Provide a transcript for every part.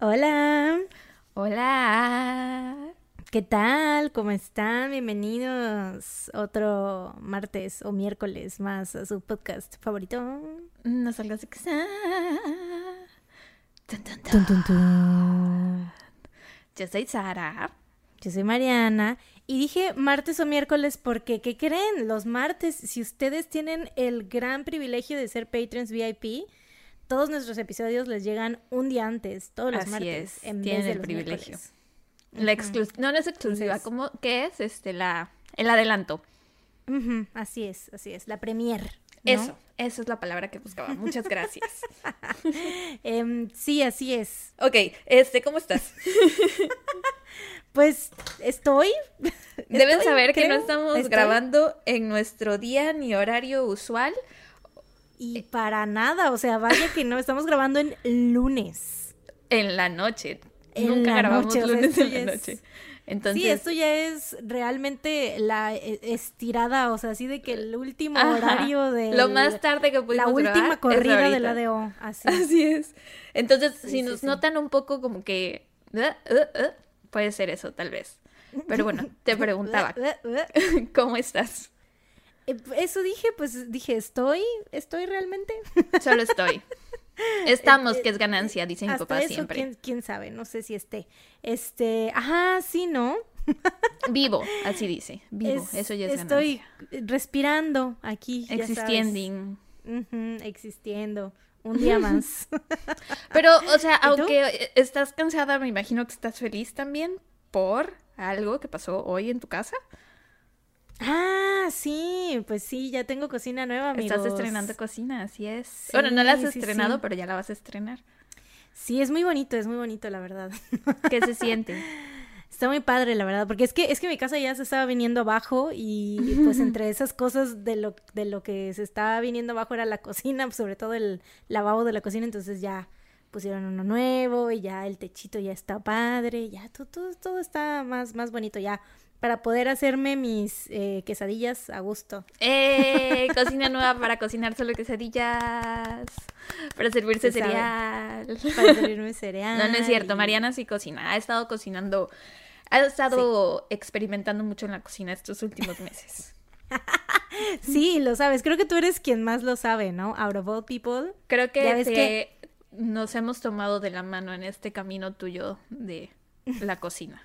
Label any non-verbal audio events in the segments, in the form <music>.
Hola, Hola. ¿qué tal? ¿Cómo están? Bienvenidos otro martes o miércoles más a su podcast favorito. No salgas de casa. Yo soy Sara. Yo soy Mariana y dije martes o miércoles porque, ¿qué creen? Los martes, si ustedes tienen el gran privilegio de ser patrons VIP, todos nuestros episodios les llegan un día antes, todos los Así martes, es, en tienen vez de el los privilegio. miércoles. La exclus- no, no es exclusiva. Entonces- ¿Cómo? ¿Qué es? Este, la, el adelanto. Así es, así es, la premier. ¿no? Eso, eso es la palabra que buscaba. Muchas gracias. <laughs> Em, sí, así es. ok, este, ¿cómo estás? <laughs> Pues estoy. Deben estoy, saber que no estamos estoy. grabando en nuestro día ni horario usual. Y para nada, o sea, vaya que no, estamos grabando en lunes. En la noche. En Nunca la grabamos noche, o sea, lunes en la es- noche. Entonces, sí, esto ya es realmente la eh, estirada, o sea, así de que el último Ajá. horario de. lo más tarde que pudimos La última corrida de la DO. Así. <laughs> Así es. Entonces, Sí, si sí, nos sí. notan un poco como que... "Uh, uh, uh", puede ser eso, tal vez. Pero bueno, te <laughs> preguntaba, <laughs> ¿cómo estás? Eh, Eso dije, pues dije, estoy, estoy realmente. <laughs> Solo estoy. Estamos, que es ganancia, dice mi Hasta papá eso, siempre. ¿quién, quién sabe, no sé si esté. Este, ajá, sí, ¿no? <laughs> Vivo, así dice. Vivo, Es- eso ya es Estoy ganancia. respirando aquí. Existiendo. Existiendo. Un día <laughs> más. Pero, o sea, tú? aunque estás cansada, me imagino que estás feliz también por algo que pasó hoy en tu casa. Ah, sí, pues sí, ya tengo cocina nueva, amigos. Estás estrenando cocina, así es. bueno, no la has Sí, sí, estrenado, sí. pero ya la vas a estrenar. Sí, es muy bonito, es muy bonito, la verdad. ¿Qué se <laughs> siente? Está muy padre, la verdad, porque es que es que mi casa ya se estaba viniendo abajo y pues entre esas cosas de lo de lo que se estaba viniendo abajo era la cocina, sobre todo el lavabo de la cocina, entonces ya pusieron uno nuevo y ya el techito ya está padre, ya todo todo, todo está más más bonito ya para poder hacerme mis eh, quesadillas a gusto. ¡Eh! <laughs> Cocina nueva para cocinar solo quesadillas. Para servirse Se sabe. cereal. Para servirme <laughs> cereal. No, no es cierto. Mariana sí cocina. Ha estado cocinando. Ha estado experimentando mucho en la cocina estos últimos meses. <laughs> Sí, lo sabes. Creo que tú eres quien más lo sabe, ¿no? Out of all people. Creo Ya que, ves que- nos hemos tomado de la mano en este camino tuyo de la cocina.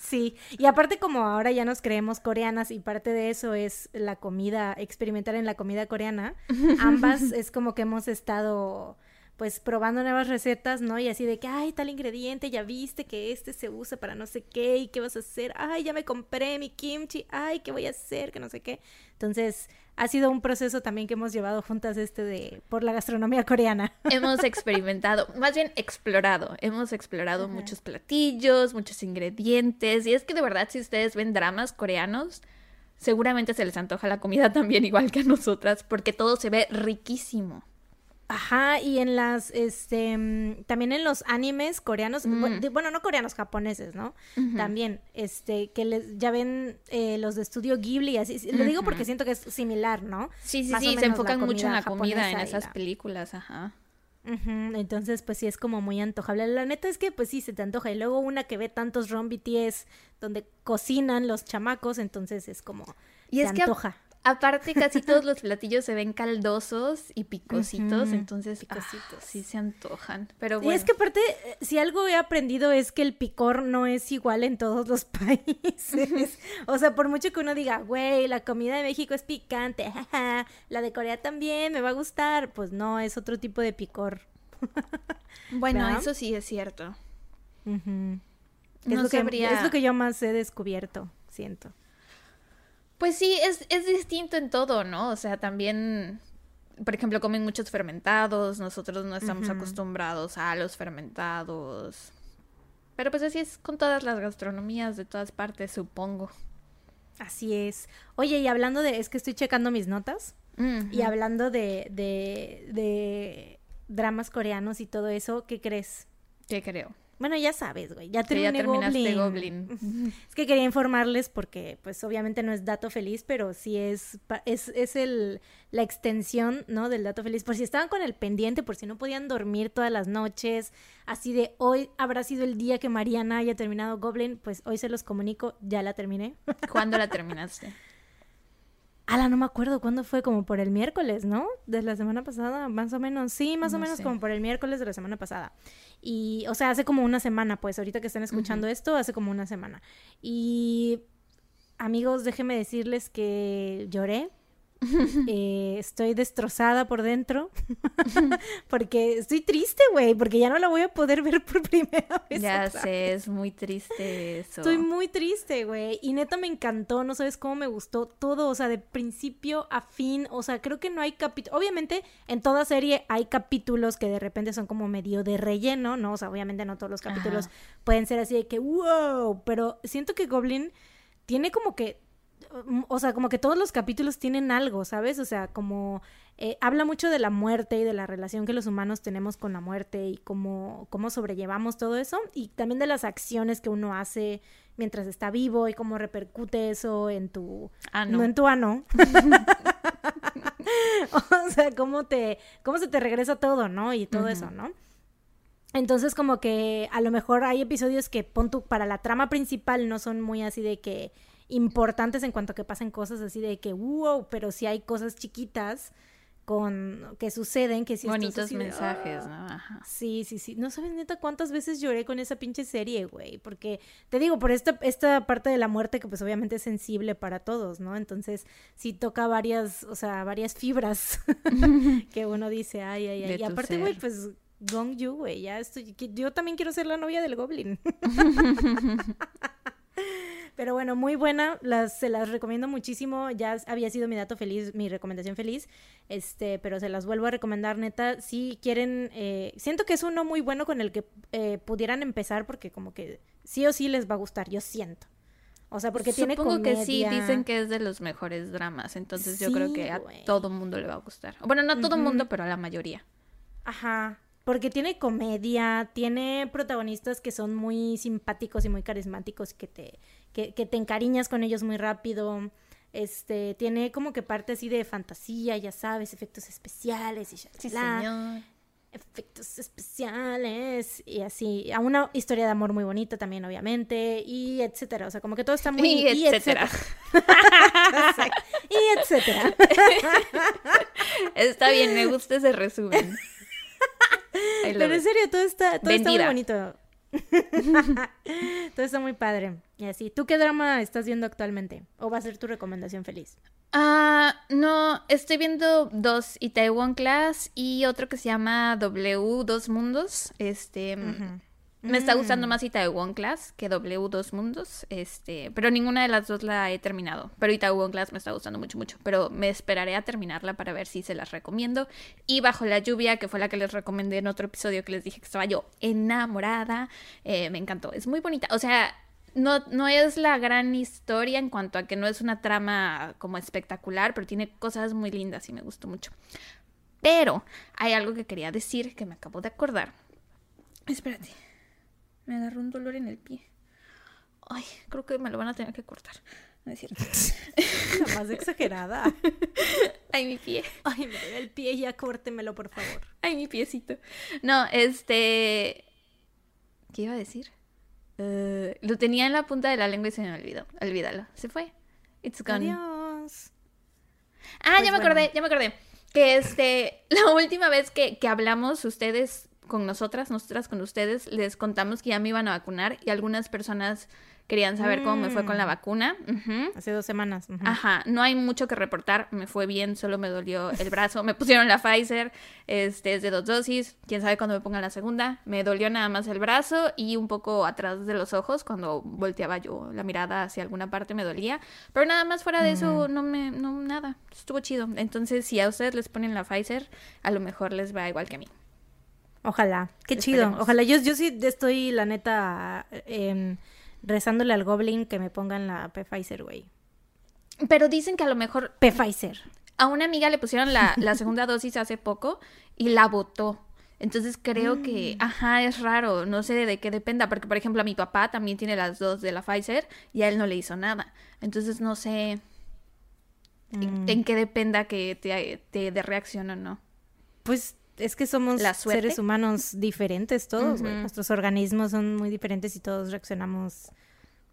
Sí, y aparte como ahora ya nos creemos coreanas y parte de eso es la comida, experimentar en la comida coreana, ambas <laughs> es como que hemos estado pues probando nuevas recetas, ¿no? Y así de que, ay, tal ingrediente, ya viste que este se usa para no sé qué, y qué vas a hacer, ay, ya me compré mi kimchi, ay, ¿qué voy a hacer? Que no sé qué. Entonces, ha sido un proceso también que hemos llevado juntas este de, por la gastronomía coreana. <laughs> Hemos experimentado, más bien explorado. Hemos explorado muchos platillos, muchos ingredientes. Y es que de verdad, si ustedes ven dramas coreanos, seguramente se les antoja la comida <laughs> también igual que a nosotras, porque todo se ve riquísimo. Ajá, y en las, este, mm, también en los animes coreanos, Mm. bueno, no coreanos, japoneses, ¿no? También, este, que les, ya ven eh, los de estudio Ghibli, así, sí, lo digo porque siento que es similar, ¿no? Sí, sí, Más sí, se enfocan mucho en la comida en esas la- películas, ajá. Entonces, pues sí, es como muy antojable. La neta es que, pues sí, se te antoja. Y luego una que ve tantos Ron BTS donde cocinan los chamacos, entonces es como, Y se es que antoja. Aparte casi todos los <laughs> platillos se ven caldosos y picositos, entonces ah, picositos. sí se antojan. Pero Y es que aparte, eh, si algo he aprendido es que el picor no es igual en todos los <laughs> países. o sea, por mucho que uno diga, güey, la comida de México es picante, jaja, la de Corea también me va a gustar, pues no, es otro tipo de picor. <laughs> bueno, ¿verdad? eso sí es cierto. Ujú. es, No lo que, sabría- es lo que yo más he descubierto, siento. Pues sí, es, es distinto en todo, ¿no? O sea, también, por ejemplo, comen muchos fermentados, nosotros no estamos acostumbrados a los fermentados. Pero pues así es con todas las gastronomías de todas partes, supongo. Así es. Oye, y hablando de, es que estoy checando mis notas. Y hablando de, de, de dramas coreanos y todo eso, ¿qué crees? ¿Qué creo? Bueno, ya sabes, güey. Ya ya terminaste Goblin. Goblin. Es que quería informarles porque, pues, obviamente no es dato feliz, pero sí es, es, es el, la extensión, ¿no? Del dato feliz. Por si estaban con el pendiente, por si no podían dormir todas las noches, así de hoy habrá sido el día que Mariana haya terminado Goblin, pues hoy se los comunico, ya la terminé. ¿Cuándo la terminaste? <laughs> Ala, no me acuerdo cuándo fue, como por el miércoles, ¿no? De la semana pasada, más o menos. Sí, más o No menos sé. como por el miércoles de la semana pasada. Y, o sea, hace como una semana, pues, ahorita que están escuchando esto, hace como una semana. Y, amigos, déjenme decirles que lloré. <laughs> Eh, estoy destrozada por dentro. <laughs> <laughs> porque estoy triste, güey, porque ya no la voy a poder ver por primera vez. Ya otra sé, es muy triste eso. Estoy muy triste, güey. Y neta me encantó, no sabes cómo me gustó todo, o sea, de principio a fin, o sea, creo que no hay capítulos, obviamente en toda serie hay capítulos que de repente son como medio de relleno, ¿no? O sea, obviamente no todos los capítulos Ajá. pueden ser así de que, wow, pero siento que Goblin tiene como que, o sea, como que todos los capítulos tienen algo, ¿sabes? O sea, como eh, habla mucho de la muerte y de la relación que los humanos tenemos con la muerte y cómo, cómo sobrellevamos todo eso y también de las acciones que uno hace mientras está vivo y cómo repercute eso en tu Ah, no, no. en tu ano. <laughs> o sea, cómo te cómo se te regresa todo, ¿no? Y todo eso, ¿no? Entonces como que a lo mejor hay episodios que pon tú, para la trama principal no son muy así de que importantes en cuanto a que pasen cosas así de que wow, pero sí hay cosas chiquitas con que suceden que sí Bonitos así mensajes, "Ah". ¿no? Ajá. Sí, sí, sí. No sabes neta cuántas veces lloré con esa pinche serie, güey. Porque te digo, por esta, esta parte de la muerte que pues obviamente es sensible para todos, ¿no? Entonces sí toca varias, o sea, varias fibras <laughs> que uno dice, ay, ay, ay. De Y aparte, güey, pues Gong Yu, güey, ya estoy, yo también quiero ser la novia del Goblin. <laughs> Pero bueno, muy buena, las, se las recomiendo muchísimo, ya había sido mi dato feliz, mi recomendación feliz, este, pero se las vuelvo a recomendar, neta, si quieren, eh, siento que es uno muy bueno con el que eh, pudieran empezar porque como que sí o sí les va a gustar, yo siento. O sea, porque tiene Supongo que sí, dicen que es de los mejores dramas, entonces yo creo que a güey. todo mundo le va a gustar. Bueno, no a todo mundo, pero a la mayoría. Ajá, porque tiene comedia, tiene protagonistas que son muy simpáticos y muy carismáticos que te, que, que te encariñas con ellos muy rápido. Este, tiene como que parte así de fantasía, ya sabes, efectos especiales y shalala, señor. efectos especiales y así, a una historia de amor muy bonita también, obviamente, y etcétera. O sea, como que todo está muy Y etcétera. Exacto. <laughs> y etcétera. Está bien, me gusta ese resumen. <laughs> Pero en serio, todo está, todo está muy bonito. <laughs> todo está muy padre. Y así, ¿tú qué drama estás viendo actualmente? ¿O va a ser tu recomendación feliz? Ah, no, estoy viendo dos, Itaewon Class y otro que se llama W Dos Mundos. Este, me está gustando Mm. más Itaewon Class que W Dos Mundos, este, pero ninguna de las dos la he terminado. Pero Itaewon Class me está gustando mucho, mucho, pero me esperaré a terminarla para ver si se las recomiendo. Y Bajo la Lluvia, que fue la que les recomendé en otro episodio que les dije que estaba yo enamorada, eh, me encantó, es muy bonita, o sea... No, no es la gran historia en cuanto a que no es una trama como espectacular, pero tiene cosas muy lindas y me gustó mucho. Pero hay algo que quería decir que me acabo de acordar. Espérate. Me agarró un dolor en el pie. Ay, creo que me lo van a tener que cortar. No es cierto. La <laughs> más exagerada. <laughs> Ay, mi pie. Ay, me duele el pie, ya córtemelo, por favor. Ay, mi piecito. No, este. ¿Qué iba a decir? Eh, lo tenía en la punta de la lengua y se me olvidó. Olvídalo. Se fue. It's gone. Adiós. Ah, Pues ya me bueno. acordé, ya me acordé. Que este, <laughs> la última vez que, que hablamos ustedes con nosotras, nosotras con ustedes, les contamos que ya me iban a vacunar y algunas personas querían saber cómo me fue con la Mm. vacuna. Hace dos semanas. Ajá, no hay mucho que reportar, me fue bien, solo me dolió el brazo, me pusieron la Pfizer, este es de dos dosis, quién sabe cuándo me pongan la segunda, me dolió nada más el brazo y un poco atrás de los ojos cuando volteaba yo la mirada hacia alguna parte me dolía, pero nada más fuera de eso no me, no nada, estuvo chido, entonces si a ustedes les ponen la Pfizer, a lo mejor les va igual que a mí. Ojalá, qué chido. Ojalá, yo, yo sí estoy, la neta, em, rezándole al Goblin que me pongan la Pfizer, güey. Pero dicen que a lo mejor Pfizer. a una amiga le pusieron la, la segunda dosis hace poco y la votó. Entonces creo que, ajá, es raro, no sé de qué dependa, porque por ejemplo a mi papá también tiene las dos de la Pfizer y a él no le hizo nada. Entonces no sé en, Mm. en qué dependa que te, te dé reacción o no. Pues es que somos seres humanos diferentes todos. Nuestros organismos son muy diferentes y todos reaccionamos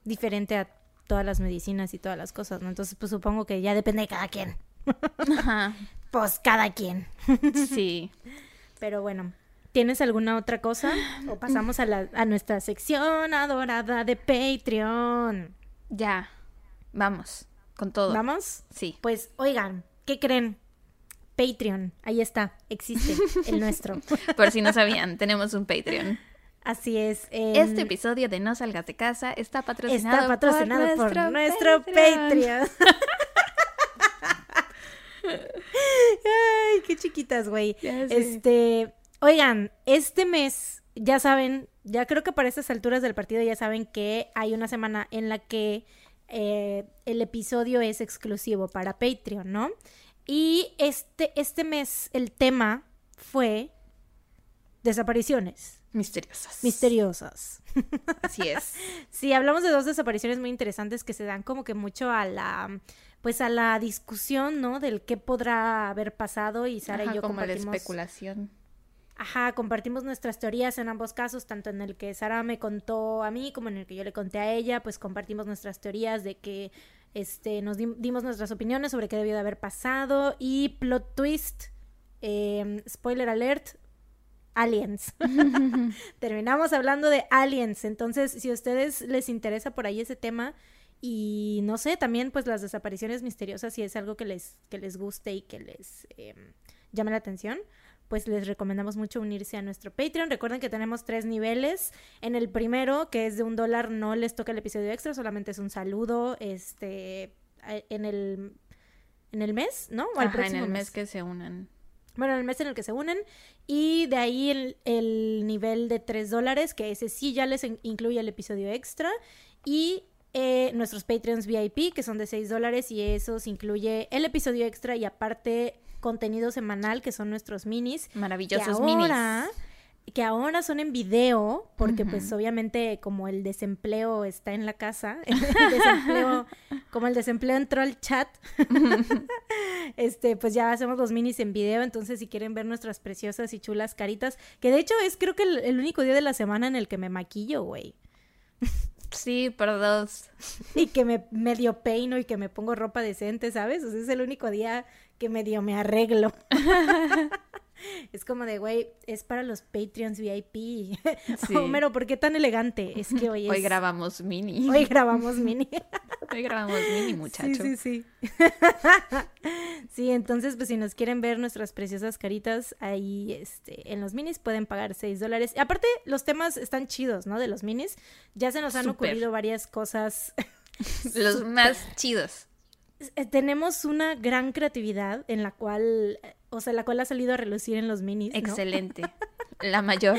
diferente a todas las medicinas y todas las cosas, ¿no? Entonces, pues supongo que ya depende de cada quien. <laughs> Ajá, Pues cada quien. <laughs> sí. Pero bueno, ¿tienes alguna otra cosa? O pasamos a, la, a nuestra sección adorada de Patreon. Ya, vamos, con todo. ¿Vamos? Sí. Pues, oigan, ¿qué creen? Patreon, ahí está, existe, el <laughs> nuestro. Por si no sabían, tenemos un Patreon. Así es. Este episodio de No Salgas de Casa está patrocinado, está patrocinado por, nuestro, nuestro Patreon. <laughs> Ay, qué chiquitas, güey. Este, oigan, este mes, ya saben, ya creo que para estas alturas del partido ya saben que hay una semana en la que eh, el episodio es exclusivo para Patreon, ¿no? Y este, este mes el tema fue desapariciones Misteriosas. misteriosas. Así es. <laughs> Sí, hablamos de dos desapariciones muy interesantes que se dan como que mucho a la pues a la discusión, ¿no? Del qué podrá haber pasado y Sara Ajá, y yo como la compartimos especulación. Ajá, compartimos nuestras teorías en ambos casos, tanto en el que Sara me contó a mí como en el que yo le conté a ella, pues compartimos nuestras teorías de que este nos dim- dimos nuestras opiniones sobre qué debió de haber pasado y plot twist em, spoiler alert aliens. <laughs> <laughs> Terminamos hablando de aliens, entonces si a ustedes les interesa por ahí ese tema y no sé, también pues las desapariciones misteriosas si es algo que les que les guste y que les em, llame la atención, pues les recomendamos mucho unirse a nuestro Patreon. Recuerden que tenemos tres niveles. En el primero, que es de un dólar, no les toca el episodio extra, solamente es un saludo, este, en el, en el mes, ¿no? O al Ajá, en próximo el mes que se unan. Bueno, en el mes en el que se unen. Y de ahí el, el nivel de tres dólares, que ese sí ya les in- incluye el episodio extra. Y eh, nuestros Patreons VIP, que son de 6 dólares, y esos incluye el episodio extra y aparte contenido semanal, que son nuestros minis. Maravillosos que minis. que ahora son en video, porque pues obviamente como el desempleo está en la casa, <laughs> el desempleo, como el desempleo entró al chat, <laughs> este, pues ya hacemos los minis en video, entonces si quieren ver nuestras preciosas y chulas caritas, que de hecho es creo que el, el único día de la semana en el que me maquillo, güey, Sí, por dos. y que me medio peino y que me pongo ropa decente, ¿sabes? O sea, es el único día que medio me arreglo. <laughs> Es como de, güey, es para los Patreons VIP. <laughs> Sí. Homero, ¿por qué tan elegante? Es que hoy <laughs> es... Hoy grabamos mini. Hoy grabamos mini. Hoy grabamos mini, muchacho. Sí, sí, sí. sí, entonces, pues si nos quieren ver nuestras preciosas caritas ahí este, en los minis, pueden pagar 6 dólares. Aparte, los temas están chidos, ¿no? De los minis. Ya se nos han ocurrido varias cosas. Los más chidos. Eh, Tenemos una gran creatividad en la cual, eh, o sea, la cual ha salido a relucir en los minis. ¿no? Excelente. <laughs> La mayor.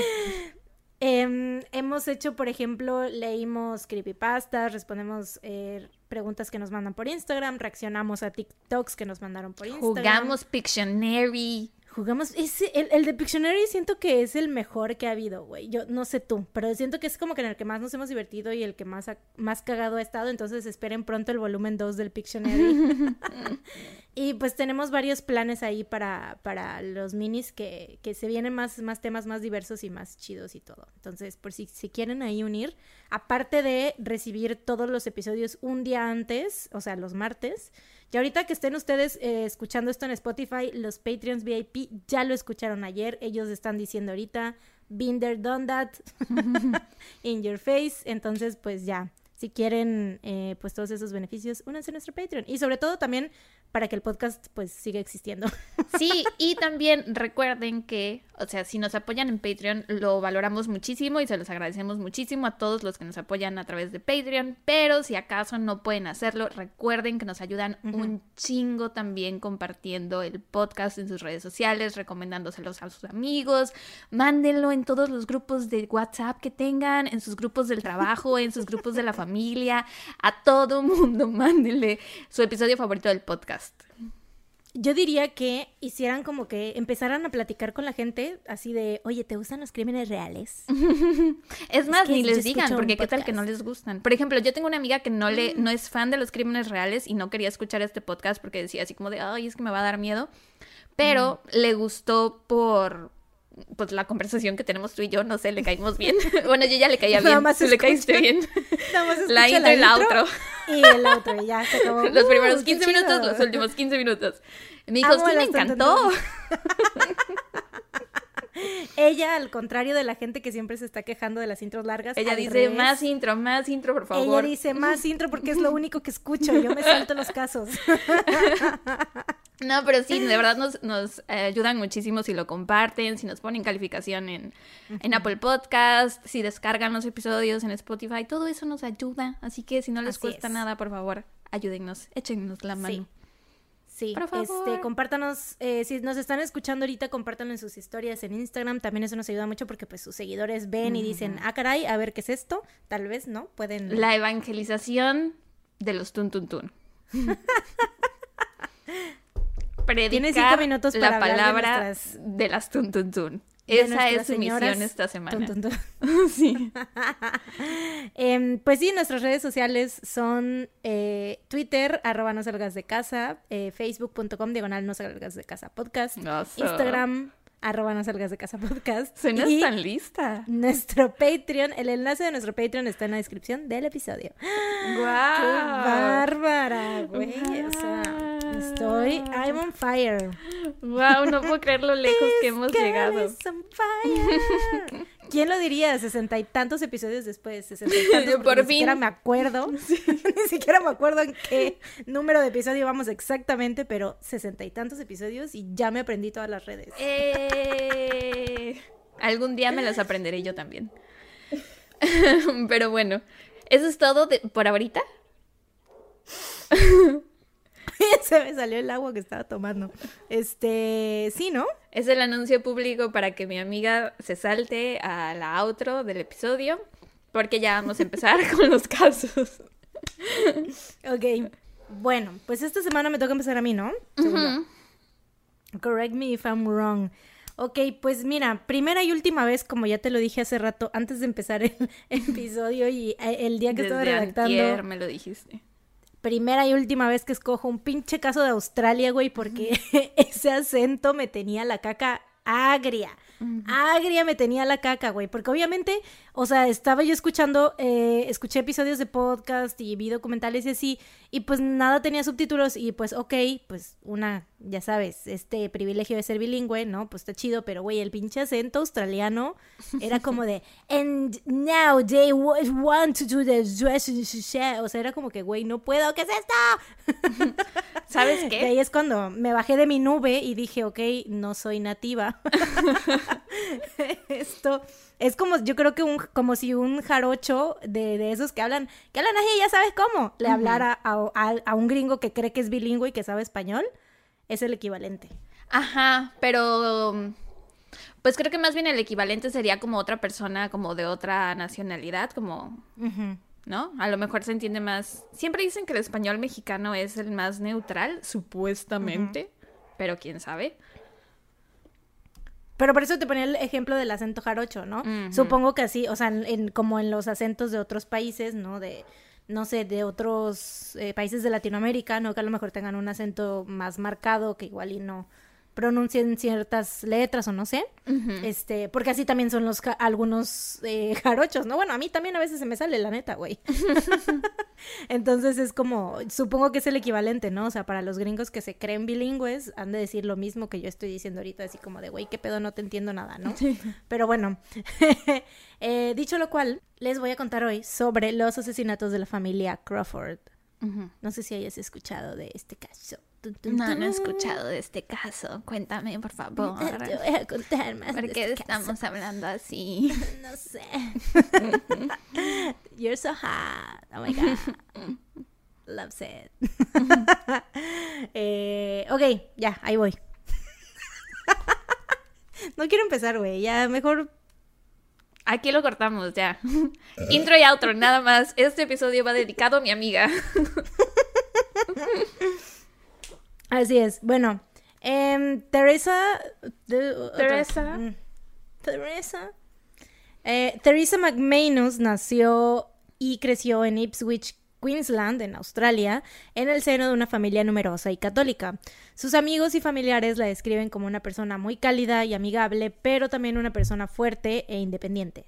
Em, hemos hecho, por ejemplo, leímos creepypastas, respondemos eh, preguntas que nos mandan por Instagram, reaccionamos a TikToks que nos mandaron por Instagram. Jugamos Pictionary. Jugamos, ese, el, el de Pictionary siento que es el mejor que ha habido, güey. Yo no sé tú, pero siento que es como que en el que más nos hemos divertido y el que más, ha- más cagado ha estado. Entonces esperen pronto el volumen 2 del Pictionary. <laughs> <laughs> y pues tenemos varios planes ahí para, para los minis que, que se vienen más, más temas más diversos y más chidos y todo. Entonces, por si se quieren ahí unir, aparte de recibir todos los episodios un día antes, o sea, los martes. Y ahorita que estén ustedes eh, escuchando esto en Spotify, los Patreons VIP ya lo escucharon ayer. Ellos están diciendo ahorita, been there, done that, <laughs> <laughs> in your face. Entonces, pues ya, si quieren, eh, pues todos esos beneficios, únanse a nuestro Patreon. Y sobre todo también para que el podcast, pues, siga existiendo. <laughs> Sí, y también recuerden que, o sea, si nos apoyan en Patreon, lo valoramos muchísimo y se los agradecemos muchísimo a todos los que nos apoyan a través de Patreon. Pero si acaso no pueden hacerlo, recuerden que nos ayudan un chingo también compartiendo el podcast en sus redes sociales, recomendándoselos a sus amigos. Mándenlo en todos los grupos de WhatsApp que tengan, en sus grupos del trabajo, en sus grupos de la familia. A todo mundo, <laughs> mándenle su episodio favorito del podcast. Yo diría que hicieran como que empezaran a platicar con la gente así de, oye, ¿te gustan los crímenes reales? <laughs> Es más, que ni les digan, porque qué tal que no les gustan. Por ejemplo, yo tengo una amiga que no le, Mm. no es fan de los crímenes reales y no quería escuchar este podcast porque decía así como de, ay, es que me va a dar miedo. Pero Mm. le gustó por pues la conversación que tenemos tú y yo, no sé, le caímos bien. <laughs> bueno, yo ya le caía Nada bien, más tú le caíste bien. <laughs> Nada más La intro y la outro. Y el otro, y ya se <laughs> acabó. Los Uh, primeros qué 15 minutos, los últimos 15 minutos. Me dijo, sí, me encantó. Ella, al contrario de la gente que siempre se está quejando de las intros largas. Ella dice, revés. más intro, más intro, por Ella favor. dice más intro porque es lo único que escucho. Yo me salto los casos. <laughs> No, pero sí, de verdad nos, nos eh, ayudan muchísimo si lo comparten, si nos ponen calificación en, en Apple Podcast, si descargan los episodios en Spotify, todo eso nos ayuda. Así que si no les Así cuesta es. nada, por favor, ayúdennos, échennos la mano. Sí, Por favor. este, compártanos, eh, si nos están escuchando ahorita, compártanlo en sus historias en Instagram, también eso nos ayuda mucho porque pues sus seguidores ven y dicen, ah, caray, a ver qué es esto, tal vez, ¿no? Pueden... La evangelización de los tun tun tun. Predicar <laughs> Tienes cinco minutos la de palabra nuestras- de las tun tun tun. de Esa es su señoras misión esta semana. tun, tun, tun. <laughs> sí. <laughs> Em, pues sí, nuestras redes sociales son eh, Twitter, arroba no salgas de casa, eh, facebook.com, diagonal no salgas de casa podcast. Instagram, arroba no salgas de casa podcast. Suenas y tan lista. nuestro Patreon, el enlace de nuestro Patreon está en la descripción del episodio. <gasps> ¡Guau! ¡Qué bárbara, güey! O sea, estoy... I'm on fire. Wow, no puedo creer lo lejos que hemos llegado. is on fire. <laughs> ¿Quién lo diría? Sesenta y tantos episodios después, sesenta y tantos. Por Ni fin. siquiera me acuerdo. <laughs> <laughs> ni siquiera me acuerdo en qué número de episodio vamos exactamente, pero sesenta y tantos episodios y ya me aprendí todas las redes. Eh, Algún día me las aprenderé yo también. Pero bueno, eso es todo de- por ahorita. <laughs> Se me salió el agua que estaba tomando. Este, sí, ¿no? Es el anuncio público para que mi amiga se salte a la outro del episodio, porque ya vamos a empezar <laughs> con los casos. Ok. Bueno, pues esta semana me toca empezar a mí, ¿no? Yo. Correct me if I'm wrong. Ok, pues mira, primera y última vez, como ya te lo dije hace rato, antes de empezar el <laughs> episodio y eh, el día que estaba redactando, antier me lo dijiste. Primera y última vez que escojo un pinche caso de Australia, güey, porque <laughs> ese acento me tenía la caca agria. Agria me tenía la caca, güey, porque obviamente, o sea, estaba yo escuchando, eh, escuché episodios de podcast y vi documentales y así, y pues nada tenía subtítulos y pues ok, pues una, ya sabes, este privilegio de ser bilingüe, ¿no? Pues está chido, pero güey, el pinche acento australiano era <laughs> como de, and now they wa- want to do the dress, o sea, era como que, güey, no puedo, ¿qué es esto? <laughs> ¿Sabes De qué? ahí es cuando me bajé de mi nube y dije, ok, no soy nativa. <laughs> Esto es como, yo creo que un, como si un jarocho de, de esos que hablan, que hablan así, ya sabes cómo, le hablara a, a- a un gringo que cree que es bilingüe y que sabe español, es el equivalente. Ajá, pero pues creo que más bien el equivalente sería como otra persona como de otra nacionalidad, como. ¿no? A lo mejor se entiende más. Siempre dicen que el español mexicano es el más neutral, supuestamente, pero quién sabe. Pero por eso te ponía el ejemplo del acento jarocho, ¿no? Supongo que así, o sea, en- como en los acentos de otros países, ¿no? De, no sé, de otros eh, países de Latinoamérica, ¿no? Que a lo mejor tengan un acento más marcado, que igual y no pronuncien ciertas letras o no sé. Este, porque así también son los ja- algunos eh, jarochos, ¿no? Bueno, a mí también a veces se me sale la neta, güey. <laughs> Entonces es como, supongo que es el equivalente, ¿no? O sea, para los gringos que se creen bilingües, han de decir lo mismo que yo estoy diciendo ahorita, así como de, güey, qué pedo, no te entiendo nada, ¿no? Pero bueno, <laughs> eh, dicho lo cual, les voy a contar hoy sobre los asesinatos de la familia Crawford. No sé si hayas escuchado de este caso. No, no he escuchado de este caso. Cuéntame, por favor. Te voy a contar más ¿Por de qué este caso. estamos hablando así? <laughs> No sé. <laughs> You're so hot. Oh my god. <laughs> Loves it. eh, ok, ya, ahí voy. no quiero empezar, güey. Ya, mejor. Aquí lo cortamos ya. Intro y outro, nada más. Este episodio va dedicado a mi amiga. Así es. Bueno, em, Teresa. Teresa. Mm. Teresa. Eh, Teresa McManus nació y creció en Ipswich, Queensland, en Australia, en el seno de una familia numerosa y católica. Sus amigos y familiares la describen como una persona muy cálida y amigable, pero también una persona fuerte e independiente.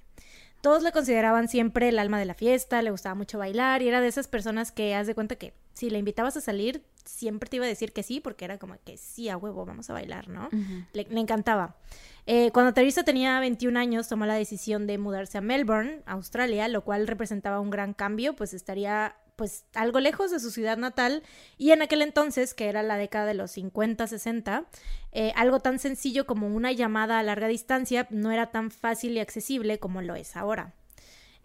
Todos la consideraban siempre el alma de la fiesta, le gustaba mucho bailar y era de esas personas que haz de cuenta que si le invitabas a salir, siempre te iba a decir que sí, porque era como que sí, a huevo, vamos a bailar, ¿no? le, le, encantaba. Eh, cuando Teresa tenía 21 años, tomó la decisión de mudarse a Melbourne, Australia, lo cual representaba un gran cambio, pues estaría pues algo lejos de su ciudad natal y en aquel entonces, que era la década de los 50-60, eh, algo tan sencillo como una llamada a larga distancia no era tan fácil y accesible como lo es ahora.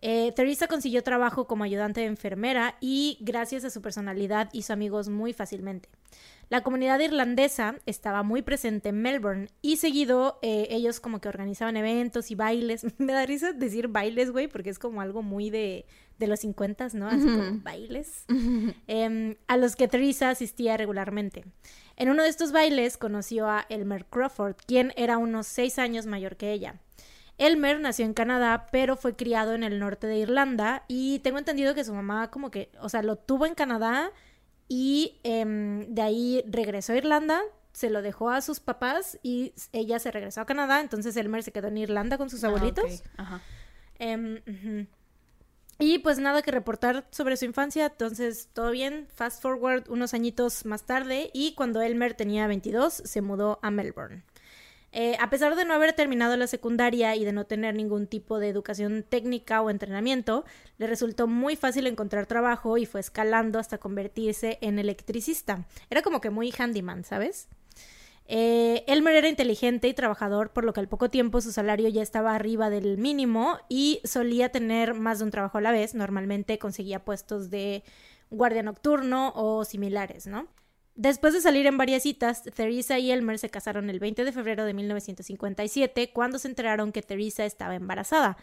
Eh, Teresa consiguió trabajo como ayudante de enfermera y gracias a su personalidad hizo amigos muy fácilmente. La comunidad irlandesa estaba muy presente en Melbourne y seguido eh, ellos como que organizaban eventos y bailes. <laughs> Me da risa decir bailes, güey, porque es como algo muy de, de los 50, ¿no? Así como bailes. <laughs> Em, a los que Teresa asistía regularmente. En uno de estos bailes conoció a Elmer Crawford, quien era unos seis años mayor que ella. Elmer nació en Canadá, pero fue criado en el norte de Irlanda y tengo entendido que su mamá como que, o sea, lo tuvo en Canadá y em, de ahí regresó a Irlanda, se lo dejó a sus papás y ella se regresó a Canadá, entonces Elmer se quedó en Irlanda con sus ah, abuelitos. Em, y pues nada que reportar sobre su infancia, entonces todo bien, fast forward unos añitos más tarde y cuando Elmer tenía 22 se mudó a Melbourne. Eh, a pesar de no haber terminado la secundaria y de no tener ningún tipo de educación técnica o entrenamiento, le resultó muy fácil encontrar trabajo y fue escalando hasta convertirse en electricista. Era como que muy handyman, ¿sabes? Eh, Elmer era inteligente y trabajador, por lo que al poco tiempo su salario ya estaba arriba del mínimo y solía tener más de un trabajo a la vez. Normalmente conseguía puestos de guardia nocturno o similares, ¿no? Después de salir en varias citas, Teresa y Elmer se casaron el 20 de febrero de 1957 cuando se enteraron que Teresa estaba embarazada.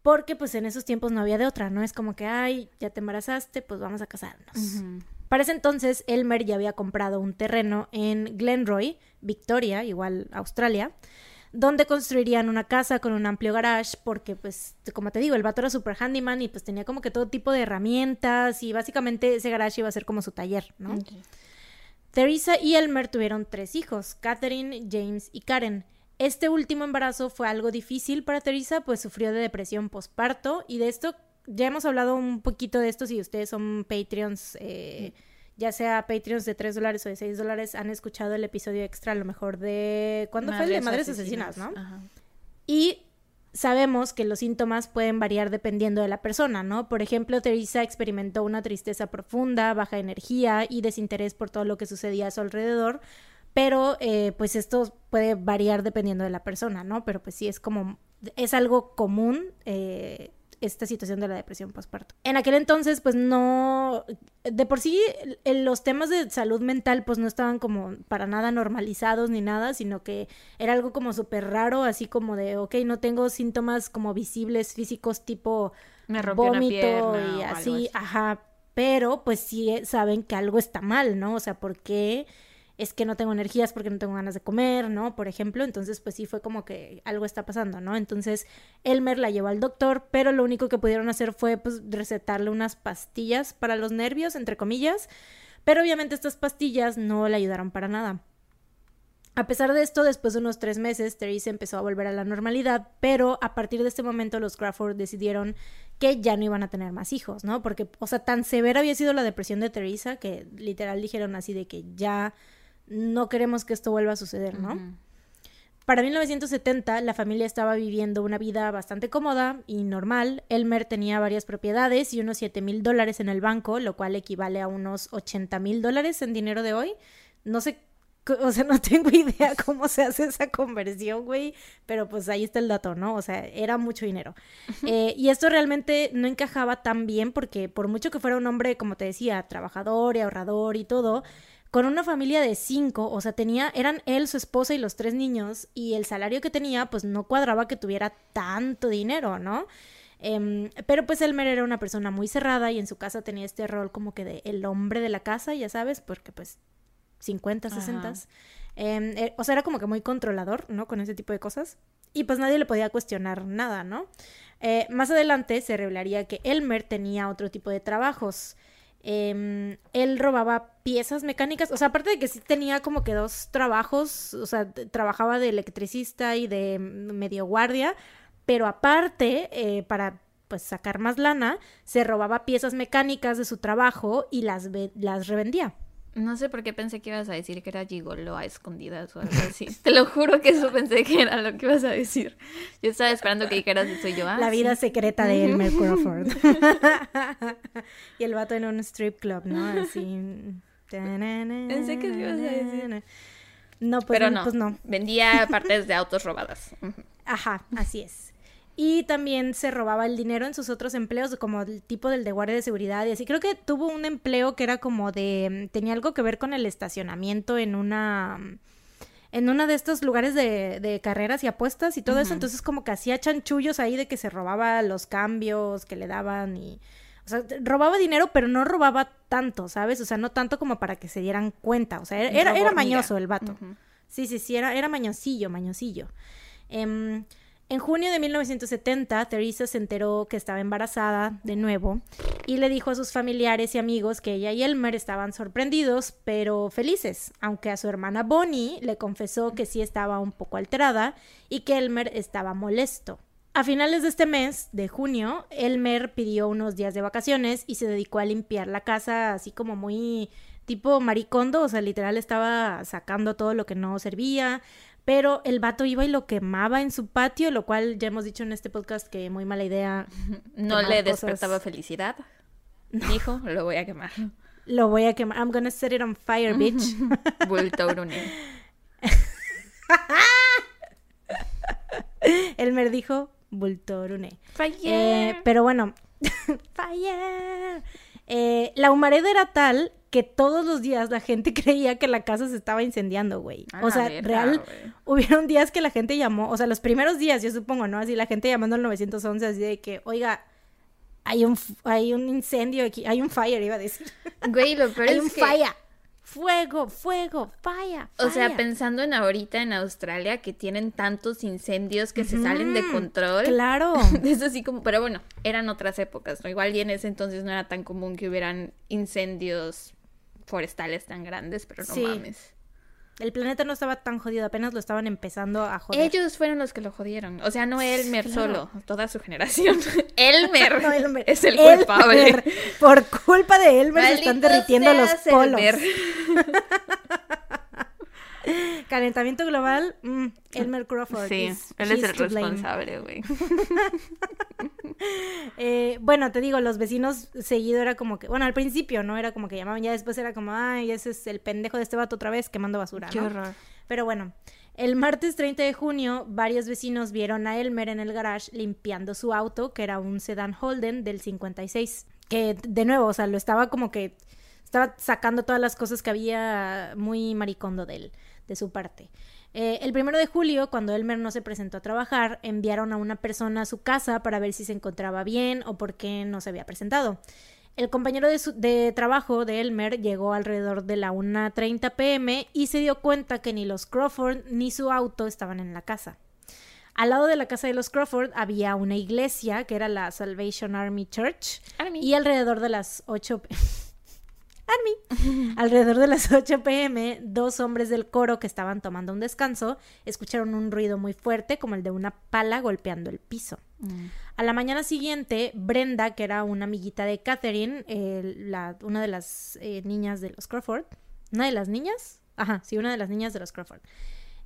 Porque pues en esos tiempos no había de otra, ¿no? Es como que, ay, ya te embarazaste, pues vamos a casarnos. Para ese entonces, Elmer ya había comprado un terreno en Glenroy, Victoria, igual Australia, donde construirían una casa con un amplio garage, porque pues, como te digo, el vato era super handyman y pues tenía como que todo tipo de herramientas y básicamente ese garage iba a ser como su taller, ¿no? Teresa y Elmer tuvieron tres hijos, Catherine, James y Karen. Este último embarazo fue algo difícil para Teresa, pues sufrió de depresión postparto y de esto ya hemos hablado un poquito de esto si ustedes son Patreons, eh, ya sea Patreons de 3 dólares o de 6 dólares, han escuchado el episodio extra a lo mejor de... ¿Cuándo fue el de Madres Asesinas, no? Y sabemos que los síntomas pueden variar dependiendo de la persona, ¿no? Por ejemplo, Teresa experimentó una tristeza profunda, baja energía y desinterés por todo lo que sucedía a su alrededor, pero eh, pues esto puede variar dependiendo de la persona, ¿no? Pero pues sí es como, es algo común eh, esta situación de la depresión postparto. En aquel entonces, pues no, de por sí los temas de salud mental pues no estaban como para nada normalizados ni nada, sino que era algo como súper raro, así como de, ok, no tengo síntomas como visibles físicos tipo Me vómito y así, ajá, pero pues sí saben que algo está mal, ¿no? O sea, ¿por qué? Es que no tengo energías porque no tengo ganas de comer, ¿no? Por ejemplo, entonces pues sí fue como que algo está pasando, ¿no? Entonces Elmer la llevó al doctor, pero lo único que pudieron hacer fue pues recetarle unas pastillas para los nervios, entre comillas, pero obviamente estas pastillas no le ayudaron para nada. A pesar de esto, después de unos tres meses, Teresa empezó a volver a la normalidad, pero a partir de este momento los Crawford decidieron que ya no iban a tener más hijos, ¿no? Porque, o sea, tan severa había sido la depresión de Teresa que literal dijeron así de que ya no queremos que esto vuelva a suceder, ¿no? Para 1970 la familia estaba viviendo una vida bastante cómoda y normal. Elmer tenía varias propiedades y unos 7 mil dólares en el banco, lo cual equivale a unos 80 mil dólares en dinero de hoy. No sé, o sea, <laughs> no tengo idea cómo se hace esa conversión, güey, pero pues ahí está el dato, ¿no? O sea, era mucho dinero. Eh, y esto realmente no encajaba tan bien porque por mucho que fuera un hombre, como te decía, trabajador y ahorrador y todo, con una familia de cinco, o sea, tenía, eran él, su esposa y los tres niños, y el salario que tenía, pues no cuadraba que tuviera tanto dinero, ¿no? Em, pero pues Elmer era una persona muy cerrada y en su casa tenía este rol como que de el hombre de la casa, ya sabes, porque pues 50, 60. Em, o sea, era como que muy controlador, ¿no? Con ese tipo de cosas. Y pues nadie le podía cuestionar nada, ¿no? Eh, más adelante se revelaría que Elmer tenía otro tipo de trabajos. Em, él robaba piezas mecánicas, o sea, aparte de que sí tenía como que dos trabajos, o sea, trabajaba de electricista y de medio guardia, pero aparte, eh, para pues sacar más lana, se robaba piezas mecánicas de su trabajo y las, las revendía. No sé por qué pensé que ibas a decir que era gigolo a escondidas o algo así. Te lo juro que eso pensé que era lo que ibas a decir. Yo estaba esperando que dijeras eso yo. Ah, la vida secreta de Elmer Crawford. <laughs> y el vato en un strip club, ¿no? Así. Pensé que ibas a decir. No, pues, Pero no, pues no. Vendía partes de autos robadas. Ajá, así es. Y también se robaba el dinero en sus otros empleos, como el tipo del de guardia de seguridad y así. Creo que tuvo un empleo que era como de... tenía algo que ver con el estacionamiento en una... en uno de estos lugares de, de carreras y apuestas y todo eso. Entonces como que hacía chanchullos ahí de que se robaba los cambios que le daban y... O sea, robaba dinero, pero no robaba tanto, ¿sabes? O sea, no tanto como para que se dieran cuenta. O sea, era, era, mañoso el vato. Sí, sí, sí, era, era mañosillo, mañosillo. Eh, en junio de 1970, Teresa se enteró que estaba embarazada de nuevo y le dijo a sus familiares y amigos que ella y Elmer estaban sorprendidos, pero felices, aunque a su hermana Bonnie le confesó que sí estaba un poco alterada y que Elmer estaba molesto. A finales de este mes, de junio, Elmer pidió unos días de vacaciones y se dedicó a limpiar la casa así como muy tipo maricondo, o sea, literal estaba sacando todo lo que no servía, pero el vato iba y lo quemaba en su patio, lo cual ya hemos dicho en este podcast que muy mala idea. <laughs> No le despertaba felicidad. Dijo, lo voy a quemar. Lo voy a quemar. I'm gonna set it on fire, bitch. <laughs> <laughs> Elmer dijo, Bultorune. Fire. Eh, pero bueno, fire. Eh, la humareda era tal que todos los días la gente <laughs> creía que la casa se estaba incendiando, güey. O sea, real, <laughs> hubieron días que la gente llamó, o sea, los primeros días, yo supongo, ¿no? Así la gente llamando al 911 así de que, oiga, hay un, hay un incendio aquí, hay un fire, iba a decir. <laughs> Güey, lo peor hay es un que... fire. Fuego, fuego, fire, O sea, pensando en ahorita en Australia que tienen tantos incendios que se salen de control. Claro. Es así como, pero bueno, eran otras épocas, ¿no? Igual y en ese entonces no era tan común que hubieran incendios forestales tan grandes, pero no mames. El planeta no estaba tan jodido, apenas lo estaban empezando a joder. Ellos fueron los que lo jodieron. O sea, no Elmer solo, toda su generación. <laughs> Elmer, <laughs> no, Elmer. es el culpable. Por culpa de Elmer se están derritiendo los polos. <laughs> Calentamiento global, mm, Elmer Crawford. Sí, él es el responsable, güey. Eh, bueno, te digo, los vecinos seguido era como que, bueno, al principio, ¿no? Era como que llamaban, ya después era como, ay, ese es el pendejo de este vato otra vez quemando basura, Qué horror. Pero bueno, el martes 30 de junio, varios vecinos vieron a Elmer en el garage limpiando su auto, que era un sedán Holden del 56. Que, de nuevo, o sea, lo estaba como que estaba sacando todas las cosas que había muy maricondo de él de su parte. Eh, el primero de julio, cuando Elmer no se presentó a trabajar, enviaron a una persona a su casa para ver si se encontraba bien o por qué no se había presentado. El compañero de, de trabajo de Elmer llegó alrededor de la 1.30 pm y se dio cuenta que ni los Crawford ni su auto estaban en la casa. Al lado de la casa de los Crawford había una iglesia que era la Salvation Army Church y alrededor de las 8 Army. <laughs> Alrededor de las <laughs> 8 pm, dos hombres del coro que estaban tomando un descanso escucharon un ruido muy fuerte como el de una pala golpeando el piso. Mm. A la mañana siguiente, Brenda, que era una amiguita de Catherine, la, una de las eh, niñas de los Crawford, ¿una de las niñas? Ajá, sí, una de las niñas de los Crawford.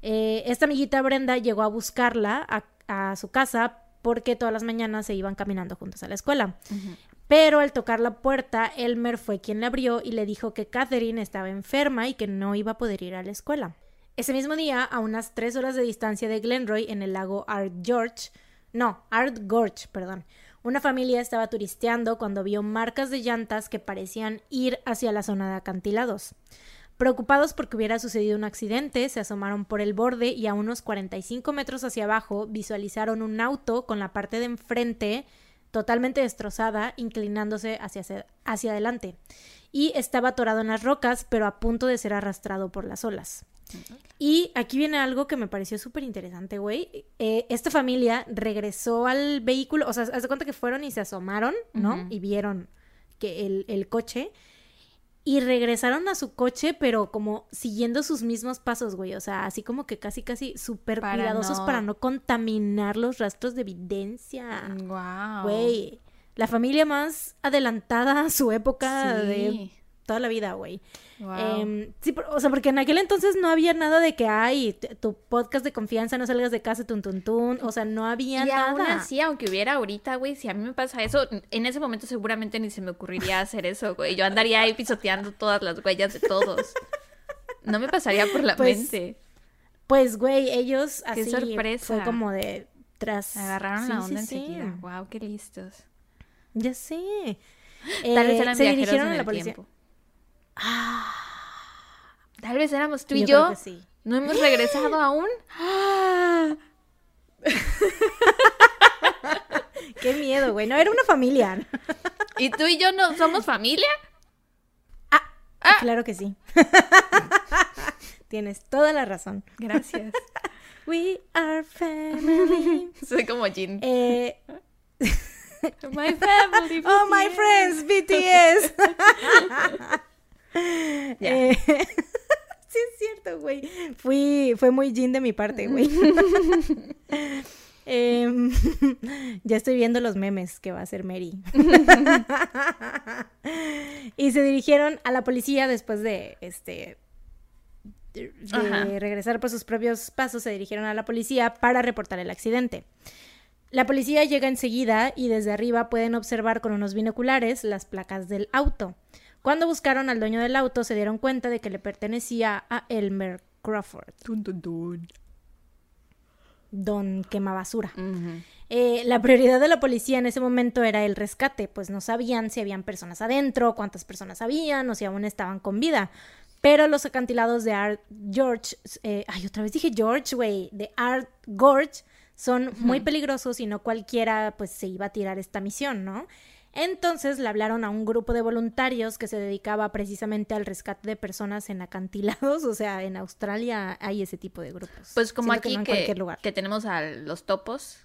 Eh, esta amiguita Brenda llegó a buscarla a, su casa porque todas las mañanas se iban caminando juntos a la escuela. Pero al tocar la puerta, Elmer fue quien le abrió y le dijo que Catherine estaba enferma y que no iba a poder ir a la escuela. Ese mismo día, a unas tres horas de distancia de Glenroy, en el lago Art George, no, Art Gorge, perdón, una familia estaba turisteando cuando vio marcas de llantas que parecían ir hacia la zona de acantilados. Preocupados porque hubiera sucedido un accidente, se asomaron por el borde y a unos 45 metros hacia abajo visualizaron un auto con la parte de enfrente totalmente destrozada, inclinándose hacia, hacia, adelante. Y estaba atorado en las rocas, pero a punto de ser arrastrado por las olas. Y aquí viene algo que me pareció súper interesante, güey. Eh, esta familia regresó al vehículo, o sea, haz de cuenta que fueron y se asomaron, ¿no? Y vieron que el, el coche. Y regresaron a su coche, pero como siguiendo sus mismos pasos, güey. O sea, así como que casi, casi súper cuidadosos no- para no contaminar los rastros de evidencia. Wow. Güey, la familia más adelantada a su época de Sí. Toda la vida, güey. Wow. Em, sí, o sea, porque en aquel entonces no había nada de que hay tu podcast de confianza, no salgas de casa, tun, tun, tun. O sea, no había y nada. aún así, aunque hubiera ahorita, güey, si a mí me pasa eso, en ese momento seguramente ni se me ocurriría hacer eso, güey. Yo andaría ahí pisoteando todas las huellas de todos. No me pasaría por la Pues, mente. Pues, güey, ellos Qué así sorpresa. fue como de tras. Agarraron Sí, la sí, onda sí. enseguida. Wow, qué listos. Ya sé. Tal Eh, vez eran se viajeros dirigieron en a la el policía. tiempo. Tal vez éramos tú y Yo yo. creo que sí. ¿No hemos regresado <gasps> aún? <laughs> Qué miedo, güey. No, era una familia. ¿Y tú y yo no somos familia? Ah, claro que sí. <laughs> Tienes toda la razón. Gracias. <laughs> We are family. Soy como Jin. Eh, My family. oh, my friends, BTS. <laughs> Eh, <laughs> sí, es cierto, güey. Fui, fue muy Jin de mi parte, güey. <laughs> Em, ya estoy viendo los memes que va a hacer Mary. y se dirigieron a la policía después de este de de Ajá. regresar por sus propios pasos, se dirigieron a la policía para reportar el accidente. La policía llega enseguida y desde arriba pueden observar con unos binoculares las placas del auto. Cuando buscaron al dueño del auto se dieron cuenta de que le pertenecía a Elmer Crawford, Tun, tun, tun. don quemabasura. Ujú. Eh, la prioridad de la policía en ese momento era el rescate, pues no sabían si habían personas adentro, cuántas personas habían o si aún estaban con vida. Pero los acantilados de Art George, eh, ay, otra vez dije George, güey, de Art Gorge son muy peligrosos y no cualquiera pues se iba a tirar esta misión, ¿no? Entonces le hablaron a un grupo de voluntarios que se dedicaba precisamente al rescate de personas en acantilados, <laughs> o sea, en Australia hay ese tipo de grupos. Pues como Siento aquí no en que, cualquier lugar. que tenemos a los topos,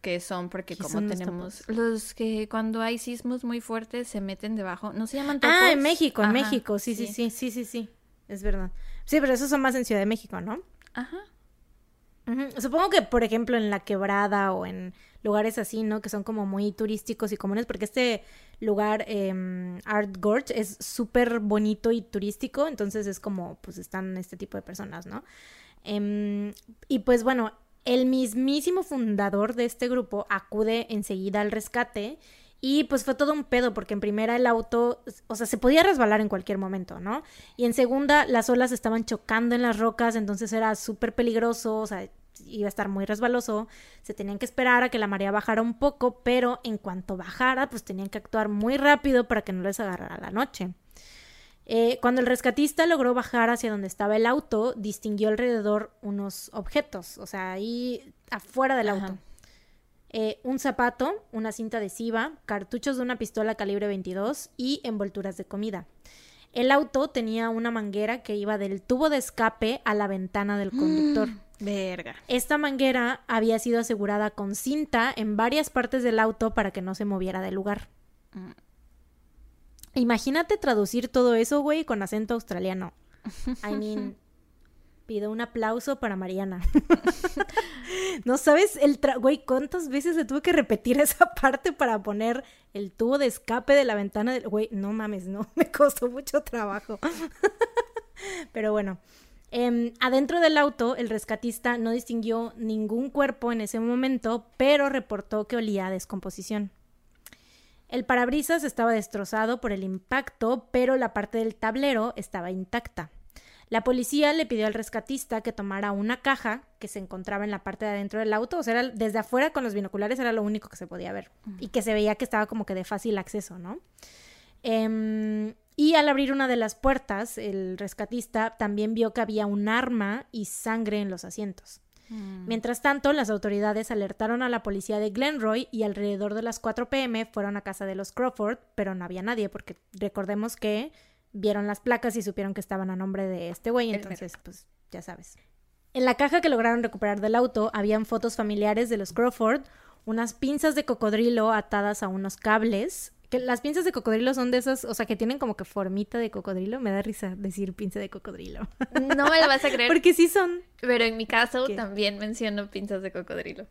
que son porque ¿Qué como son tenemos los que cuando hay sismos muy fuertes se meten debajo, ¿no se llaman topos? Ah, en México, en Ajá, México, sí, sí, sí, sí, sí, sí, es verdad. Sí, pero esos son más en Ciudad de México, ¿no? Ajá. Supongo que, por ejemplo, en La Quebrada o en lugares así, ¿no? Que son como muy turísticos y comunes, porque este lugar, em, Art Gorge, es súper bonito y turístico, entonces es como, pues están este tipo de personas, ¿no? Em, y pues bueno, el mismísimo fundador de este grupo acude enseguida al rescate y pues fue todo un pedo porque en primera el auto, o sea, se podía resbalar en cualquier momento, ¿no? Y en segunda las olas estaban chocando en las rocas, entonces era súper peligroso, o sea, iba a estar muy resbaloso, se tenían que esperar a que la marea bajara un poco, pero en cuanto bajara, pues tenían que actuar muy rápido para que no les agarrara la noche. Eh, cuando el rescatista logró bajar hacia donde estaba el auto, distinguió alrededor unos objetos, o sea, ahí afuera del Ajá. auto. Eh, un zapato, una cinta adhesiva, cartuchos de una pistola calibre 22 y envolturas de comida. El auto tenía una manguera que iba del tubo de escape a la ventana del conductor. Verga. Esta manguera había sido asegurada con cinta en varias partes del auto para que no se moviera del lugar. Mm. Imagínate traducir todo eso, güey, con acento australiano. I <laughs> mean, pido un aplauso para Mariana. <laughs> no sabes el tra- güey, cuántas veces le tuve que repetir esa parte para poner el tubo de escape de la ventana del güey, no mames, no, <laughs> me costó mucho trabajo. Pero bueno, em, adentro del auto, el rescatista no distinguió ningún cuerpo en ese momento, pero reportó que olía a descomposición. El parabrisas estaba destrozado por el impacto, pero la parte del tablero estaba intacta. La policía le pidió al rescatista que tomara una caja que se encontraba en la parte de adentro del auto, o sea, era- desde afuera con los binoculares era lo único que se podía ver y que se veía que estaba como que de fácil acceso, ¿no? Em, y al abrir una de las puertas, el rescatista también vio que había un arma y sangre en los asientos. Mm. Mientras tanto, las autoridades alertaron a la policía de Glenroy y alrededor de las 4 pm fueron a casa de los Crawford, pero no había nadie porque recordemos que vieron las placas y supieron que estaban a nombre de este güey, entonces pues ya sabes. En la caja que lograron recuperar del auto habían fotos familiares de los Crawford, unas pinzas de cocodrilo atadas a unos cables. Que las pinzas de cocodrilo son de esas, o sea, que tienen como que formita de cocodrilo. Me da risa decir pinza de cocodrilo. No me lo vas a creer, <laughs> Porque sí son. pero en mi caso ¿Qué? también menciono pinzas de cocodrilo.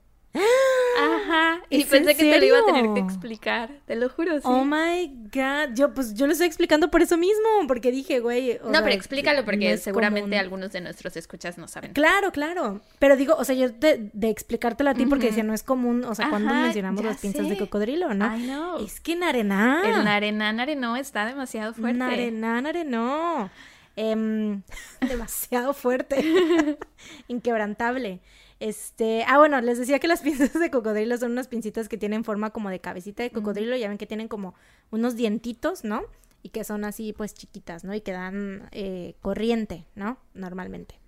Ajá. Y ¿Es pensé en que te lo iba a tener que explicar. Te lo juro, sí. Oh my god. Yo, pues yo lo estoy explicando por eso mismo. Porque dije, güey. o no, sea, pero explícalo porque no seguramente común. algunos de nuestros escuchas no saben. Claro, claro. Pero digo, o sea, yo de, de explicártelo a ti porque decía, no es común, o sea, cuando mencionamos las pinzas de cocodrilo, ¿no? I know. Es que Narená. El narená narenó está demasiado fuerte. Narená, narenó. Em, <laughs> demasiado fuerte. <laughs> Inquebrantable. Este, ah, bueno, les decía que las <laughs> pinzas de cocodrilo son unas pincitas que tienen forma como de cabecita de cocodrilo, ya ven que tienen como unos dientitos, ¿no? Y que son así, pues, chiquitas, ¿no? Y que dan eh, corriente, ¿no? Normalmente.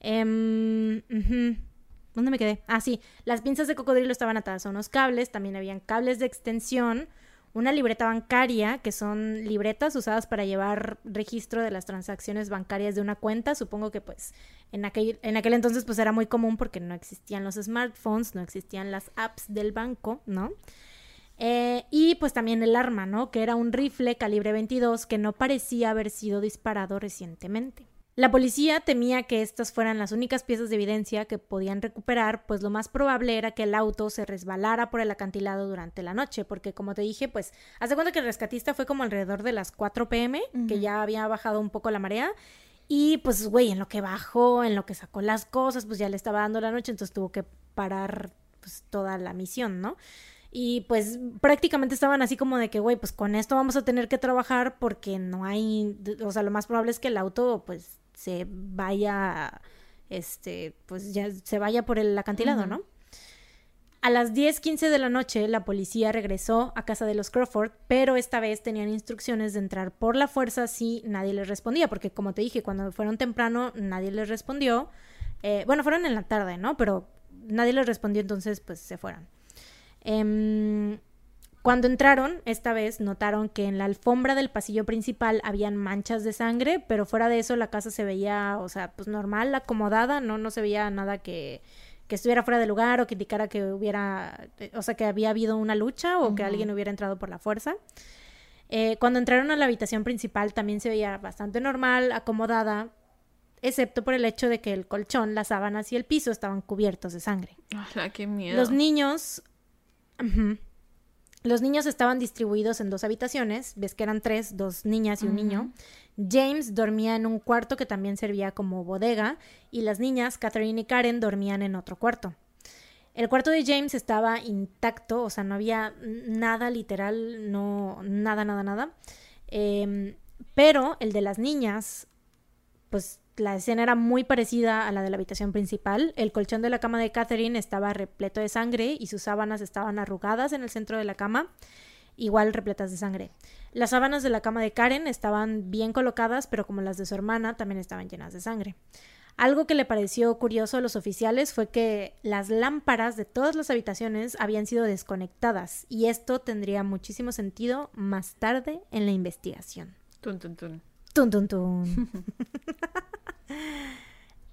Em. ¿Dónde me quedé? Ah, sí, las pinzas de cocodrilo estaban atadas a unos cables, también habían cables de extensión, una libreta bancaria, que son libretas usadas para llevar registro de las transacciones bancarias de una cuenta. Supongo que pues en aquel, en aquel entonces pues era muy común porque no existían los smartphones, no existían las apps del banco, ¿no? Eh, y pues también el arma, ¿no? Que era un rifle calibre 22 que no parecía haber sido disparado recientemente. La policía temía que estas fueran las únicas piezas de evidencia que podían recuperar, pues lo más probable era que el auto se resbalara por el acantilado durante la noche, porque como te dije, pues haz de cuenta que el rescatista fue como alrededor de las 4 pm, que ya había bajado un poco la marea, y pues güey, en lo que bajó, en lo que sacó las cosas, pues ya le estaba dando la noche, entonces tuvo que parar pues toda la misión, ¿no? Y pues prácticamente estaban así como de que, güey, pues con esto vamos a tener que trabajar porque no hay, o sea, lo más probable es que el auto pues se vaya, este, pues ya se vaya por el acantilado. ¿no? A las 10:15 de la noche, la policía regresó a casa de los Crawford, pero esta vez tenían instrucciones de entrar por la fuerza si nadie les respondía, porque como te dije, cuando fueron temprano nadie les respondió. Eh, bueno, fueron en la tarde, ¿no? Pero nadie les respondió, entonces pues se fueron. Em, cuando entraron, esta vez notaron que en la alfombra del pasillo principal habían manchas de sangre, pero fuera de eso la casa se veía, o sea, pues normal, acomodada, no, no se veía nada que, que estuviera fuera de lugar o que indicara que hubiera, o sea, que había habido una lucha o que alguien hubiera entrado por la fuerza. Eh, cuando entraron a la habitación principal también se veía bastante normal, acomodada, excepto por el hecho de que el colchón, las sábanas y el piso estaban cubiertos de sangre. Qué miedo. Los niños. Los niños estaban distribuidos en dos habitaciones. Ves que eran tres, dos niñas y un niño. James dormía en un cuarto que también servía como bodega. Y las niñas, Catherine y Karen, dormían en otro cuarto. El cuarto de James estaba intacto, o sea, no había nada literal, no, nada, nada, nada. Em, pero el de las niñas, pues la escena era muy parecida a la de la habitación principal. El colchón de la cama de Catherine estaba repleto de sangre y sus sábanas estaban arrugadas en el centro de la cama, igual repletas de sangre. Las sábanas de la cama de Karen estaban bien colocadas, pero como las de su hermana, también estaban llenas de sangre. Algo que le pareció curioso a los oficiales fue que las lámparas de todas las habitaciones habían sido desconectadas y esto tendría muchísimo sentido más tarde en la investigación. Tun, tun, tun. Tun, tun, tun. <laughs>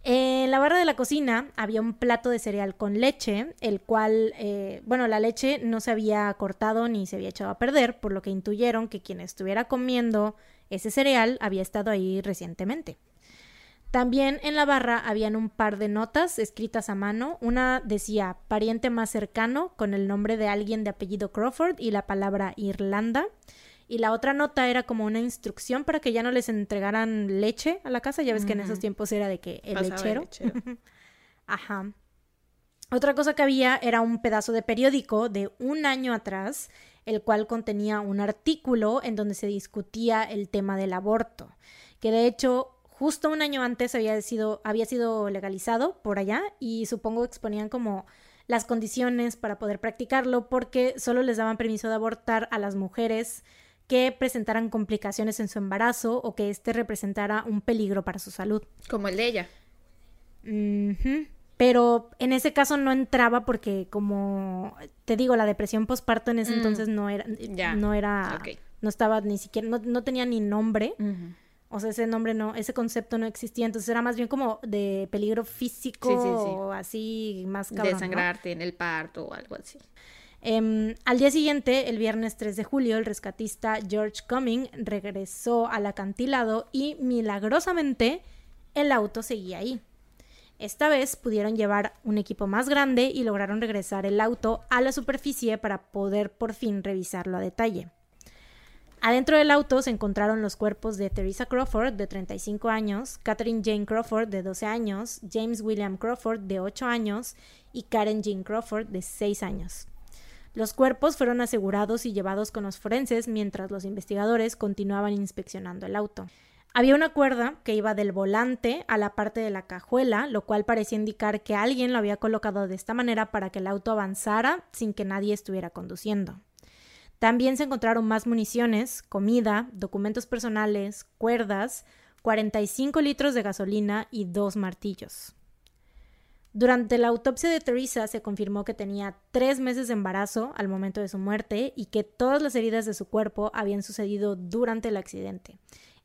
En la barra de la cocina había un plato de cereal con leche, el cual, eh, bueno, la leche no se había cortado ni se había echado a perder, por lo que intuyeron que quien estuviera comiendo ese cereal había estado ahí recientemente. También en la barra habían un par de notas escritas a mano. Una decía pariente más cercano con el nombre de alguien de apellido Crawford y la palabra Irlanda. Y la otra nota era como una instrucción para que ya no les entregaran leche a la casa. Ya ves que en esos tiempos era de que el Pasaba lechero. lechero. <laughs> Ajá. Otra cosa que había era un pedazo de periódico de un año atrás, el cual contenía un artículo en donde se discutía el tema del aborto, que de hecho justo un año antes había sido, había sido legalizado por allá y supongo exponían como las condiciones para poder practicarlo porque solo les daban permiso de abortar a las mujeres que presentaran complicaciones en su embarazo o que éste representara un peligro para su salud. Como el de ella. Pero en ese caso no entraba porque como te digo, la depresión postparto en ese Mm. entonces no era, Ya. no era, no estaba ni siquiera, no, no tenía ni nombre. O sea, ese nombre no, ese concepto no existía, entonces era más bien como de peligro físico Sí, sí, sí. o así más cabrón, ¿no? Desangrarte en el parto o algo así. Em, al día siguiente, el viernes 3 de julio, el rescatista George Cumming regresó al acantilado y milagrosamente el auto seguía ahí. Esta vez pudieron llevar un equipo más grande y lograron regresar el auto a la superficie para poder por fin revisarlo a detalle. Adentro del auto se encontraron los cuerpos de Teresa Crawford, de 35 años, Catherine Jane Crawford, de 12 años, James William Crawford, de 8 años, y Karen Jean Crawford, de 6 años. Los cuerpos fueron asegurados y llevados con los forenses mientras los investigadores continuaban inspeccionando el auto. Había una cuerda que iba del volante a la parte de la cajuela, lo cual parecía indicar que alguien lo había colocado de esta manera para que el auto avanzara sin que nadie estuviera conduciendo. También se encontraron más municiones, comida, documentos personales, cuerdas, 45 litros de gasolina y dos martillos. Durante la autopsia de Teresa se confirmó que tenía tres meses de embarazo al momento de su muerte y que todas las heridas de su cuerpo habían sucedido durante el accidente,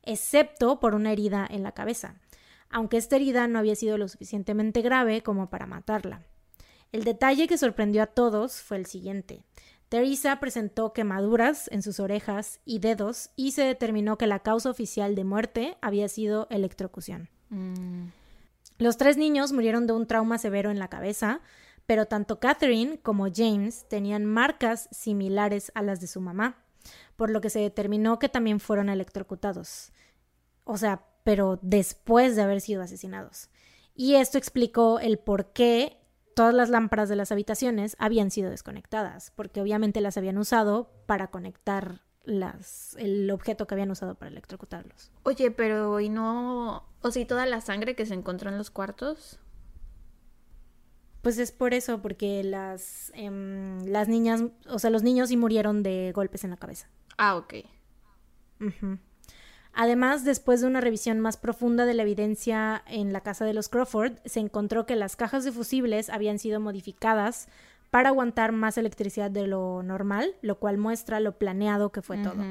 excepto por una herida en la cabeza, aunque esta herida no había sido lo suficientemente grave como para matarla. El detalle que sorprendió a todos fue el siguiente. Teresa presentó quemaduras en sus orejas y dedos y se determinó que la causa oficial de muerte había sido electrocución. Los tres niños murieron de un trauma severo en la cabeza, pero tanto Catherine como James tenían marcas similares a las de su mamá, por lo que se determinó que también fueron electrocutados. O sea, pero después de haber sido asesinados. Y esto explicó el por qué todas las lámparas de las habitaciones habían sido desconectadas, porque obviamente las habían usado para conectar las, el objeto que habían usado para electrocutarlos. Oye, pero ¿y no? O ¿y toda la sangre que se encontró en los cuartos? Pues es por eso, porque las, em, las niñas, o sea, los niños sí murieron de golpes en la cabeza. Ah, ok. Además, después de una revisión más profunda de la evidencia en la casa de los Crawford, se encontró que las cajas de fusibles habían sido modificadas para aguantar más electricidad de lo normal, lo cual muestra lo planeado que fue todo.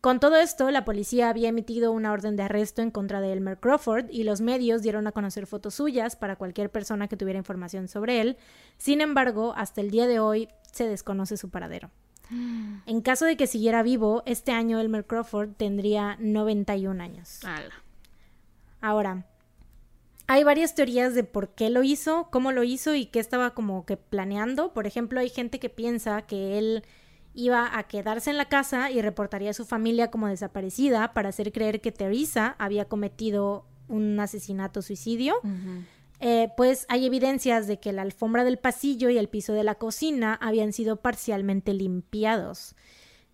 Con todo esto, la policía había emitido una orden de arresto en contra de Elmer Crawford y los medios dieron a conocer fotos suyas para cualquier persona que tuviera información sobre él. Sin embargo, hasta el día de hoy se desconoce su paradero. <gasps> En caso de que siguiera vivo, este año Elmer Crawford tendría 91 años. Ala. Ahora, hay varias teorías de por qué lo hizo, cómo lo hizo y qué estaba como que planeando. Por ejemplo, hay gente que piensa que él iba a quedarse en la casa y reportaría a su familia como desaparecida para hacer creer que Teresa había cometido un asesinato suicidio. Ujú. Eh, pues hay evidencias de que la alfombra del pasillo y el piso de la cocina habían sido parcialmente limpiados.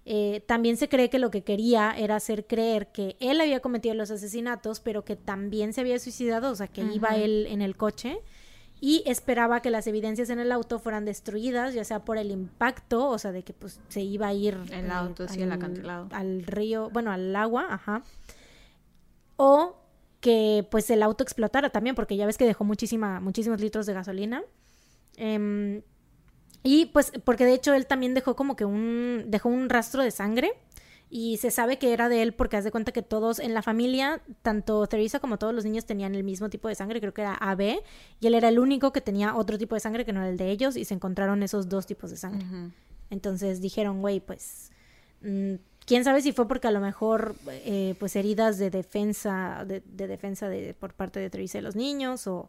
Eh, también se cree que lo que quería era hacer creer que él había cometido los asesinatos, pero que también se había suicidado, o sea, que iba él en el coche y esperaba que las evidencias en el auto fueran destruidas, ya sea por el impacto, o sea, de que pues se iba a ir El auto, sí, el acantilado. al río, bueno, al agua, ajá. O que pues el auto explotara también, porque ya ves que dejó muchísima, muchísimos litros de gasolina. Em, y pues, porque de hecho él también dejó como que un, dejó un rastro de sangre. Y se sabe que era de él porque haz de cuenta que todos en la familia, tanto Teresa como todos los niños tenían el mismo tipo de sangre, creo que era AB, y él era el único que tenía otro tipo de sangre que no era el de ellos, y se encontraron esos dos tipos de sangre. Entonces dijeron, güey, pues, mm, quién sabe si fue porque a lo mejor, eh, pues, heridas de defensa, de, de defensa de, por parte de Teresa y los niños, o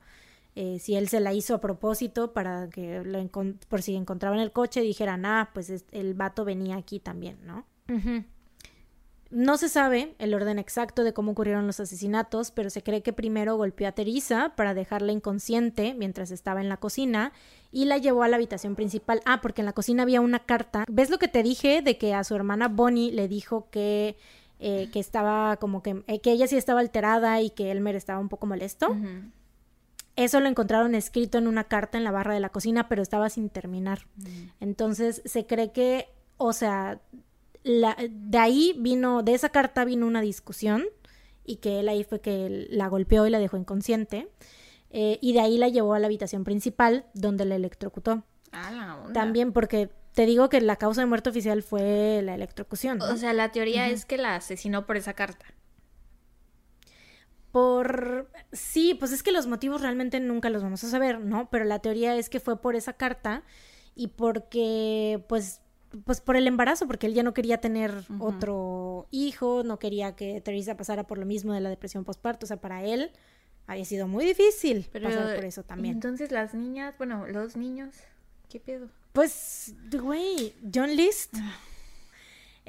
eh, si él se la hizo a propósito para que, lo por si encontraban el coche, dijeran, ah, pues es- el vato venía aquí también, ¿no? No se sabe el orden exacto de cómo ocurrieron los asesinatos, pero se cree que primero golpeó a Teresa para dejarla inconsciente mientras estaba en la cocina y la llevó a la habitación principal. Ah, porque en la cocina había una carta. ¿Ves lo que te dije de que a su hermana Bonnie le dijo que, eh, que estaba como que, eh, que ella sí estaba alterada y que Elmer estaba un poco molesto? Eso lo encontraron escrito en una carta en la barra de la cocina, pero estaba sin terminar. Entonces se cree que, o sea, la- de ahí vino, de esa carta vino una discusión y que él ahí fue que la golpeó y la dejó inconsciente. eh, y de ahí la llevó a la habitación principal donde la electrocutó. Ah, la onda. También porque te digo que la causa de muerte oficial fue la electrocución. ¿no? O sea, la teoría es que la asesinó por esa carta. Por... Sí, pues es que los motivos realmente nunca los vamos a saber, ¿no? Pero la teoría es que fue por esa carta y porque, pues, pues por el embarazo, porque él ya no quería tener otro hijo, no quería que Teresa pasara por lo mismo de la depresión postparto, o sea, para él había sido muy difícil Pero, pasar por eso también. Entonces las niñas, bueno, los niños, ¿qué pedo? Pues, güey, John List.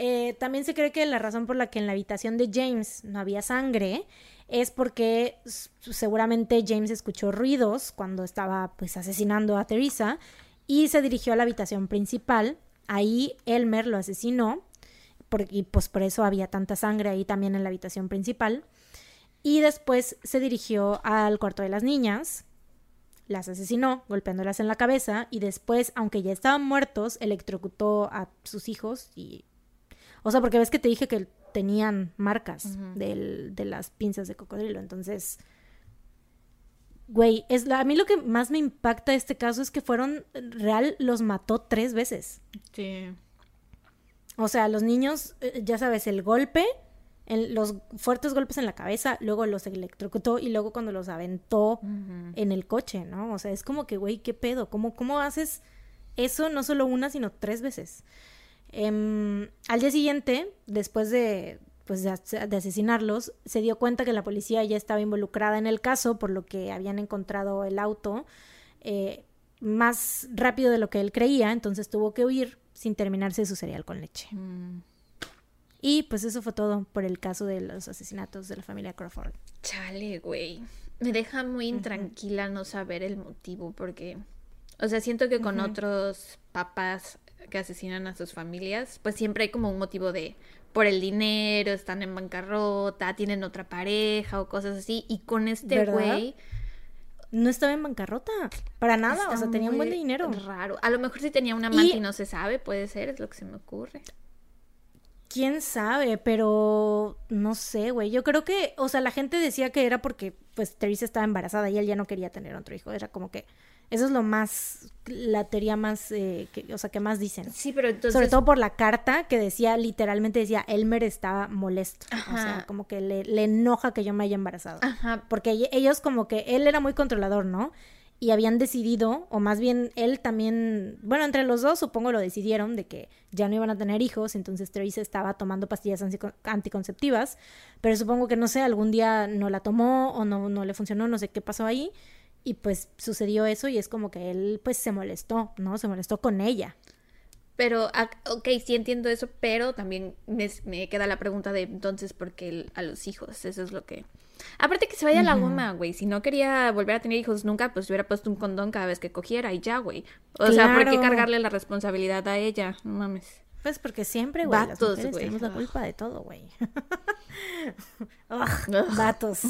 Eh, también se cree que la razón por la que en la habitación de James no había sangre es porque seguramente James escuchó ruidos cuando estaba pues asesinando a Teresa y se dirigió a la habitación principal. Ahí Elmer lo asesinó por- y pues por eso había tanta sangre ahí también en la habitación principal. Y después se dirigió al cuarto de las niñas, las asesinó golpeándolas en la cabeza y después, aunque ya estaban muertos, electrocutó a sus hijos y... O sea, porque ves que te dije que tenían marcas del- de las pinzas de cocodrilo, entonces... Güey, es la- a mí lo que más me impacta de este caso es que fueron, real, los mató tres veces. Sí. O sea, los niños, eh, ya sabes, el golpe, el- los fuertes golpes en la cabeza, luego los electrocutó y luego cuando los aventó en el coche, ¿no? O sea, es como que, güey, ¿qué pedo? ¿Cómo, ¿Cómo haces eso no solo una, sino tres veces? Em, al día siguiente, después de, pues, de, as- de asesinarlos, se dio cuenta que la policía ya estaba involucrada en el caso, por lo que habían encontrado el auto eh, más rápido de lo que él creía, entonces tuvo que huir sin terminarse su cereal con leche. Mm. Y pues eso fue todo por el caso de los asesinatos de la familia Crawford. Chale, güey. Me deja muy intranquila no saber el motivo porque, o sea, siento que con otros papás que asesinan a sus familias, pues siempre hay como un motivo de por el dinero, están en bancarrota, tienen otra pareja o cosas así. Y con este güey No estaba en bancarrota, para nada, o sea, tenía un buen dinero. Raro. A lo mejor sí tenía una amante Y- y no se sabe, puede ser, es lo que se me ocurre. Quién sabe, pero no sé, güey. Yo creo que, o sea, la gente decía que era porque, pues, Teresa estaba embarazada y él ya no quería tener otro hijo. Era como que, eso es lo más, la teoría más, eh, que, o sea, que más dicen. Sí, pero entonces Sobre todo por la carta que decía, literalmente decía, Elmer estaba molesto. O sea, como que le, le enoja que yo me haya embarazado. Ajá, Porque ell- ellos como que él era muy controlador, ¿no? Y habían decidido, o más bien él también, bueno, entre los dos supongo lo decidieron de que ya no iban a tener hijos, entonces Teresa estaba tomando pastillas antico- anticonceptivas, pero supongo que no sé, algún día no la tomó o no, no le funcionó, no sé qué pasó ahí, y pues sucedió eso y es como que él pues se molestó, ¿no? Se molestó con ella. Pero, ah, ok, sí entiendo eso, pero también me, me queda la pregunta de entonces, ¿por qué el- a los hijos? Eso es lo que... Aparte que se vaya la goma, güey. Si no quería volver a tener hijos nunca, pues hubiera puesto un condón cada vez que cogiera y ya, güey. O sea, ¿por qué cargarle la responsabilidad a ella? No mames. Pues porque siempre, güey, las Vatos, mujeres güey. tenemos la culpa de todo, güey. <laughs> Ugh, Ugh. vatos.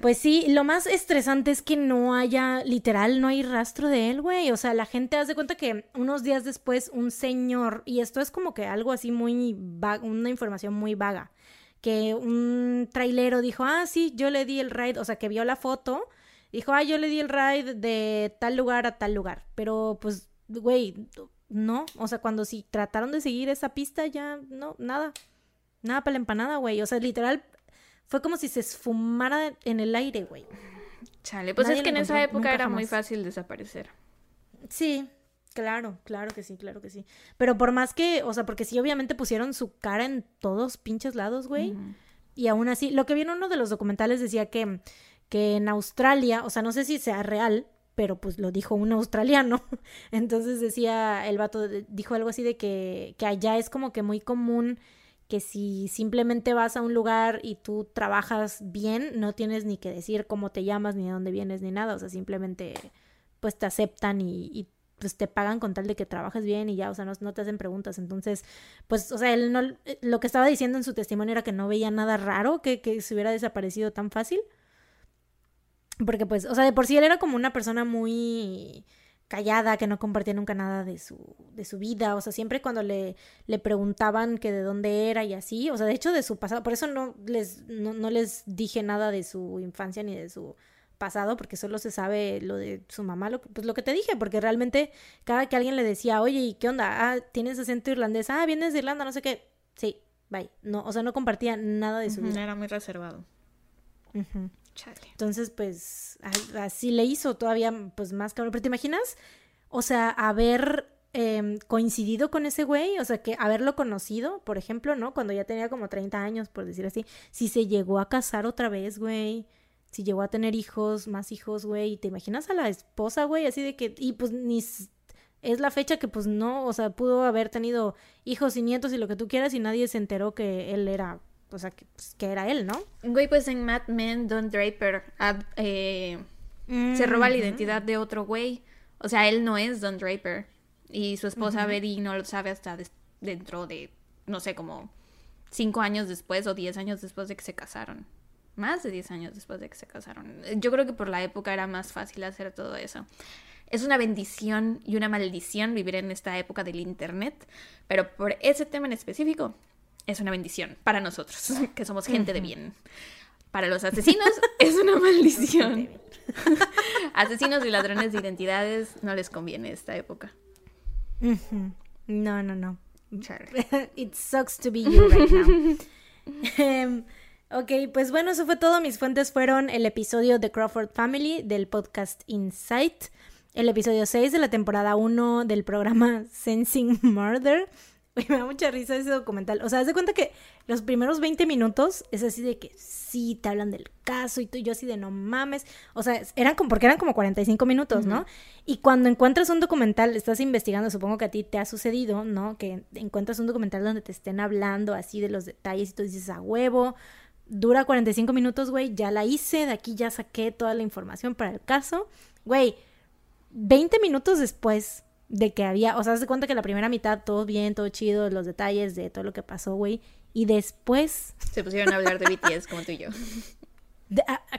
Pues sí, lo más estresante es que no haya, literal, no hay rastro de él, güey. O sea, la gente hace cuenta que unos días después un señor, y esto es como que algo así muy vaga, una información muy vaga, que un trailero dijo, ah, sí, yo le di el ride, o sea, que vio la foto, dijo, ah, yo le di el ride de tal lugar a tal lugar. Pero pues, güey, no, o sea, cuando sí trataron de seguir esa pista, ya no, nada. Nada para la empanada, güey. O sea, literal, fue como si se esfumara en el aire, güey. Chale. Pues nadie es que en esa época era muy fácil desaparecer. Sí, claro, claro que sí, claro que sí. Pero por más que, o sea, porque sí, obviamente pusieron su cara en todos pinches lados, güey. Y aún así, lo que vi en uno de los documentales decía que, que en Australia, o sea, no sé si sea real, pero pues lo dijo un australiano. <laughs> Entonces decía, el vato dijo algo así de que, que allá es como que muy común que si simplemente vas a un lugar y tú trabajas bien, no tienes ni que decir cómo te llamas, ni de dónde vienes, ni nada. O sea, simplemente pues te aceptan y, pues te pagan con tal de que trabajes bien y ya, o sea, no, no te hacen preguntas. Entonces, pues, o sea, él no, lo que estaba diciendo en su testimonio era que no veía nada raro que, que se hubiera desaparecido tan fácil. Porque pues, o sea, de por sí él era como una persona muy callada, que no compartía nunca nada de su, de su vida, o sea, siempre cuando le, le preguntaban que de dónde era y así, o sea, de hecho de su pasado, por eso no les, no, no les dije nada de su infancia ni de su pasado, porque solo se sabe lo de su mamá, lo, pues lo que te dije, porque realmente cada que alguien le decía, oye, ¿y qué onda? Ah, tienes acento irlandés, ah, vienes de Irlanda, no sé qué. Sí, bye. No, o sea, no compartía nada de su vida. Era muy reservado. Entonces, pues, así le hizo todavía, pues, más cabrón. Pero ¿te imaginas? O sea, haber em, coincidido con ese güey, o sea, que haberlo conocido, por ejemplo, ¿no? Cuando ya tenía como 30 años, por decir así, si se llegó a casar otra vez, güey, si llegó a tener hijos, más hijos, güey, te imaginas a la esposa, güey, así de que, y pues ni es la fecha que pues no, o sea, pudo haber tenido hijos y nietos y lo que tú quieras y nadie se enteró que él era o sea, que, pues, que era él, ¿no? Güey, pues en Mad Men, Don Draper eh, se roba la identidad de otro güey. O sea, él no es Don Draper. Y su esposa Betty no lo sabe hasta dentro de, no sé, como cinco años después o diez años después de que se casaron. Más de diez años después de que se casaron. Yo creo que por la época era más fácil hacer todo eso. Es una bendición y una maldición vivir en esta época del Internet, pero por ese tema en específico es una bendición para nosotros, <laughs> que somos gente de bien. Para los asesinos <laughs> es una maldición. <laughs> asesinos y ladrones de identidades no les conviene esta época. No, no, no. It sucks to be you right now. Em, ok, pues bueno, eso fue todo. Mis fuentes fueron el episodio de Crawford Family del podcast Insight, el episodio 6 de la temporada 1 del programa Sensing Murder <laughs> me da mucha risa ese documental. O sea, haz de cuenta que los primeros 20 minutos es así de que sí, te hablan del caso y tú y yo así de no mames. O sea, eran como, porque eran como 45 minutos, ¿no? Y cuando encuentras un documental, estás investigando, supongo que a ti te ha sucedido, ¿no? Que encuentras un documental donde te estén hablando así de los detalles y tú dices a huevo. Dura 45 minutos, güey, ya la hice, de aquí ya saqué toda la información para el caso. Güey, 20 minutos después de que había, o sea, se cuenta que la primera mitad todo bien, todo chido, los detalles de todo lo que pasó, güey, y después se pusieron a hablar de BTS como tú y yo. <laughs>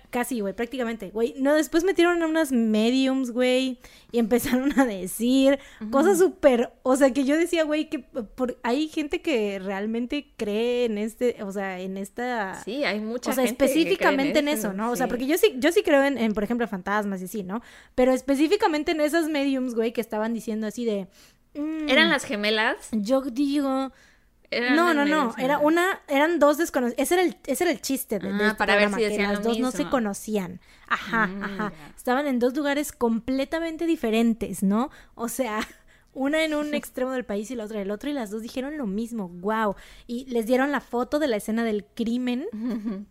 casi, güey, prácticamente, güey. No, después metieron a unas mediums, güey, y <laughs> empezaron a decir cosas súper, o sea, que yo decía, güey, que por, hay gente que realmente cree en este, o sea, en esta... Sí, hay mucha O sea, específicamente en, eso, ¿no? O sea, porque yo sí, yo sí creo en, por ejemplo, fantasmas y así, ¿no? Pero específicamente en esas mediums, güey, que estaban diciendo así de... ¿Eran mm, las gemelas? Yo digo no, no, no. Era una, eran dos desconocidos. Ese era el, ese era el chiste de, ah, este para ver si decían las dos no se conocían. Ajá, mm, ajá. Estaban en dos lugares completamente diferentes, ¿no? O sea, <laughs> una en un <laughs> extremo del país y la otra en el otro, y las dos dijeron lo mismo. Wow. Y les dieron la foto de la escena del crimen. <laughs>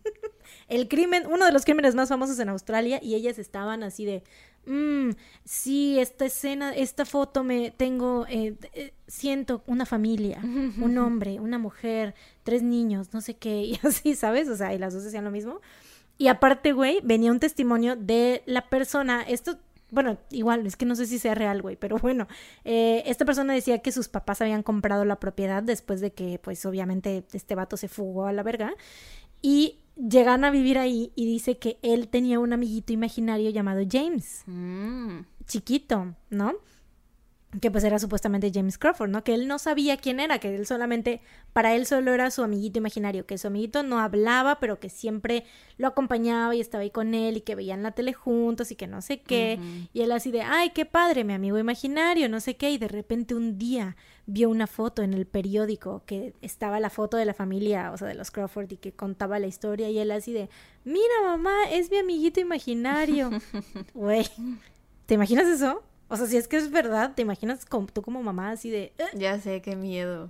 el crimen, uno de los crímenes más famosos en Australia, y ellas estaban así de mmm, sí, esta escena, esta foto me tengo, eh, eh, siento una familia, <laughs> un hombre, una mujer, tres niños, no sé qué, <laughs> y así, ¿sabes? O sea, y las dos decían lo mismo. Y aparte, güey, venía un testimonio de la persona, esto, bueno, igual, es que no sé si sea real, güey, pero bueno, eh, esta persona decía que sus papás habían comprado la propiedad después de que, pues, obviamente, este vato se fugó a la verga. Y llegan a vivir ahí y dice que él tenía un amiguito imaginario llamado James. Mm. Chiquito, ¿no? Que pues era supuestamente James Crawford, ¿no? Que él no sabía quién era, que él solamente, para él solo era su amiguito imaginario, que su amiguito no hablaba, pero que siempre lo acompañaba y estaba ahí con él y que veían la tele juntos y que no sé qué. Y él así de, ay, qué padre, mi amigo imaginario, no sé qué. Y de repente un día vio una foto en el periódico que estaba la foto de la familia, o sea, de los Crawford y que contaba la historia y él así de, mira mamá, es mi amiguito imaginario. <laughs> Güey, ¿te imaginas eso? O sea, si es que es verdad, ¿te imaginas tú como mamá así de... Ya sé, qué miedo.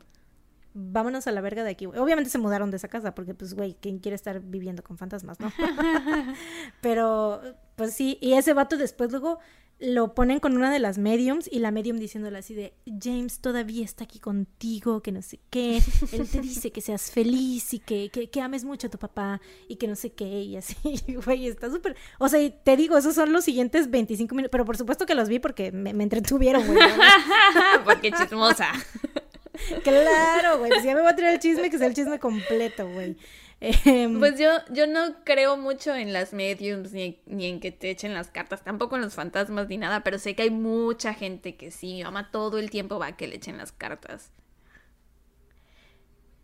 Vámonos a la verga de aquí. Obviamente se mudaron de esa casa porque, pues, güey, ¿quién quiere estar viviendo con fantasmas, no? <laughs> <laughs> Pero, pues sí, y ese vato después luego lo ponen con una de las mediums y la medium diciéndole así de James todavía está aquí contigo, que no sé qué, él te dice que seas feliz y que, que, ames mucho a tu papá y que no sé qué y así, <laughs> güey, está súper, o sea, te digo, esos son los siguientes 25 minutos, pero por supuesto que los vi porque me, entretuvieron, güey. <laughs> porque chismosa. claro, güey, si ya me voy a traer el chisme, que sea el chisme completo, güey. Em, pues yo, yo no creo mucho en las mediums ni, en que te echen las cartas, tampoco en los fantasmas ni nada, pero sé que hay mucha gente que sí, mi mamá todo el tiempo va a que le echen las cartas.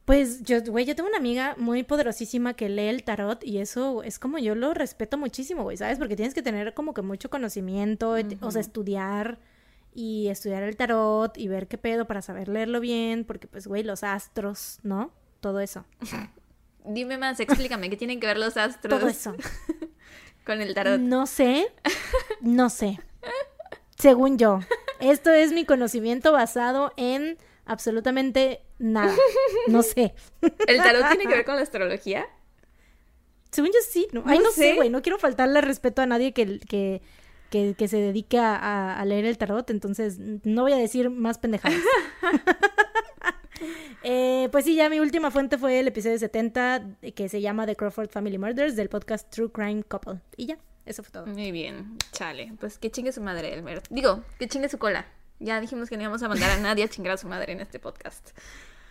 Pues yo, güey, yo tengo una amiga muy poderosísima que lee el tarot y eso es como yo lo respeto muchísimo, güey, ¿sabes? Porque tienes que tener como que mucho conocimiento, o sea, estudiar y estudiar el tarot y ver qué pedo para saber leerlo bien, porque pues, güey, los astros, ¿no? Todo eso. <laughs> Dime más, explícame, ¿qué tienen que ver los astros? Todo eso. <laughs> con el tarot. No sé, no sé. Según yo, esto es mi conocimiento basado en absolutamente nada. No sé. ¿El tarot tiene que ver con la astrología? Según yo sí, no. Ay, no, sé, güey. No quiero faltarle respeto a nadie que, que, que, se dedique a, leer el tarot, entonces no voy a decir más pendejadas. <laughs> Eh, pues sí, ya mi última fuente fue el episodio 70 que se llama The Crawford Family Murders del podcast True Crime Couple. Y ya, eso fue todo. Muy bien, chale. Pues que chingue su madre, Elmer. Digo, que chingue su cola. Ya dijimos que no íbamos a mandar a nadie a chingar a su madre en este podcast.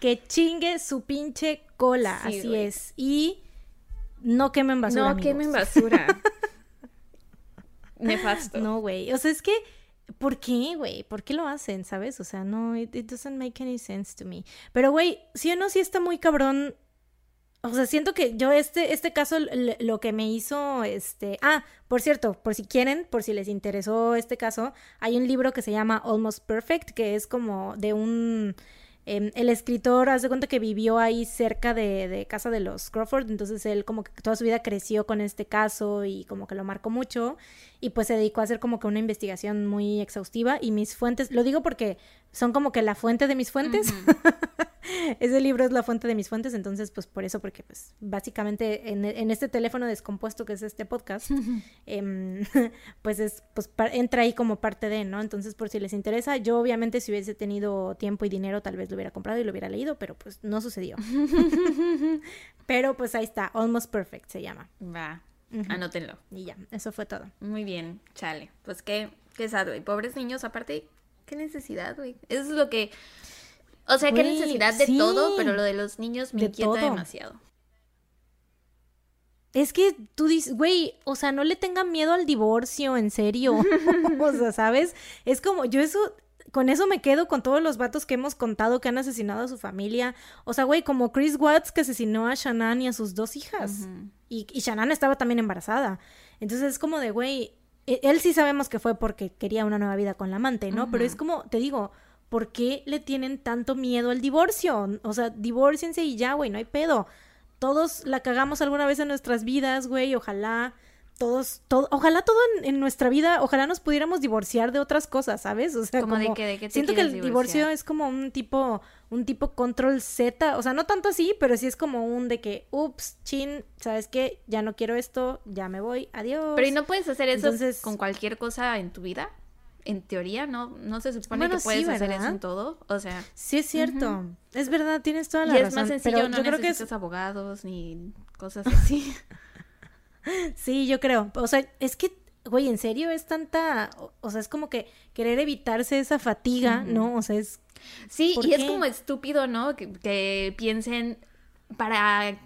Que chingue su pinche cola, así es. Y no quemen basura. No quemen basura. <laughs> Nefasto. No, güey. O sea, es que, ¿por qué, güey? ¿Por qué lo hacen, sabes? O sea, no, it, doesn't make any sense to me. Pero, güey, sí o no, sí está muy cabrón o sea, siento que yo este, este caso lo que me hizo, este... Ah, por cierto, por si quieren, por si les interesó este caso, hay un libro que se llama Almost Perfect, que es como de un... Em, el escritor, hace cuenta que vivió ahí cerca de, de, casa de los Crawford, entonces él como que toda su vida creció con este caso y como que lo marcó mucho y pues se dedicó a hacer como que una investigación muy exhaustiva y mis fuentes, lo digo porque son como que la fuente de mis fuentes. <laughs> Ese libro es la fuente de mis fuentes, entonces pues por eso, porque pues básicamente en, este teléfono descompuesto que es este podcast, <laughs> em, <laughs> pues es, pues entra ahí como parte de, ¿no? Entonces por si les interesa, yo obviamente si hubiese tenido tiempo y dinero tal vez lo hubiera comprado y lo hubiera leído, pero pues no sucedió. pero pues ahí está, Almost Perfect se llama. Va. Anótenlo. Y ya, eso fue todo. Muy bien, chale. Pues qué, qué sad, güey. Pobres niños, aparte, qué necesidad, güey. Eso es lo que. O sea, qué necesidad de todo, pero lo de los niños me inquieta demasiado. Es que tú dices, güey, o sea, no le tengan miedo al divorcio, en serio. <laughs> <laughs> o sea, ¿sabes? Es como, yo eso, con eso me quedo con todos los vatos que hemos contado que han asesinado a su familia. O sea, güey, como Chris Watts que asesinó a Shannon y a sus dos hijas. y, y Shannon estaba también embarazada. Entonces es como de, güey, e, él sí sabemos que fue porque quería una nueva vida con la amante, ¿no? Pero es como, te digo, ¿por qué le tienen tanto miedo al divorcio? O sea, divórciense y ya, güey, no hay pedo. Todos la cagamos alguna vez en nuestras vidas, güey, ojalá todos, todo, ojalá todo en, nuestra vida, ojalá nos pudiéramos divorciar de otras cosas, ¿sabes? O sea, como, de que, de qué siento que el divorcio es como un tipo, un tipo control Z, o sea, no tanto así, pero sí es como un de que, ups, chin, ¿sabes qué? Ya no quiero esto, ya me voy, adiós. Pero ¿y no puedes hacer eso con cualquier cosa en tu vida? En teoría, no, no se supone que puedes hacer eso en todo, o sea. Sí es cierto, es verdad, tienes toda la razón. Y es más sencillo, no yo necesitas que abogados ni cosas <laughs> así. Sí, yo creo. O sea, es que, güey, en serio es tanta, o, sea, es como que querer evitarse esa fatiga, ¿no? O sea, es... Sí, y es como estúpido, ¿no? Que, piensen para...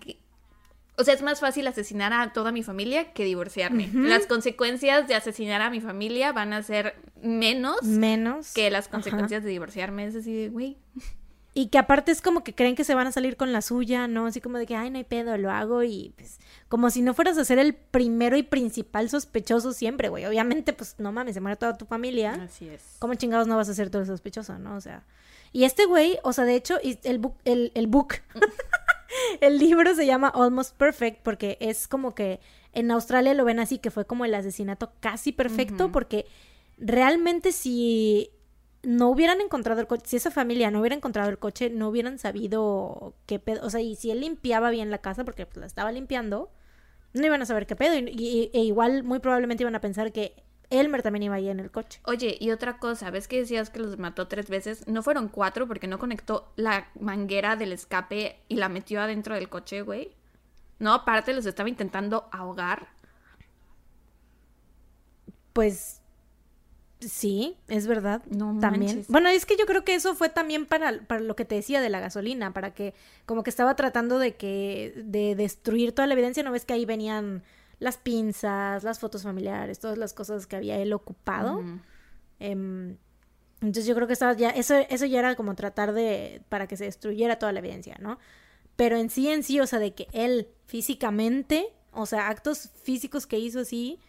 O sea, es más fácil asesinar a toda mi familia que divorciarme. Las consecuencias de asesinar a mi familia van a ser menos, menos. que las consecuencias de divorciarme. Es así güey. Y que aparte es como que creen que se van a salir con la suya, ¿no? Así como de que, ay, no hay pedo, lo hago y pues como si no fueras a ser el primero y principal sospechoso siempre, güey. Obviamente, pues no mames, se muere toda tu familia. Así es. ¿Cómo chingados no vas a ser todo el sospechoso, no? O sea. Y este güey, o sea, de hecho, el book, el, el book, <laughs> el libro se llama Almost Perfect porque es como que en Australia lo ven así, que fue como el asesinato casi perfecto, porque realmente si no hubieran encontrado el coche, si esa familia no hubiera encontrado el coche, no hubieran sabido qué pedo, o sea, y si él limpiaba bien la casa, porque pues, la estaba limpiando, no iban a saber qué pedo, y, e igual muy probablemente iban a pensar que Elmer también iba ahí en el coche. Oye, y otra cosa, ¿ves que decías que los mató tres veces? No fueron cuatro porque no conectó la manguera del escape y la metió adentro del coche, güey. No, aparte los estaba intentando ahogar. Pues Sí, es verdad. No también. Bueno, es que yo creo que eso fue también para, para lo que te decía de la gasolina, para que como que estaba tratando de que de destruir toda la evidencia, no ves que ahí venían las pinzas, las fotos familiares, todas las cosas que había él ocupado. Em, entonces yo creo que estaba ya eso eso ya era como tratar de para que se destruyera toda la evidencia, ¿no? pero en sí, en sí, o sea, de que él físicamente, o sea, actos físicos que hizo así,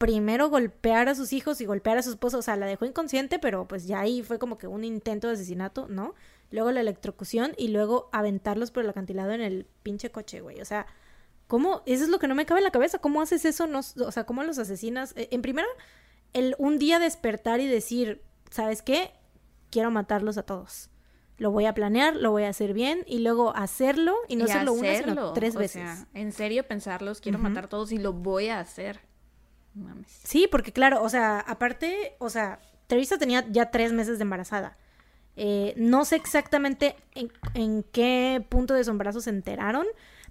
primero golpear a sus hijos y golpear a su esposa, o sea, la dejó inconsciente, pero pues ya ahí fue como que un intento de asesinato, ¿no? Luego la electrocución y luego aventarlos por el acantilado en el pinche coche, güey. O sea, ¿cómo? Eso es lo que no me cabe en la cabeza. ¿Cómo haces eso? No, o sea, ¿cómo los asesinas? Eh, en primera, el un día despertar y decir, ¿sabes qué? Quiero matarlos a todos. Lo voy a planear, lo voy a hacer bien y luego hacerlo y no hacerlo una, sino tres veces. Sea, en serio pensarlos, quiero matar a todos y lo voy a hacer. Mames. Sí, porque claro, o sea, aparte, o sea, Teresa tenía ya tres meses de embarazada. Eh, no sé exactamente en, qué punto de su embarazo se enteraron,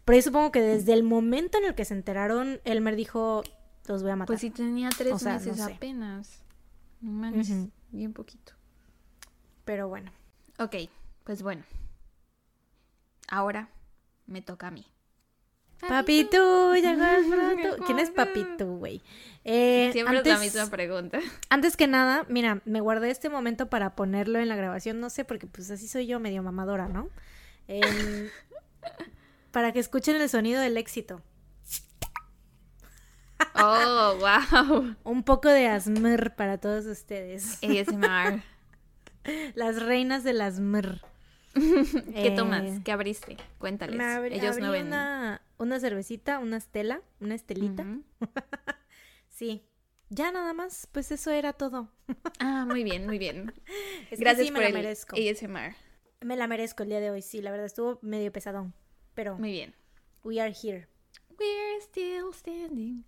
pero yo supongo que desde el momento en el que se enteraron, Elmer dijo, los voy a matar. Pues sí tenía tres meses apenas. No mames, bien poquito. Pero bueno. Ok, pues bueno. Ahora me toca a mí. Papito, llegó pronto. ¿Quién es Papito, güey? Eh, Siempre es la misma pregunta. <laughs> Antes que nada, mira, me guardé este momento para ponerlo en la grabación, no sé, porque pues así soy yo, medio mamadora, ¿no? Em, <laughs> para que escuchen el sonido del éxito. Oh, wow. <laughs> Un poco de asmr para todos ustedes. ASMR. Las reinas del asmr. ¿Qué tomas? Eh, ¿Qué abriste? Cuéntales. Ellos no ven. Una, una cervecita, una estela, una estelita. <laughs> sí. Ya nada más, pues eso era todo. ah, muy bien, muy bien. <laughs> Gracias por me la merezco. ASMR. Me la merezco el día de hoy, sí, la verdad estuvo medio pesadón, pero Muy bien. We are here. We're still standing.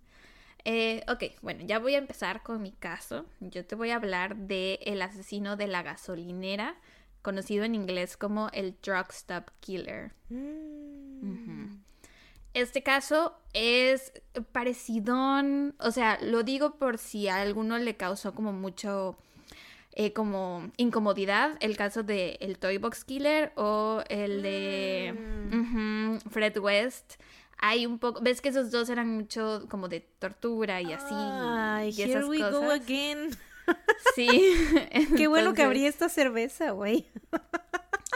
Eh, ok, bueno, ya voy a empezar con mi caso. Yo te voy a hablar de el asesino de la gasolinera conocido en inglés como el Drug Stop Killer. Mm. Este caso es parecido, o sea, lo digo por si a alguno le causó como mucho eh, como incomodidad el caso de el Toy Box Killer o el de mm. Fred West. Hay un poco, ves que esos dos eran mucho como de tortura y así. Ay, here we go again. <laughs> Sí. <laughs> Qué bueno que abrí esta cerveza, güey.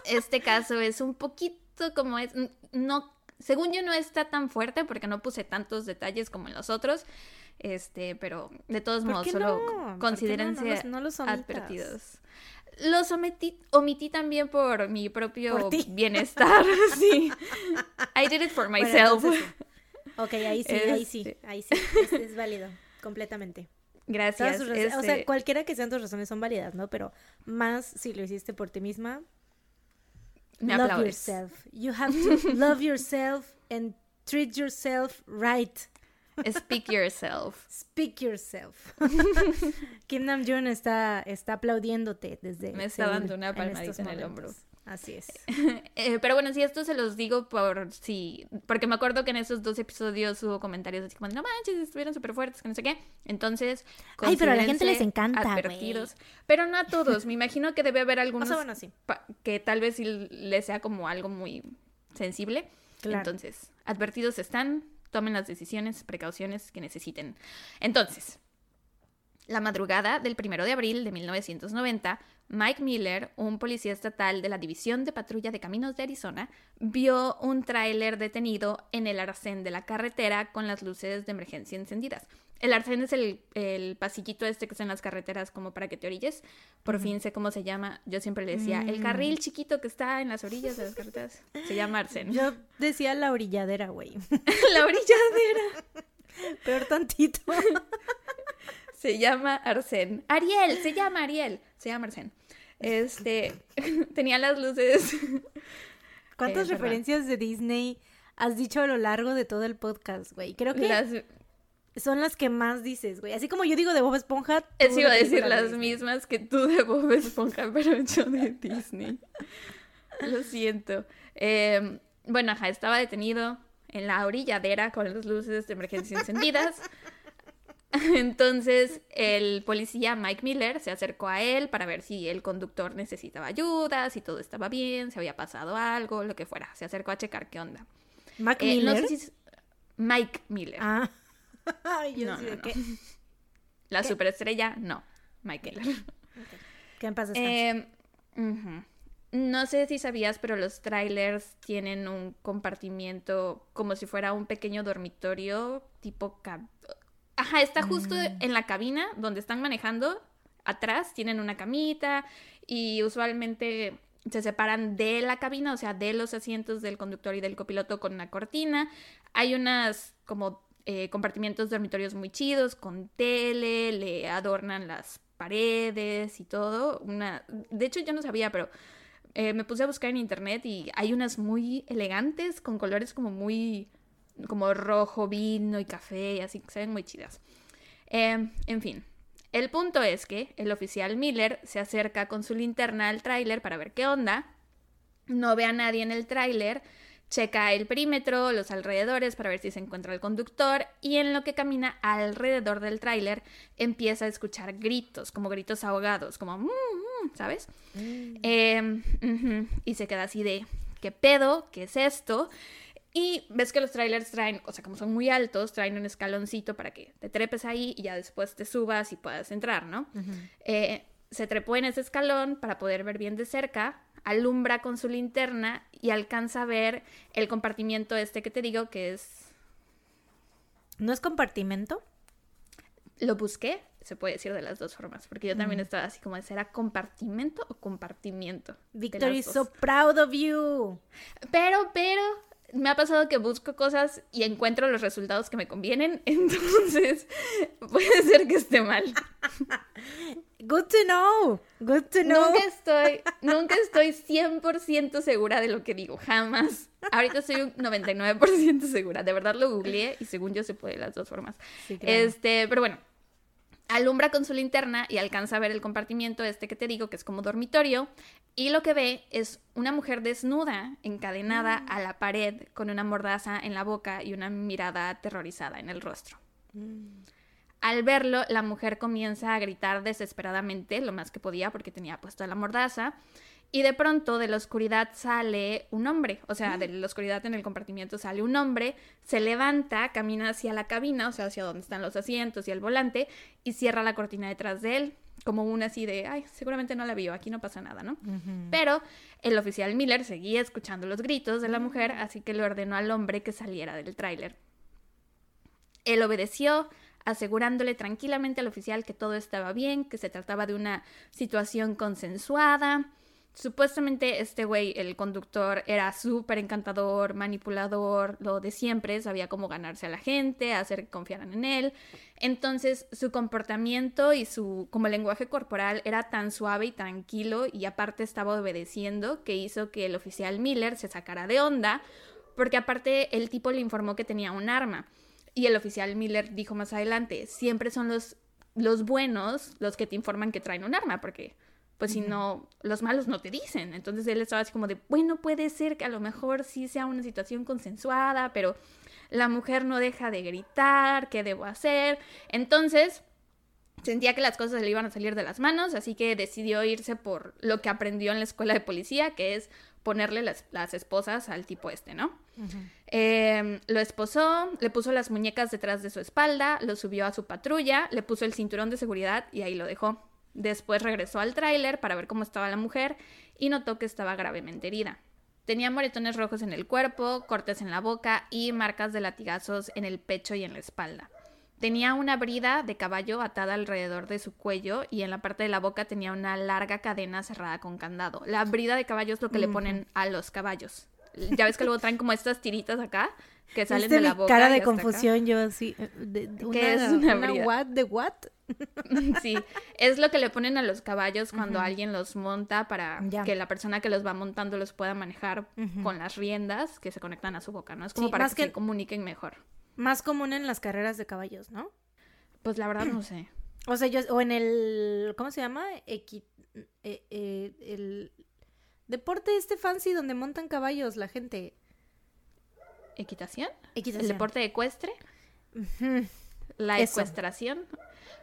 Este caso es un poquito como es, no, según yo no está tan fuerte porque no puse tantos detalles como en los otros, este, pero de todos modos solo considérense no? los, advertidos. Los omití, omití también por mi propio bienestar, <laughs> sí. <laughs> I did it for myself. ok, ahí sí, ahí sí, este ahí sí, es válido, completamente. Gracias. O sea, este cualquiera que sean tus razones son válidas, ¿no? Pero más si lo hiciste por ti misma. Me love yourself. You have to love yourself and treat yourself right. Speak yourself. Speak yourself. <laughs> Kim Nam-joon está, está aplaudiéndote desde... Me está dando una palmadita en, el hombro. Así es. <laughs> Eh, pero bueno, si esto se los digo por si. Porque me acuerdo que en esos dos episodios hubo comentarios así como: no manches, estuvieron súper fuertes, que no sé qué. Entonces. Ay, pero a la gente les encanta. Advertidos. Pero no a todos. me imagino que debe haber <laughs> algunos. O bueno, sí. Que tal vez les sea como algo muy sensible. Entonces, advertidos están. Tomen las decisiones, precauciones que necesiten. Entonces, la madrugada del primero de abril de 1990, Mike Miller, un policía estatal de la División de Patrulla de Caminos de Arizona, vio un tráiler detenido en el arcén de la carretera con las luces de emergencia encendidas. El arcén es el, pasillito este que está en las carreteras como para que te orilles. Por fin sé cómo se llama. Yo siempre le decía, el carril mm. chiquito que está en las orillas de las carreteras. Se llama arcén. Yo decía la orilladera, güey. <laughs> la orilladera. <laughs> Peor tantito. <laughs> se llama Arsén. Ariel, se llama Ariel. Se llama Arsén. Este, <laughs> tenía las luces. <laughs> ¿Cuántas referencias de Disney has dicho a lo largo de todo el podcast, güey? Creo que son las que más dices, güey. Así como yo digo de Bob Esponja. Es iba a decir las mismas que tú de Bob Esponja, <laughs> pero yo de Disney. Lo siento. Em, bueno, ajá, estaba detenido en la orilladera con las luces de emergencia encendidas. <laughs> Entonces el policía Mike Miller se acercó a él para ver si el conductor necesitaba ayuda, si todo estaba bien, si había pasado algo, lo que fuera. Se acercó a checar qué onda. ¿Mike eh, Miller? Mike Miller. Ah. <laughs> yo qué. La superestrella, no. Mike Miller. ¿Qué en pasa? Eh, No sé si sabías, pero los trailers tienen un compartimiento como si fuera un pequeño dormitorio tipo... Ajá, está justo Mm. en la cabina donde están manejando. Atrás tienen una camita y usualmente se separan de la cabina, o sea, de los asientos del conductor y del copiloto con una cortina. Hay unas como eh, compartimientos dormitorios muy chidos con tele, le adornan las paredes y todo. Una... De hecho, yo no sabía, pero eh, me puse a buscar en internet y hay unas muy elegantes con colores como muy como rojo, vino y café y así que se ven muy chidas. Eh, en fin, el punto es que el oficial Miller se acerca con su linterna al tráiler para ver qué onda. No ve a nadie en el tráiler, checa el perímetro, los alrededores para ver si se encuentra el conductor y en lo que camina alrededor del tráiler empieza a escuchar gritos, como gritos ahogados, como "Mm, mm", ¿sabes? Eh, ujú, y se queda así de ¿qué pedo? ¿Qué es esto? Y ves que los trailers traen, o sea, como son muy altos, traen un escaloncito para que te trepes ahí y ya después te subas y puedas entrar, ¿no? Eh, se trepó en ese escalón para poder ver bien de cerca, alumbra con su linterna y alcanza a ver el compartimiento este que te digo que es... ¿No es compartimento? Lo busqué, se puede decir de las dos formas, porque yo también estaba así como, ¿será compartimento o compartimiento? Victor is so proud of you. Pero, pero, me ha pasado que busco cosas y encuentro los resultados que me convienen, <laughs> entonces puede ser que esté mal. <laughs> Good to know. Good to know. Nunca estoy, nunca estoy 100% segura de lo que digo, jamás. Ahorita estoy un 99% segura, de verdad lo googleé y según yo se puede de las dos formas. Sí, claro. Este, pero bueno, alumbra con su linterna y alcanza a ver el compartimiento este que te digo, que es como dormitorio, y lo que ve es una mujer desnuda, encadenada Mm. a la pared, con una mordaza en la boca y una mirada aterrorizada en el rostro. Mm. Al verlo, la mujer comienza a gritar desesperadamente, lo más que podía porque tenía puesta la mordaza, y de pronto de la oscuridad sale un hombre, o sea, de la oscuridad en el compartimiento sale un hombre, se levanta, camina hacia la cabina, o sea, hacia donde están los asientos y el volante, y cierra la cortina detrás de él, como una así de, ay, seguramente no la vio, aquí no pasa nada, ¿no? Pero el oficial Miller seguía escuchando los gritos de la mujer, así que le ordenó al hombre que saliera del tráiler. Él obedeció, asegurándole tranquilamente al oficial que todo estaba bien, que se trataba de una situación consensuada. Supuestamente este güey, el conductor, era súper encantador, manipulador, lo de siempre, sabía cómo ganarse a la gente, hacer que confiaran en él. Entonces su comportamiento y su como lenguaje corporal era tan suave y tranquilo y aparte estaba obedeciendo que hizo que el oficial Miller se sacara de onda porque aparte el tipo le informó que tenía un arma. Y el oficial Miller dijo más adelante, siempre son los, los buenos los que te informan que traen un arma, porque pues si no, los malos no te dicen. Entonces él estaba así como de, bueno, puede ser que a lo mejor sí sea una situación consensuada, pero la mujer no deja de gritar, ¿qué debo hacer? Entonces sentía que las cosas le iban a salir de las manos, así que decidió irse por lo que aprendió en la escuela de policía, que es ponerle las, las esposas al tipo este, ¿no? Eh, lo esposó, le puso las muñecas detrás de su espalda, lo subió a su patrulla, le puso el cinturón de seguridad y ahí lo dejó. Después regresó al tráiler para ver cómo estaba la mujer y notó que estaba gravemente herida. Tenía moretones rojos en el cuerpo, cortes en la boca y marcas de latigazos en el pecho y en la espalda. Tenía una brida de caballo atada alrededor de su cuello y en la parte de la boca tenía una larga cadena cerrada con candado. La brida de caballo es lo que le ponen a los caballos. Ya ves que luego traen como estas tiritas acá que salen ¿Viste de la boca. cara de acá. confusión yo así? eh, De, de ¿Qué es una brida? what? ¿De what? <laughs> Sí, es lo que le ponen a los caballos cuando alguien los monta para Ya. que la persona que los va montando los pueda manejar con las riendas que se conectan a su boca, ¿no? Es como Sí, para que- se comuniquen mejor. Más común en las carreras de caballos, ¿no? Pues la verdad no <clears throat> sé. O sea, yo, o en el, ¿cómo se llama? Equi, eh, eh, el deporte este fancy donde montan caballos la gente. ¿Equitación? Equitación. ¿El deporte ecuestre? ¿La Eso. ecuestración?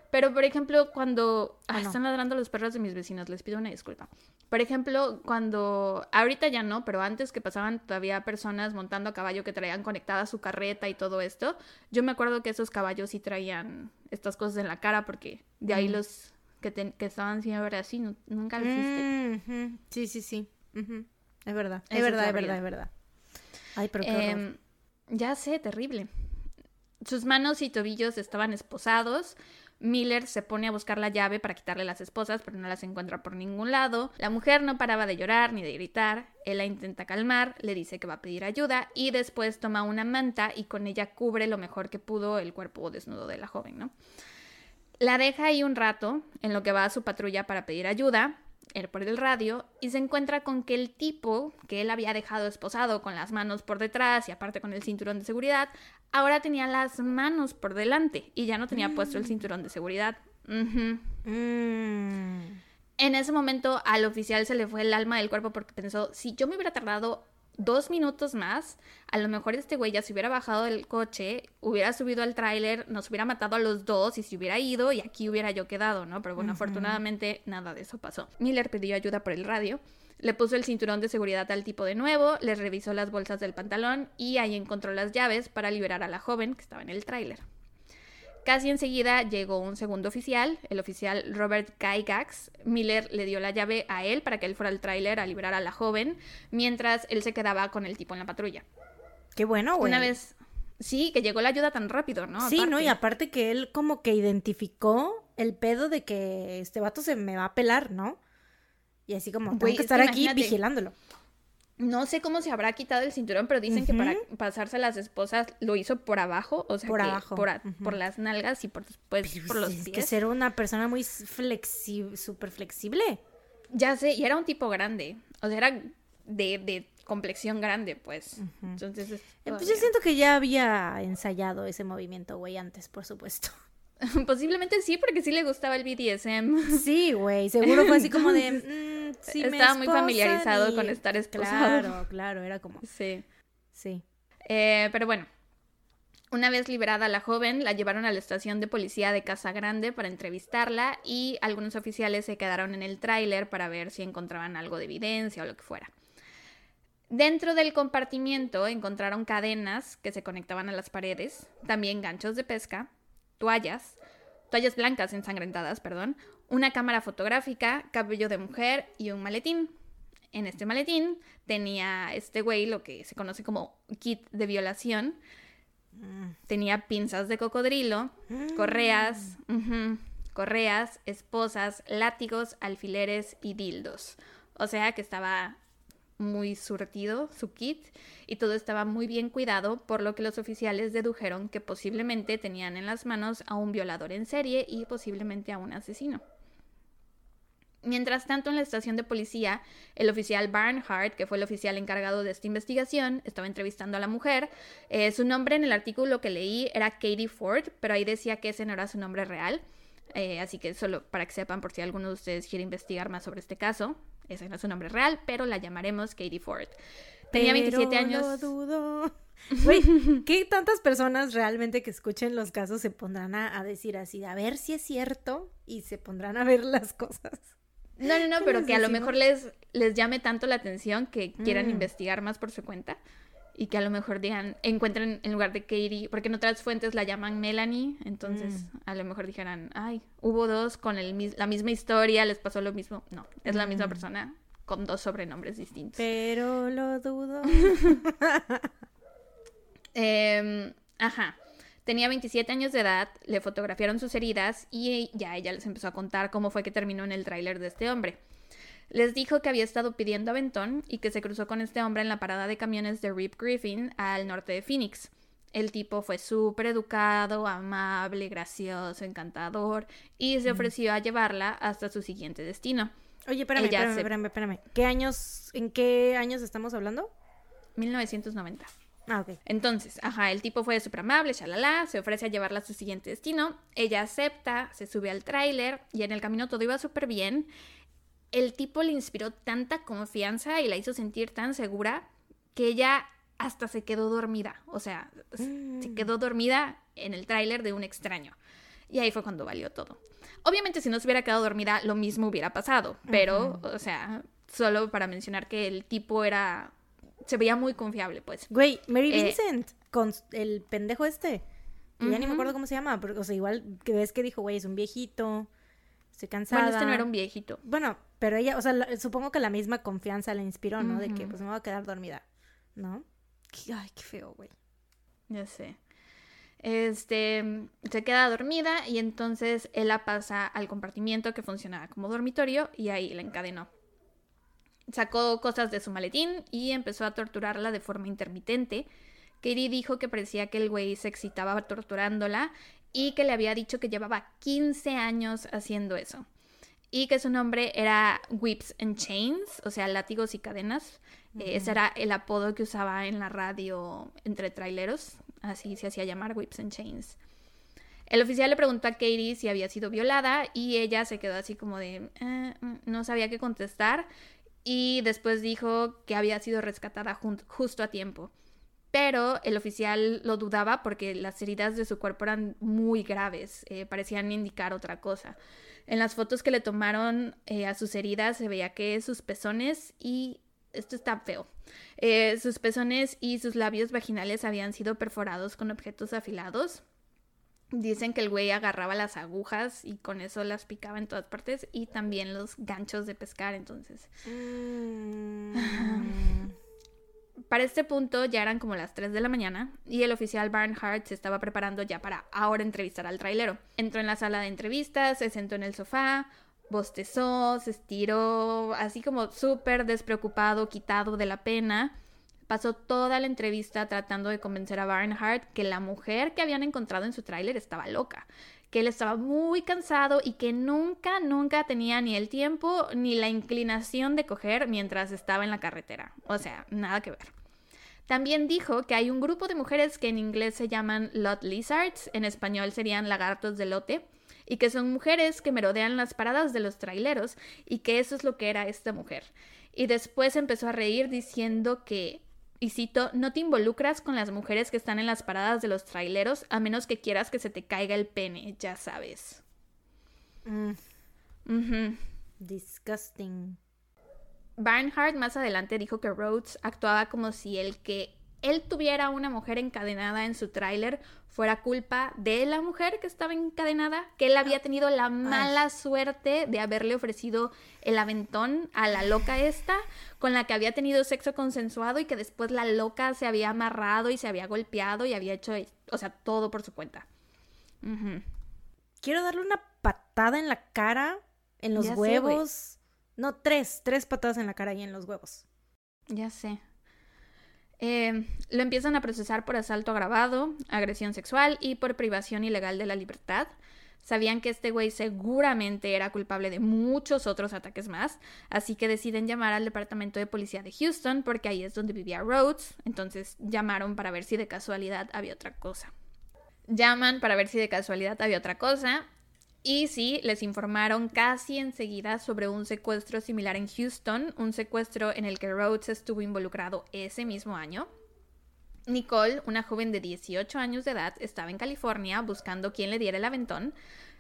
Pero, por ejemplo, cuando... Ah, Ah, no. Están ladrando los perros de mis vecinos, les pido una disculpa. Por ejemplo, cuando... Ahorita ya no, pero antes que pasaban todavía personas montando a caballo que traían conectada su carreta y todo esto, yo me acuerdo que esos caballos sí traían estas cosas en la cara porque de ahí Mm. los que, ten- que estaban siempre así, nu- nunca. Mm, ujú. Sí, sí, sí. Es verdad, es es verdad, es verdad, es verdad. Ay, pero qué. Em, ya sé, terrible. Sus manos y tobillos estaban esposados. Miller se pone a buscar la llave para quitarle las esposas, pero no las encuentra por ningún lado. La mujer no paraba de llorar ni de gritar. Él la intenta calmar, le dice que va a pedir ayuda y después toma una manta y con ella cubre lo mejor que pudo el cuerpo desnudo de la joven, ¿no? La deja ahí un rato en lo que va a su patrulla para pedir ayuda él por el radio y se encuentra con que el tipo que él había dejado esposado con las manos por detrás y aparte con el cinturón de seguridad, ahora tenía las manos por delante y ya no tenía puesto el cinturón de seguridad. Mm. En ese momento al oficial se le fue el alma del cuerpo porque pensó, si yo me hubiera tardado dos minutos más, a lo mejor este güey ya se hubiera bajado del coche, hubiera subido al tráiler, nos hubiera matado a los dos y se hubiera ido y aquí hubiera yo quedado, ¿no? Pero bueno, afortunadamente nada de eso pasó. Miller pidió ayuda por el radio. Le puso el cinturón de seguridad al tipo de nuevo, les revisó las bolsas del pantalón y ahí encontró las llaves para liberar a la joven que estaba en el tráiler. Casi enseguida llegó un segundo oficial, el oficial Robert Gygax. Miller le dio la llave a él para que él fuera al tráiler a liberar a la joven, mientras él se quedaba con el tipo en la patrulla. Qué bueno, güey. Una vez, sí, que llegó la ayuda tan rápido, ¿no? Sí, ¿no? Y aparte que él como que identificó el pedo de que este vato se me va a pelar, ¿no? Y así como, tengo que es que estar aquí vigilándolo. No sé cómo se habrá quitado el cinturón, pero dicen que para pasarse a las esposas lo hizo por abajo, o sea, Por que abajo, por, a- ujú. por las nalgas y por Pero por los es que pies. ser una persona muy flexible, súper flexible. Ya sé, y era un tipo grande, o sea, era de, de complexión grande, pues. Entonces, es Eh, Pues yo siento que ya había ensayado ese movimiento, güey, antes, por supuesto. <laughs> Posiblemente sí, porque sí le gustaba el BDSM. Sí, güey, seguro fue así como de... <laughs> mm, Estaba muy familiarizado y- con estar esposado. Claro, claro, era como... Sí. Sí. Eh, pero bueno, una vez liberada la joven, la llevaron a la estación de policía de Casa Grande para entrevistarla y algunos oficiales se quedaron en el tráiler para ver si encontraban algo de evidencia o lo que fuera. Dentro del compartimiento encontraron cadenas que se conectaban a las paredes, también ganchos de pesca, toallas, toallas blancas ensangrentadas, perdón, una cámara fotográfica, cabello de mujer y un maletín. En este maletín tenía este güey lo que se conoce como kit de violación. Tenía pinzas de cocodrilo, correas, ujú, correas, esposas, látigos, alfileres y dildos. O sea que estaba muy surtido su kit y todo estaba muy bien cuidado, por lo que los oficiales dedujeron que posiblemente tenían en las manos a un violador en serie y posiblemente a un asesino. Mientras tanto, en la estación de policía, el oficial Barnhart, que fue el oficial encargado de esta investigación, estaba entrevistando a la mujer. Eh, su nombre en el artículo que leí era Katie Ford, pero ahí decía que ese no era su nombre real. Eh, así que solo para que sepan por si alguno de ustedes quiere investigar más sobre este caso. Ese no es su nombre real, pero la llamaremos Katie Ford. Tenía 27 Pero años. lo dudo. <laughs> Güey, ¿qué tantas personas realmente que escuchen los casos se pondrán a, a decir así, a ver si es cierto y se pondrán a ver las cosas? No, no, no, ¿Qué pero que a lo mejor les, les llame tanto la atención que quieran Mm. investigar más por su cuenta. Y que a lo mejor digan, encuentren en lugar de Katie, porque en otras fuentes la llaman Melanie, entonces Mm. a lo mejor dijeran, ay, hubo dos con el, mis- la misma historia, les pasó lo mismo. No, es la Mm. misma persona con dos sobrenombres distintos. Pero lo dudo. <laughs> Em, ajá. Tenía 27 años de edad, le fotografiaron sus heridas y ya ella les empezó a contar cómo fue que terminó en el tráiler de este hombre. Les dijo que había estado pidiendo aventón y que se cruzó con este hombre en la parada de camiones de Rip Griffin al norte de Phoenix. El tipo fue súper educado, amable, gracioso, encantador y se ofreció a llevarla hasta su siguiente destino, Oye, espérame, Ella espérame, se- espérame, espérame. ¿Qué años, en qué años estamos hablando? 1990. Ah, ok. Entonces, ajá, el tipo fue súper amable, shalala, se ofrece a llevarla a su siguiente destino. Ella acepta, se sube al tráiler y en el camino todo iba súper bien. El tipo le inspiró tanta confianza y la hizo sentir tan segura que ella hasta se quedó dormida. O sea, se quedó dormida en el tráiler de un extraño. Y ahí fue cuando valió todo. Obviamente, si no se hubiera quedado dormida, lo mismo hubiera pasado. Pero, o sea, solo para mencionar que el tipo era. Se veía muy confiable, pues. Güey, Mary Eh, Vincent, con el pendejo este. Que ya ni me acuerdo cómo se llama, pero, o sea, igual que ves que dijo, güey, es un viejito, estoy cansada. Bueno, este no era un viejito. Bueno, pero ella, o sea, supongo que la misma confianza la inspiró, ¿no? De que pues me voy a quedar dormida, ¿no? Ay, qué feo, güey. Ya sé. Este, se queda dormida y entonces él la pasa al compartimiento que funcionaba como dormitorio y ahí la encadenó. Sacó cosas de su maletín y empezó a torturarla de forma intermitente. Katie dijo que parecía que el güey se excitaba torturándola y que le había dicho que llevaba 15 años haciendo eso. Y que su nombre era Whips and Chains, o sea, látigos y cadenas. Eh, ese era el apodo que usaba en la radio entre traileros. Así se hacía llamar Whips and Chains. El oficial le preguntó a Katie si había sido violada y ella se quedó así como de eh, mm, no sabía qué contestar y después dijo que había sido rescatada justo a tiempo. Pero el oficial lo dudaba porque las heridas de su cuerpo eran muy graves, eh, parecían indicar otra cosa. En las fotos que le tomaron eh, a sus heridas se veía que sus pezones y... Esto está feo. Eh, sus pezones y sus labios vaginales habían sido perforados con objetos afilados. Dicen que el güey agarraba las agujas y con eso las picaba en todas partes y también los ganchos de pescar, entonces. Mm. <laughs> Para este punto ya eran como las 3 de la mañana y el oficial Barnhart se estaba preparando ya para ahora entrevistar al trailero. Entró en la sala de entrevistas, se sentó en el sofá, bostezó, se estiró, así como súper despreocupado, quitado de la pena. Pasó toda la entrevista tratando de convencer a Barnhart que la mujer que habían encontrado en su tráiler estaba loca, que él estaba muy cansado y que nunca, nunca tenía ni el tiempo ni la inclinación de coger mientras estaba en la carretera. O sea, nada que ver. También dijo que hay un grupo de mujeres que en inglés se llaman lot lizards, en español serían lagartos de lote, y que son mujeres que merodean las paradas de los traileros, y que eso es lo que era esta mujer. Y después empezó a reír diciendo que y cito, no te involucras con las mujeres que están en las paradas de los traileros a menos que quieras que se te caiga el pene, ya sabes. Mm. Disgusting. Barnhart más adelante dijo que Rhodes actuaba como si el que él tuviera una mujer encadenada en su tráiler fuera culpa de la mujer que estaba encadenada, que él había tenido la mala suerte de haberle ofrecido el aventón a la loca esta, con la que había tenido sexo consensuado y que después la loca se había amarrado y se había golpeado y había hecho, o sea, todo por su cuenta. Quiero darle una patada en la cara, en los huevos. no, tres, tres patadas en la cara y en los huevos. Ya sé. Eh, lo empiezan a procesar por asalto agravado, agresión sexual y por privación ilegal de la libertad. Sabían que este güey seguramente era culpable de muchos otros ataques más, así que deciden llamar al departamento de policía de Houston porque ahí es donde vivía Rhodes, entonces llamaron para ver si de casualidad había otra cosa. Llaman para ver si de casualidad había otra cosa y sí, les informaron casi enseguida sobre un secuestro similar en Houston, un secuestro en el que Rhodes estuvo involucrado ese mismo año. Nicole, una joven de 18 años de edad, estaba en California buscando quién le diera el aventón.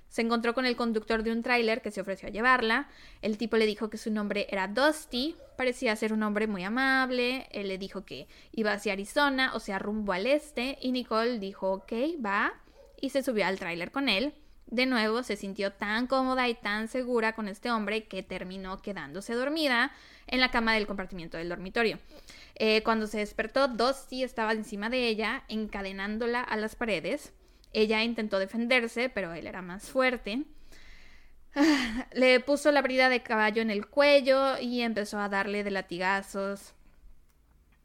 Se encontró con el conductor de un tráiler que se ofreció a llevarla. El tipo le dijo que su nombre era Dusty, parecía ser un hombre muy amable. Él le dijo que iba hacia Arizona, o sea, rumbo al este, y Nicole dijo, ok, va, y se subió al tráiler con él. De nuevo se sintió tan cómoda y tan segura con este hombre que terminó quedándose dormida en la cama del compartimiento del dormitorio. Eh, cuando se despertó, Dusty estaba encima de ella, encadenándola a las paredes. Ella intentó defenderse, pero él era más fuerte. <sighs> Le puso la brida de caballo en el cuello y empezó a darle de latigazos.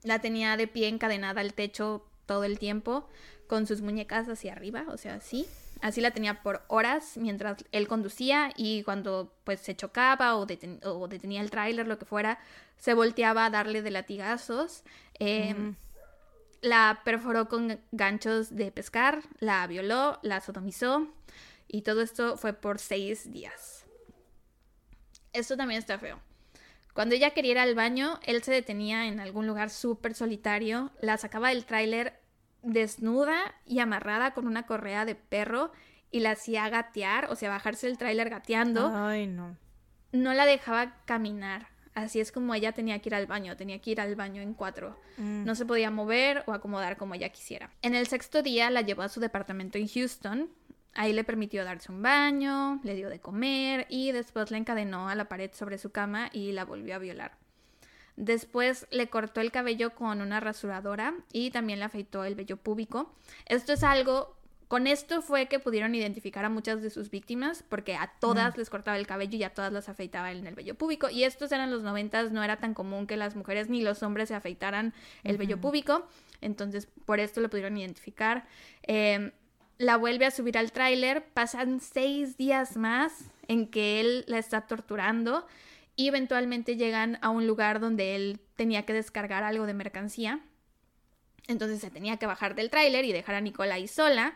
La tenía de pie encadenada al techo todo el tiempo, con sus muñecas hacia arriba, o sea, así. Así la tenía por horas mientras él conducía y cuando pues se chocaba o, detenía el tráiler, lo que fuera, se volteaba a darle de latigazos. Em, la perforó con ganchos de pescar, la violó, la sodomizó y todo esto fue por seis días. Esto también está feo. Cuando ella quería ir al baño, él se detenía en algún lugar súper solitario, la sacaba del tráiler desnuda y amarrada con una correa de perro y la hacía gatear, o sea, bajarse el tráiler gateando. Ay, no. No la dejaba caminar. Así es como ella tenía que ir al baño, tenía que ir al baño en cuatro. Mm. No se podía mover o acomodar como ella quisiera. En el sexto día la llevó a su departamento en Houston. Ahí le permitió darse un baño, le dio de comer y después la encadenó a la pared sobre su cama y la volvió a violar. Después le cortó el cabello con una rasuradora y también le afeitó el vello púbico. Esto es algo con esto fue que pudieron identificar a muchas de sus víctimas, porque a todas les cortaba el cabello y a todas las afeitaba en el vello púbico. Y estos eran los noventas, no era tan común que las mujeres ni los hombres se afeitaran el vello púbico. Entonces, por esto lo pudieron identificar. Em, la vuelve a subir al tráiler, pasan seis días más en que él la está torturando y eventualmente llegan a un lugar donde él tenía que descargar algo de mercancía. Entonces se tenía que bajar del tráiler y dejar a Nicole ahí sola.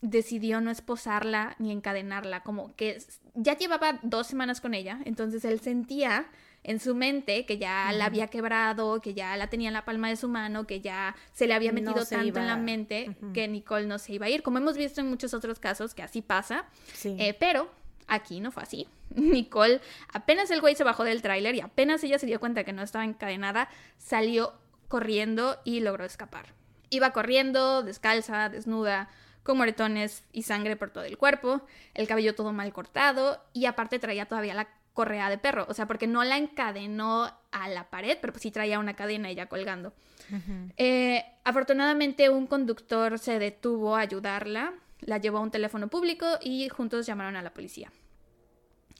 Decidió no esposarla ni encadenarla, como que ya llevaba dos semanas con ella, entonces él sentía en su mente que ya la había quebrado, que ya la tenía en la palma de su mano, que ya se le había metido tanto en la mente que Nicole no se iba a ir, como hemos visto en muchos otros casos que así pasa, eh, pero aquí no fue así. <laughs> Nicole, apenas el güey se bajó del tráiler y apenas ella se dio cuenta que no estaba encadenada, salió corriendo y logró escapar. Iba corriendo, descalza, desnuda, con moretones y sangre por todo el cuerpo, el cabello todo mal cortado y aparte traía todavía la correa de perro, o sea, porque no la encadenó a la pared, pero sí traía una cadena ya colgando. Eh, afortunadamente un conductor se detuvo a ayudarla, la llevó a un teléfono público y juntos llamaron a la policía.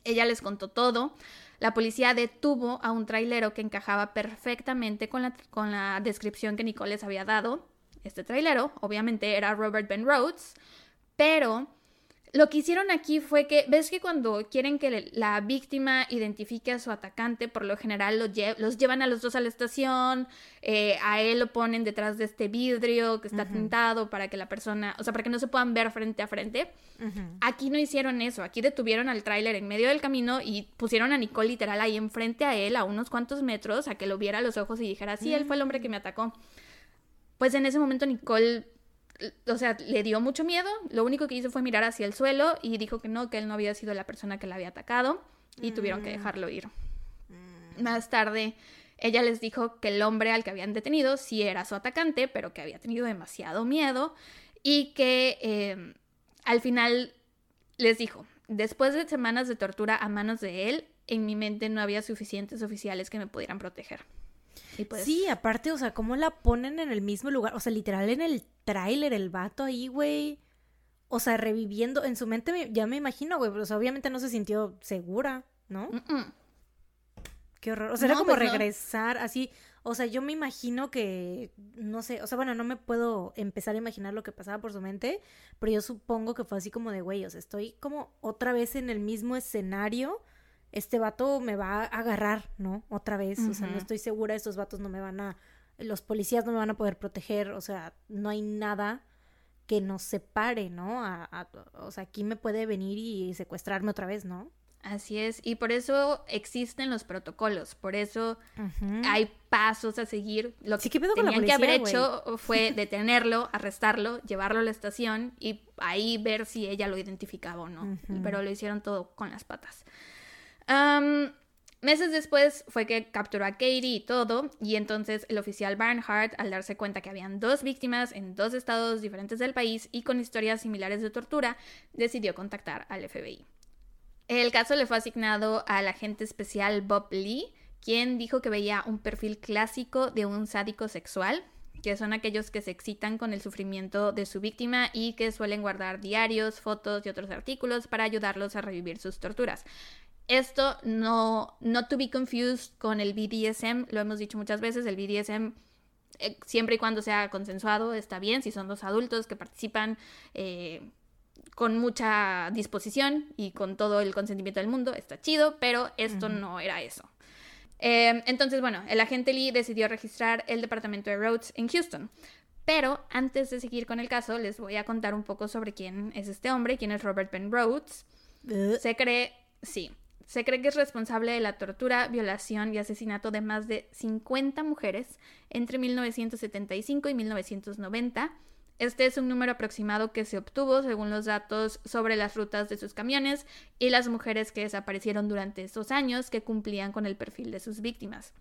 Ella les contó todo, la policía detuvo a un trailero que encajaba perfectamente con la, con la descripción que Nicole les había dado. Este trailero, obviamente, era Robert Ben Rhodes, pero lo que hicieron aquí fue que, ves que cuando quieren que la víctima identifique a su atacante, por lo general los, llevan a los dos a la estación, eh, a él lo ponen detrás de este vidrio que está tintado para que la persona, o sea, para que no se puedan ver frente a frente. Aquí no hicieron eso, aquí detuvieron al tráiler en medio del camino y pusieron a Nicole literal ahí enfrente a él, a unos cuantos metros, a que lo viera a los ojos y dijera, sí, él fue el hombre que me atacó. Pues en ese momento Nicole o sea, le dio mucho miedo, lo único que hizo fue mirar hacia el suelo y dijo que no, que él no había sido la persona que la había atacado y tuvieron que mm. dejarlo ir. Mm. Más tarde, ella les dijo que el hombre al que habían detenido sí era su atacante, pero que había tenido demasiado miedo y que em, al final les dijo, después de semanas de tortura a manos de él, en mi mente no había suficientes oficiales que me pudieran proteger. Pues sí, aparte, o sea, ¿cómo la ponen en el mismo lugar? O sea, literal en el tráiler, el vato ahí, güey. O sea, reviviendo. En su mente ya me imagino, güey. Pero, o sea, obviamente no se sintió segura, ¿no? Qué horror. O sea, era como pues regresar así. O sea, yo me imagino que, no sé, o sea, bueno, no me puedo empezar a imaginar lo que pasaba por su mente, pero yo supongo que fue así como de, güey, o sea, estoy como otra vez en el mismo escenario, este vato me va a agarrar, ¿no? Otra vez, o sea, no estoy segura, estos vatos no me van a, los policías no me van a poder proteger, o sea, no hay nada que nos separe, ¿no? o sea, aquí me puede venir y secuestrarme otra vez, ¿no? Así es, y por eso existen los protocolos, por eso hay pasos a seguir. Lo que, tenían que haber hecho fue <laughs> detenerlo, arrestarlo, llevarlo a la estación y ahí ver si ella lo identificaba o no. Pero lo hicieron todo con las patas meses después fue que capturó a Katie y todo, y entonces el oficial Barnhart, al darse cuenta que habían dos víctimas en dos estados diferentes del país y con historias similares de tortura, decidió contactar al FBI. El caso le fue asignado al agente especial Bob Lee, quien dijo que veía un perfil clásico de un sádico sexual, que son aquellos que se excitan con el sufrimiento de su víctima y que suelen guardar diarios, fotos y otros artículos para ayudarlos a revivir sus torturas. Esto no, no to be confused con el BDSM, lo hemos dicho muchas veces, el BDSM eh, siempre y cuando sea consensuado está bien, si son dos adultos que participan eh, con mucha disposición y con todo el consentimiento del mundo, está chido, pero esto no era eso. Eh, entonces, bueno, el agente Lee decidió registrar el departamento de Rhodes en Houston. Pero antes de seguir con el caso, les voy a contar un poco sobre quién es este hombre, quién es Robert Ben Rhodes. Se cree, sí, se cree que es responsable de la tortura, violación y asesinato de más de 50 mujeres entre 1975 y 1990. Este es un número aproximado que se obtuvo según los datos sobre las rutas de sus camiones y las mujeres que desaparecieron durante estos años que cumplían con el perfil de sus víctimas.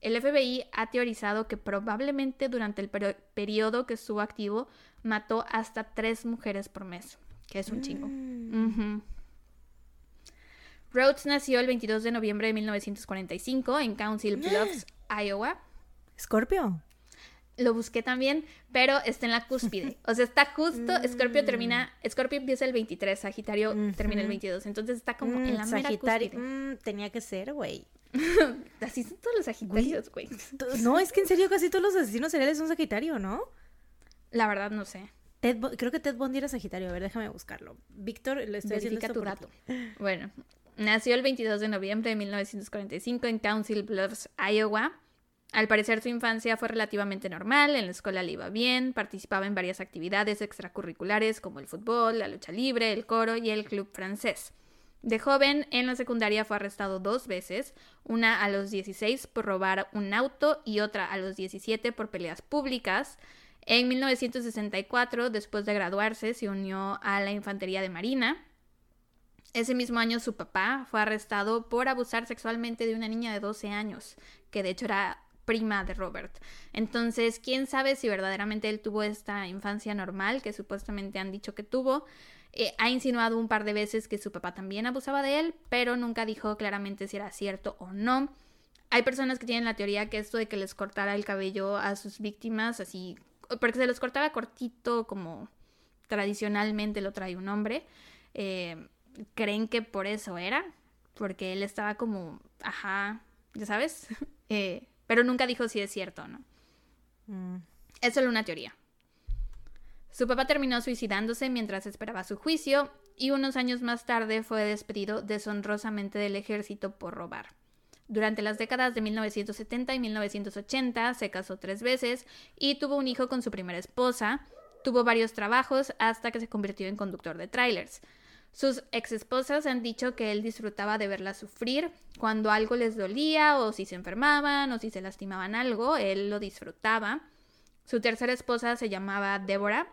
El FBI ha teorizado que probablemente durante el periodo que estuvo activo mató hasta tres mujeres por mes que es un chingo. Mm. Rhodes nació el 22 de noviembre de 1945 en Council Bluffs, Iowa. Scorpio. Lo busqué también, pero está en la cúspide. O sea, está justo, <laughs> Scorpio termina, mm. Scorpio empieza el 23, Sagitario termina el 22. Entonces está como en la mm, mera Sagitario, cúspide. tenía que ser, güey. <laughs> Así son todos los Sagitarios, güey. No, es que en serio casi todos los asesinos seriales son Sagitario, ¿no? La verdad no sé. creo que Ted Bundy era Sagitario. A ver, déjame buscarlo. Víctor, le estoy diciendo tu dato. Bueno, nació el 22 de noviembre de 1945 en Council Bluffs, Iowa. Al parecer su infancia fue relativamente normal, en la escuela le iba bien, participaba en varias actividades extracurriculares como el fútbol, la lucha libre, el coro y el club francés. De joven, en la secundaria fue arrestado dos veces, una a los 16 por robar un auto y otra a los 17 por peleas públicas. En 1964, después de graduarse, se unió a la Infantería de Marina. Ese mismo año su papá fue arrestado por abusar sexualmente de una niña de 12 años, que de hecho era prima de Robert. Entonces, quién sabe si verdaderamente él tuvo esta infancia normal que supuestamente han dicho que tuvo. Eh, ha insinuado un par de veces que su papá también abusaba de él, pero nunca dijo claramente si era cierto o no. Hay personas que tienen la teoría que esto de que les cortara el cabello a sus víctimas, así, porque se los cortaba cortito como tradicionalmente lo trae un hombre, eh, creen que por eso era, porque él estaba como, ajá, ya sabes, <laughs> eh, pero nunca dijo si es cierto o no. Mm. Es solo una teoría. Su papá terminó suicidándose mientras esperaba su juicio y unos años más tarde fue despedido deshonrosamente del ejército por robar. Durante las décadas de 1970 y 1980 se casó tres veces y tuvo un hijo con su primera esposa. Tuvo varios trabajos hasta que se convirtió en conductor de trailers. Sus ex esposas han dicho que él disfrutaba de verlas sufrir. Cuando algo les dolía, o si se enfermaban, o si se lastimaban algo, él lo disfrutaba. Su tercera esposa se llamaba Deborah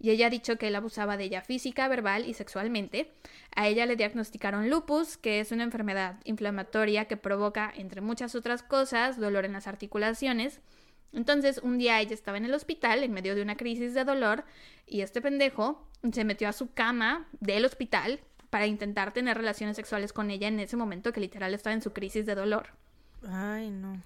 y ella ha dicho que él abusaba de ella física, verbal y sexualmente. A ella le diagnosticaron lupus, que es una enfermedad inflamatoria que provoca, entre muchas otras cosas, dolor en las articulaciones. Entonces, un día ella estaba en el hospital en medio de una crisis de dolor y este pendejo se metió a su cama del hospital para intentar tener relaciones sexuales con ella en ese momento que literal estaba en su crisis de dolor. Ay, no.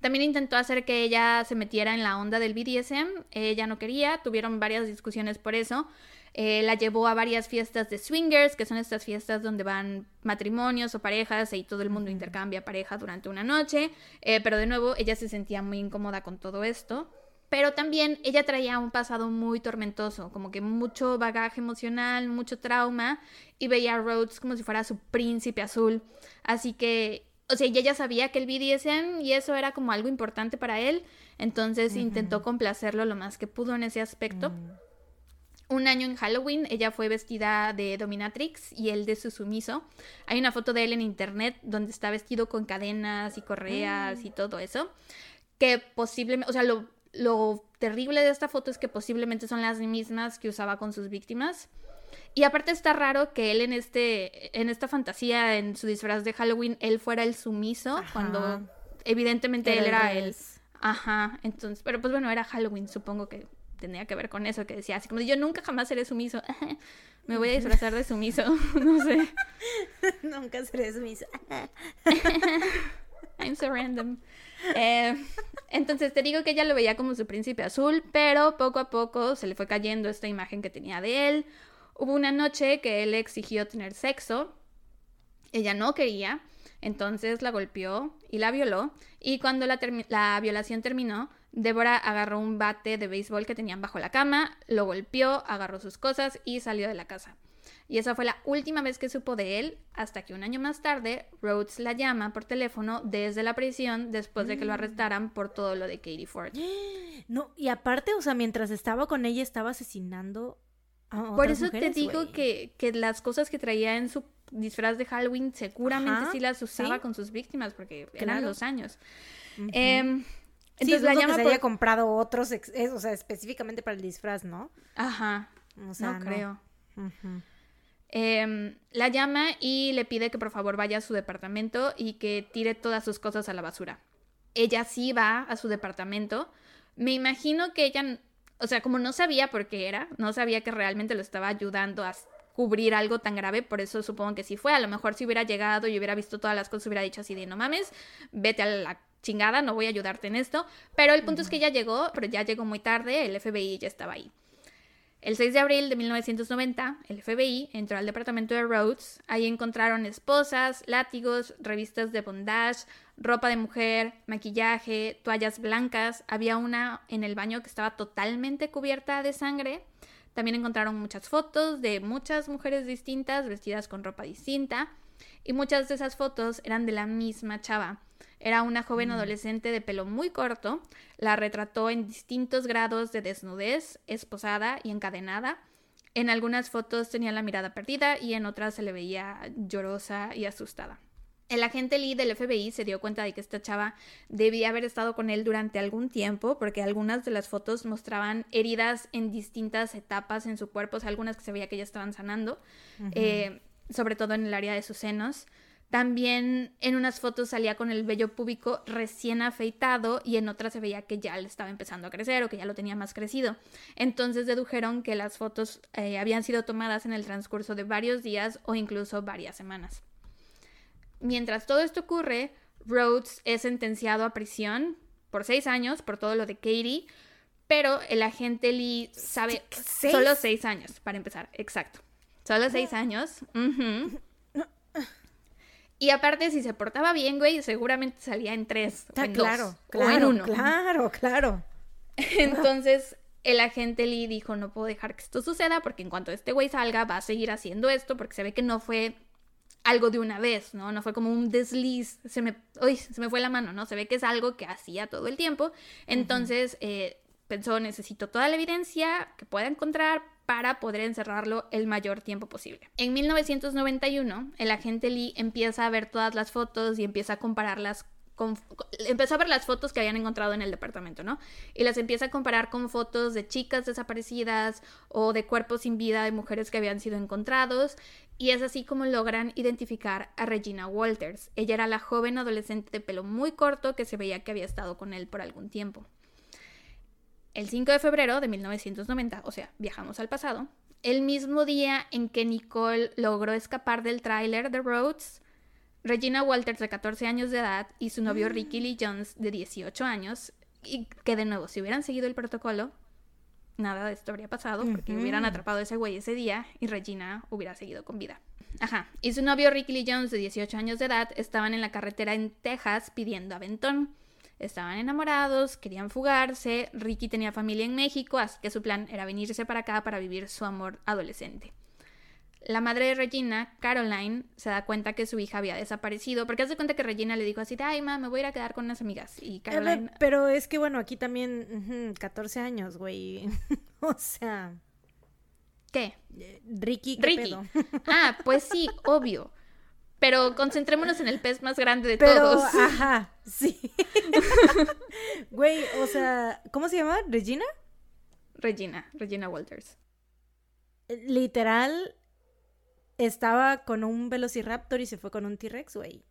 También intentó hacer que ella se metiera en la onda del BDSM. Ella no quería, tuvieron varias discusiones por eso. Eh, la llevó a varias fiestas de swingers, que son estas fiestas donde van matrimonios o parejas y todo el mundo intercambia pareja durante una noche. Eh, pero de nuevo, ella se sentía muy incómoda con todo esto. Pero también ella traía un pasado muy tormentoso, como que mucho bagaje emocional, mucho trauma, y veía a Rhodes como si fuera su príncipe azul. Así que, o sea, ella ya sabía que el BDSM y eso era como algo importante para él, entonces intentó complacerlo lo más que pudo en ese aspecto. Mm. Un año en Halloween ella fue vestida de dominatrix y él de su sumiso. Hay una foto de él en internet donde está vestido con cadenas y correas y mm. todo eso. Que posiblemente, o sea, lo lo terrible de esta foto es que posiblemente son las mismas que usaba con sus víctimas. Y aparte está raro que él en este en esta fantasía en su disfraz de Halloween él fuera el sumiso cuando evidentemente él era el ajá, entonces, pero pues bueno, era Halloween, supongo que tenía que ver con eso que decía así como yo nunca jamás seré sumiso. <laughs> Me voy a disfrazar de sumiso, <laughs> no sé. <laughs> nunca seré sumiso. I'm so random. Eh, <laughs> entonces te digo que ella lo veía como su príncipe azul, pero poco a poco se le fue cayendo esta imagen que tenía de él. Hubo una noche que él exigió tener sexo. Ella no quería, entonces la golpeó y la violó. Y cuando la, la violación terminó, Débora agarró un bate de béisbol que tenían bajo la cama, lo golpeó, agarró sus cosas y salió de la casa y esa fue la última vez que supo de él, hasta que un año más tarde Rhodes la llama por teléfono desde la prisión después de que lo mm. arrestaran por todo lo de Katie Ford. <gasps> No, y aparte, o sea, mientras estaba con ella estaba asesinando a otras Por eso te digo que, que, las cosas que traía en su disfraz de Halloween seguramente sí las usaba con sus víctimas porque eran los años. Em, entonces la llama que se haya comprado otros, o sea, específicamente para el disfraz, ¿no? Ajá. O sea, no, creo. Em, la llama y le pide que por favor vaya a su departamento y que tire todas sus cosas a la basura. Ella sí va a su departamento. Me imagino que ella, o sea, como no sabía por qué era, no sabía que realmente lo estaba ayudando a cubrir algo tan grave, por eso supongo que sí fue. A lo mejor si hubiera llegado y hubiera visto todas las cosas, hubiera dicho así de no mames, vete a la chingada, no voy a ayudarte en esto. Pero el punto es que ya llegó, pero ya llegó muy tarde, el FBI ya estaba ahí. El 6 de abril de 1990, el FBI entró al departamento de Rhodes. Ahí encontraron esposas, látigos, revistas de bondage, ropa de mujer, maquillaje, toallas blancas. Había una en el baño que estaba totalmente cubierta de sangre. También encontraron muchas fotos de muchas mujeres distintas vestidas con ropa distinta. Y muchas de esas fotos eran de la misma chava. Era una joven mm. adolescente de pelo muy corto. La retrató en distintos grados de desnudez, esposada y encadenada. En algunas fotos tenía la mirada perdida y en otras se le veía llorosa y asustada. El agente Lee del FBI se dio cuenta de que esta chava debía haber estado con él durante algún tiempo, porque algunas de las fotos mostraban heridas en distintas etapas en su cuerpo, o sea, algunas que se veía que ya estaban sanando, eh, sobre todo en el área de sus senos. También en unas fotos salía con el vello púbico recién afeitado y en otras se veía que ya le estaba empezando a crecer o que ya lo tenía más crecido. Entonces dedujeron que las fotos eh, habían sido tomadas en el transcurso de varios días o incluso varias semanas. Mientras todo esto ocurre, Rhodes es sentenciado a prisión por seis años por todo lo de Katie, pero el agente Lee sabe solo seis años, para empezar, exacto. Solo seis años. <laughs> Y aparte, si se portaba bien, güey, seguramente salía en tres. o en claro, claro, o en uno. Claro, claro. <laughs> Entonces, el agente Lee dijo: No puedo dejar que esto suceda porque en cuanto este güey salga, va a seguir haciendo esto porque se ve que no fue algo de una vez, ¿no? No fue como un desliz. Se me, uy, se me fue la mano, ¿no? Se ve que es algo que hacía todo el tiempo. Entonces, eh, pensó: Necesito toda la evidencia que pueda encontrar para poder encerrarlo el mayor tiempo posible. En 1991, el agente Lee empieza a ver todas las fotos y empieza a compararlas con, empezó a ver las fotos que habían encontrado en el departamento, ¿no? Y las empieza a comparar con fotos de chicas desaparecidas o de cuerpos sin vida de mujeres que habían sido encontrados. Y es así como logran identificar a Regina Walters. Ella era la joven adolescente de pelo muy corto que se veía que había estado con él por algún tiempo. El 5 de febrero de 1990, o sea, viajamos al pasado, el mismo día en que Nicole logró escapar del tráiler de Rhodes, Regina Walters, de 14 años de edad, y su novio Ricky Lee Jones, de 18 años, y que de nuevo, si hubieran seguido el protocolo, nada de esto habría pasado, porque hubieran atrapado a ese güey ese día y Regina hubiera seguido con vida. Ajá. Y su novio Ricky Lee Jones, de 18 años de edad, estaban en la carretera en Texas pidiendo aventón. Estaban enamorados, querían fugarse, Ricky tenía familia en México, así que su plan era venirse para acá para vivir su amor adolescente. La madre de Regina, Caroline, se da cuenta que su hija había desaparecido, porque hace cuenta que Regina le dijo así, ay, ma, me voy a ir a quedar con unas amigas. Y Caroline... Pero es que, bueno, aquí también, 14 años, güey. <laughs> o sea... ¿Qué? Eh, Ricky, Ricky. ah, pues <laughs> sí, obvio. Pero concentrémonos en el pez más grande de todos. Ajá, <laughs> sí. <laughs> Güey, o sea, ¿cómo se llama? ¿Regina? Regina, Regina Walters. Literal, estaba con un Velociraptor y se fue con un T-Rex, güey.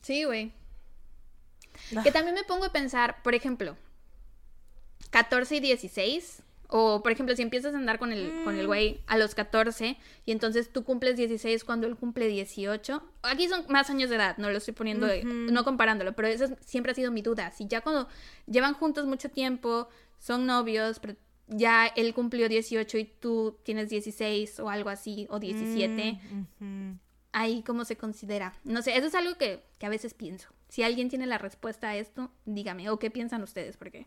Sí, güey. Ah. Que también me pongo a pensar, por ejemplo, 14 y 16 o, por ejemplo, si empiezas a andar con el, con el mm. güey a los 14 y entonces tú cumples 16 cuando él cumple 18. Aquí son más años de edad, no lo estoy poniendo, no comparándolo, pero esa siempre ha sido mi duda. Si ya cuando llevan juntos mucho tiempo, son novios, pero ya él cumplió 18 y tú tienes 16 o algo así, o 17, mm, ahí cómo se considera. No sé, eso es algo que, que, a veces pienso. Si alguien tiene la respuesta a esto, dígame, o qué piensan ustedes, porque...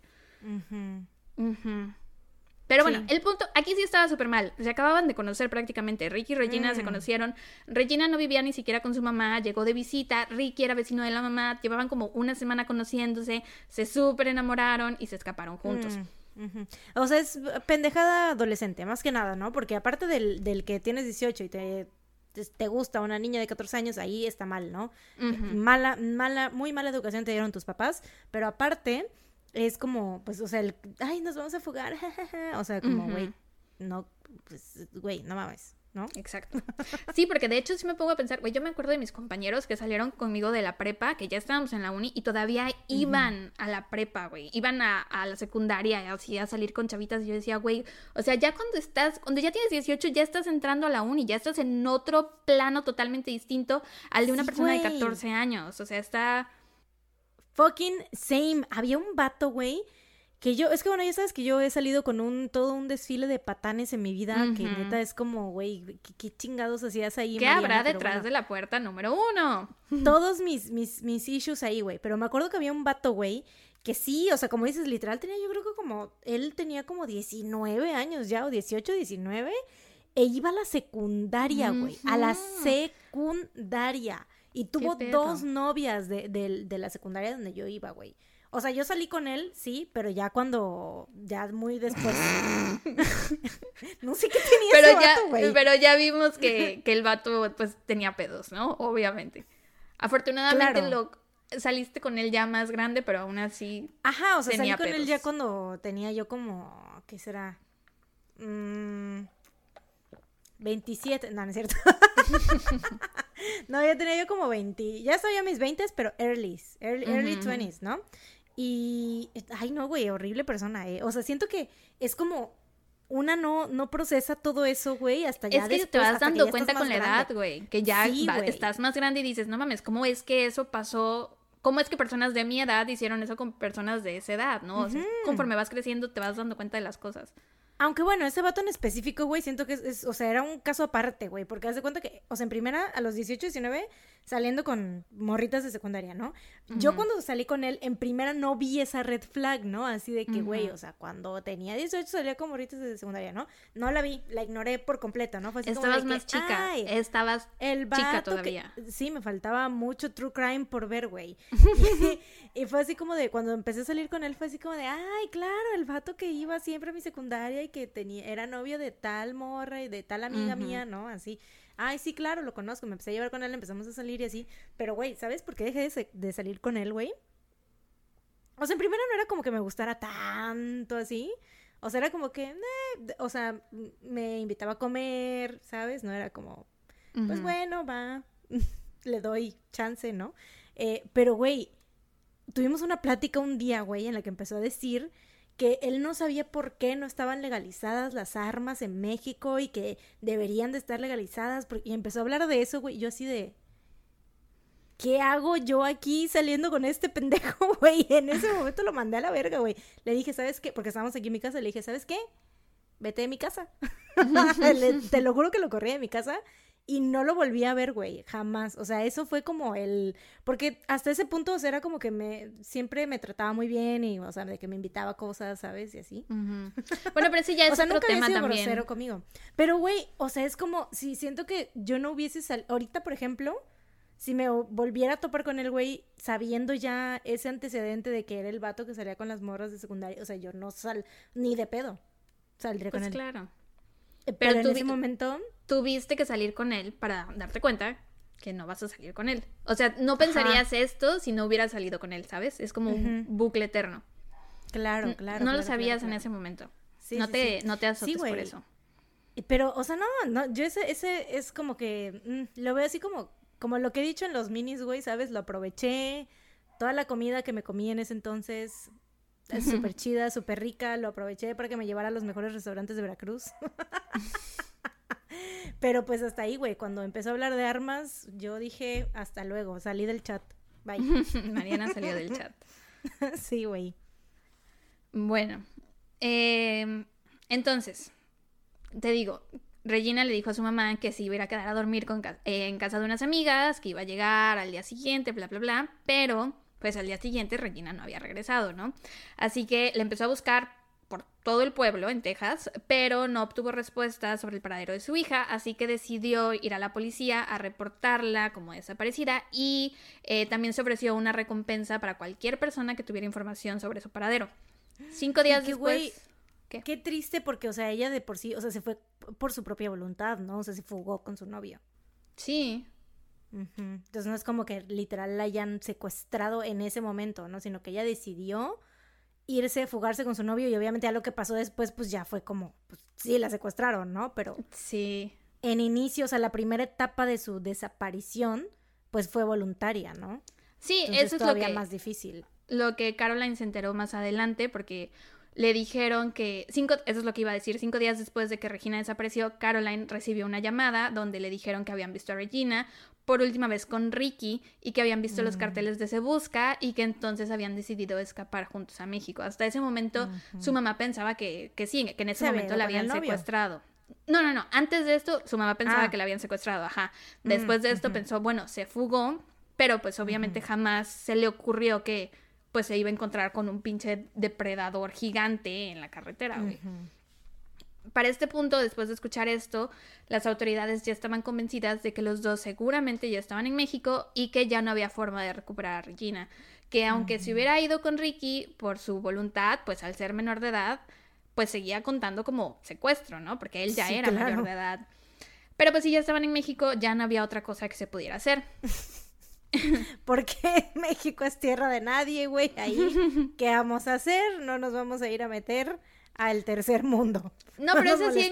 Pero bueno, el punto, aquí sí estaba súper mal. Se acababan de conocer prácticamente. Ricky y Regina se mm. conocieron. Regina no vivía ni siquiera con su mamá, llegó de visita. Ricky era vecino de la mamá. Llevaban como una semana conociéndose. Se súper enamoraron y se escaparon juntos. Mm, o sea, es pendejada adolescente, más que nada, ¿no? Porque aparte del, del que tienes 18 y te, te, gusta una niña de 14 años, ahí está mal, ¿no? Mala, mala, muy mala educación te dieron tus papás. Pero aparte es como, pues, o sea, el, ay, nos vamos a fugar, <laughs> o sea, como, güey, no, pues, güey, no mames. ¿no? Exacto. <laughs> Sí, porque de hecho sí me pongo a pensar, güey, yo me acuerdo de mis compañeros que salieron conmigo de la prepa, que ya estábamos en la uni y todavía iban a la prepa, güey, iban a, a, la secundaria, así a salir con chavitas y yo decía, güey, o sea, ya cuando estás, cuando ya tienes 18, ya estás entrando a la uni, ya estás en otro plano totalmente distinto al de una persona de 14 años, o sea, está... Fucking same. Había un vato, güey, que yo, es que bueno, ya sabes que yo he salido con un, todo un desfile de patanes en mi vida, que neta es como, güey, ¿qué, chingados hacías ahí? ¿Qué habrá detrás de la puerta número uno? Todos mis, mis, mis issues ahí, güey, pero me acuerdo que había un vato, güey, que sí, o sea, como dices, literal tenía yo creo que como, él tenía como 19 años ya, o 18, 19, e iba a la secundaria, güey, a la secundaria. Y tuvo dos novias de, de la secundaria donde yo iba, güey. O sea, yo salí con él, sí, pero ya cuando, ya muy después. <laughs> <laughs> no sé qué tenía pero ese ya, vato, Pero ya vimos que, que, el vato, pues, tenía pedos, ¿no? Obviamente. Afortunadamente lo saliste con él ya más grande, pero aún así. Ajá, o sea, salí con él ya cuando tenía yo como, ¿qué será? Mm, 27, no, no es cierto. <laughs> <laughs> no, ya tenía yo como 20, ya estoy a mis 20, pero early, early, early 20s, ¿no? Y, ay no, güey, horrible persona, ¿eh? O sea, siento que es como una no, no procesa todo eso, güey, hasta ya Es que te vas dando cuenta con la edad, güey, que ya estás más grande y dices, no mames, ¿cómo es que eso pasó? ¿Cómo es que personas de mi edad hicieron eso con personas de esa edad, no? O sea, conforme vas creciendo te vas dando cuenta de las cosas. Aunque bueno, ese vato en específico, güey, siento que es, o sea, era un caso aparte, güey, porque haz de cuenta que, o sea, en primera, a los 18, 19, saliendo con morritas de secundaria, ¿no? Yo cuando salí con él, en primera no vi esa red flag, ¿no? Así de que, güey, o sea, cuando tenía 18 salía con morritas de secundaria, ¿no? No la vi, la ignoré por completo, ¿no? Fue así Estabas más chica, estabas el chica todavía. sí, me faltaba mucho true crime por ver, güey. <laughs> y, <laughs> y fue así como de, cuando empecé a salir con él, fue así como de, ay, claro, el vato que iba siempre a mi secundaria que tenía, era novio de tal morra y de tal amiga mía, ¿no? Así. Ay, sí, claro, lo conozco. Me empecé a llevar con él, empezamos a salir y así. Pero, güey, ¿sabes por qué dejé de, salir con él, güey? O sea, en primera no era como que me gustara tanto así. O sea, era como que, eh, o sea, me invitaba a comer, ¿sabes? No era como, pues bueno, va, <laughs> le doy chance, ¿no? Eh, pero, güey, tuvimos una plática un día, güey, en la que empezó a decir que él no sabía por qué no estaban legalizadas las armas en México y que deberían de estar legalizadas. Y empezó a hablar de eso, güey. Yo así de... ¿Qué hago yo aquí saliendo con este <laughs> pendejo, güey? En ese momento lo mandé a la verga, güey. Le dije, ¿sabes qué? Porque estábamos aquí en mi casa. Le dije, ¿sabes qué? Vete de mi casa. <laughs> <laughs> te lo juro que lo corrí de mi casa y no lo volví a ver, güey, jamás. O sea, eso fue como el... Porque hasta ese punto, o sea, era como que me... Siempre me trataba muy bien y, o sea, de que me invitaba a cosas, ¿sabes? Y así. Bueno, pero ese ya <laughs> es o sea, otro nunca tema también. grosero conmigo. Pero, güey, o sea, es como... Si siento que yo no hubiese salido... Ahorita, por ejemplo, si me volviera a topar con el güey sabiendo ya ese antecedente de que era el vato que salía con las morras de secundaria, o sea, yo no sal... Ni de pedo saldría con pues él. claro. Pero, en ese momento tuviste que salir con él para darte cuenta que no vas a salir con él. O sea, no pensarías esto si no hubieras salido con él, ¿sabes? Es como un bucle eterno. Claro, claro. No lo sabías en ese momento. no, te, no te azotes por eso. Pero, o sea, no, no, yo ese, ese es como que mm, lo veo así como, como lo que he dicho en los minis, güey, ¿sabes? Lo aproveché. Toda la comida que me comí en ese entonces es súper chida, súper rica. Lo aproveché para que me llevara a los mejores restaurantes de Veracruz. <laughs> Pero pues hasta ahí, güey. Cuando empezó a hablar de armas, yo dije, hasta luego, salí del chat. Bye. <laughs> Mariana salió del chat. <laughs> sí, güey. Bueno. Em, entonces, te digo, Regina le dijo a su mamá que se iba a ir a quedar a dormir con, en casa de unas amigas, que iba a llegar al día siguiente, bla, bla, bla. Pero pues al día siguiente Regina no había regresado, ¿no? Así que le empezó a buscar por todo el pueblo en Texas, pero no obtuvo respuesta sobre el paradero de su hija, así que decidió ir a la policía a reportarla como desaparecida y eh, también se ofreció una recompensa para cualquier persona que tuviera información sobre su paradero. Cinco <gasps> días después... ¿qué? qué triste porque, o sea, ella de por sí, o sea, se fue por su propia voluntad, ¿no? O sea, se fugó con su novio. Sí, entonces no es como que literal la hayan secuestrado en ese momento, ¿no? Sino que ella decidió irse, fugarse con su novio y obviamente a lo que pasó después pues ya fue como, pues sí, la secuestraron, ¿no? Pero... Sí. en inicio, o sea, la primera etapa de su desaparición, pues fue voluntaria, ¿no? Sí, eso es lo que más difícil. Lo que Caroline se enteró más adelante, porque le dijeron que cinco, eso es lo que iba a decir, cinco días después de que Regina desapareció, Caroline recibió una llamada donde le dijeron que habían visto a Regina por última vez con Ricky y que habían visto los mm. carteles de Se Busca y que entonces habían decidido escapar juntos a México. Hasta ese momento su mamá pensaba que, que sí, que en ese momento la habían secuestrado. No, no, no. Antes de esto, su mamá pensaba ah. que la habían secuestrado, ajá. Mm, después de esto pensó, bueno, se fugó, pero pues obviamente jamás se le ocurrió que pues se iba a encontrar con un pinche depredador gigante en la carretera, güey. Para este punto, después de escuchar esto, las autoridades ya estaban convencidas de que los dos seguramente ya estaban en México y que ya no había forma de recuperar a Regina. Que aunque se hubiera ido con Ricky por su voluntad, pues al ser menor de edad, pues seguía contando como secuestro, ¿no? Porque él ya era mayor de edad. Pero pues si ya estaban en México, ya no había otra cosa que se pudiera hacer. <laughs> <laughs> Porque <laughs> México es tierra de nadie, güey. Ahí, <laughs> ¿qué vamos a hacer? No nos vamos a ir a meter al tercer mundo. No, pero eso sí.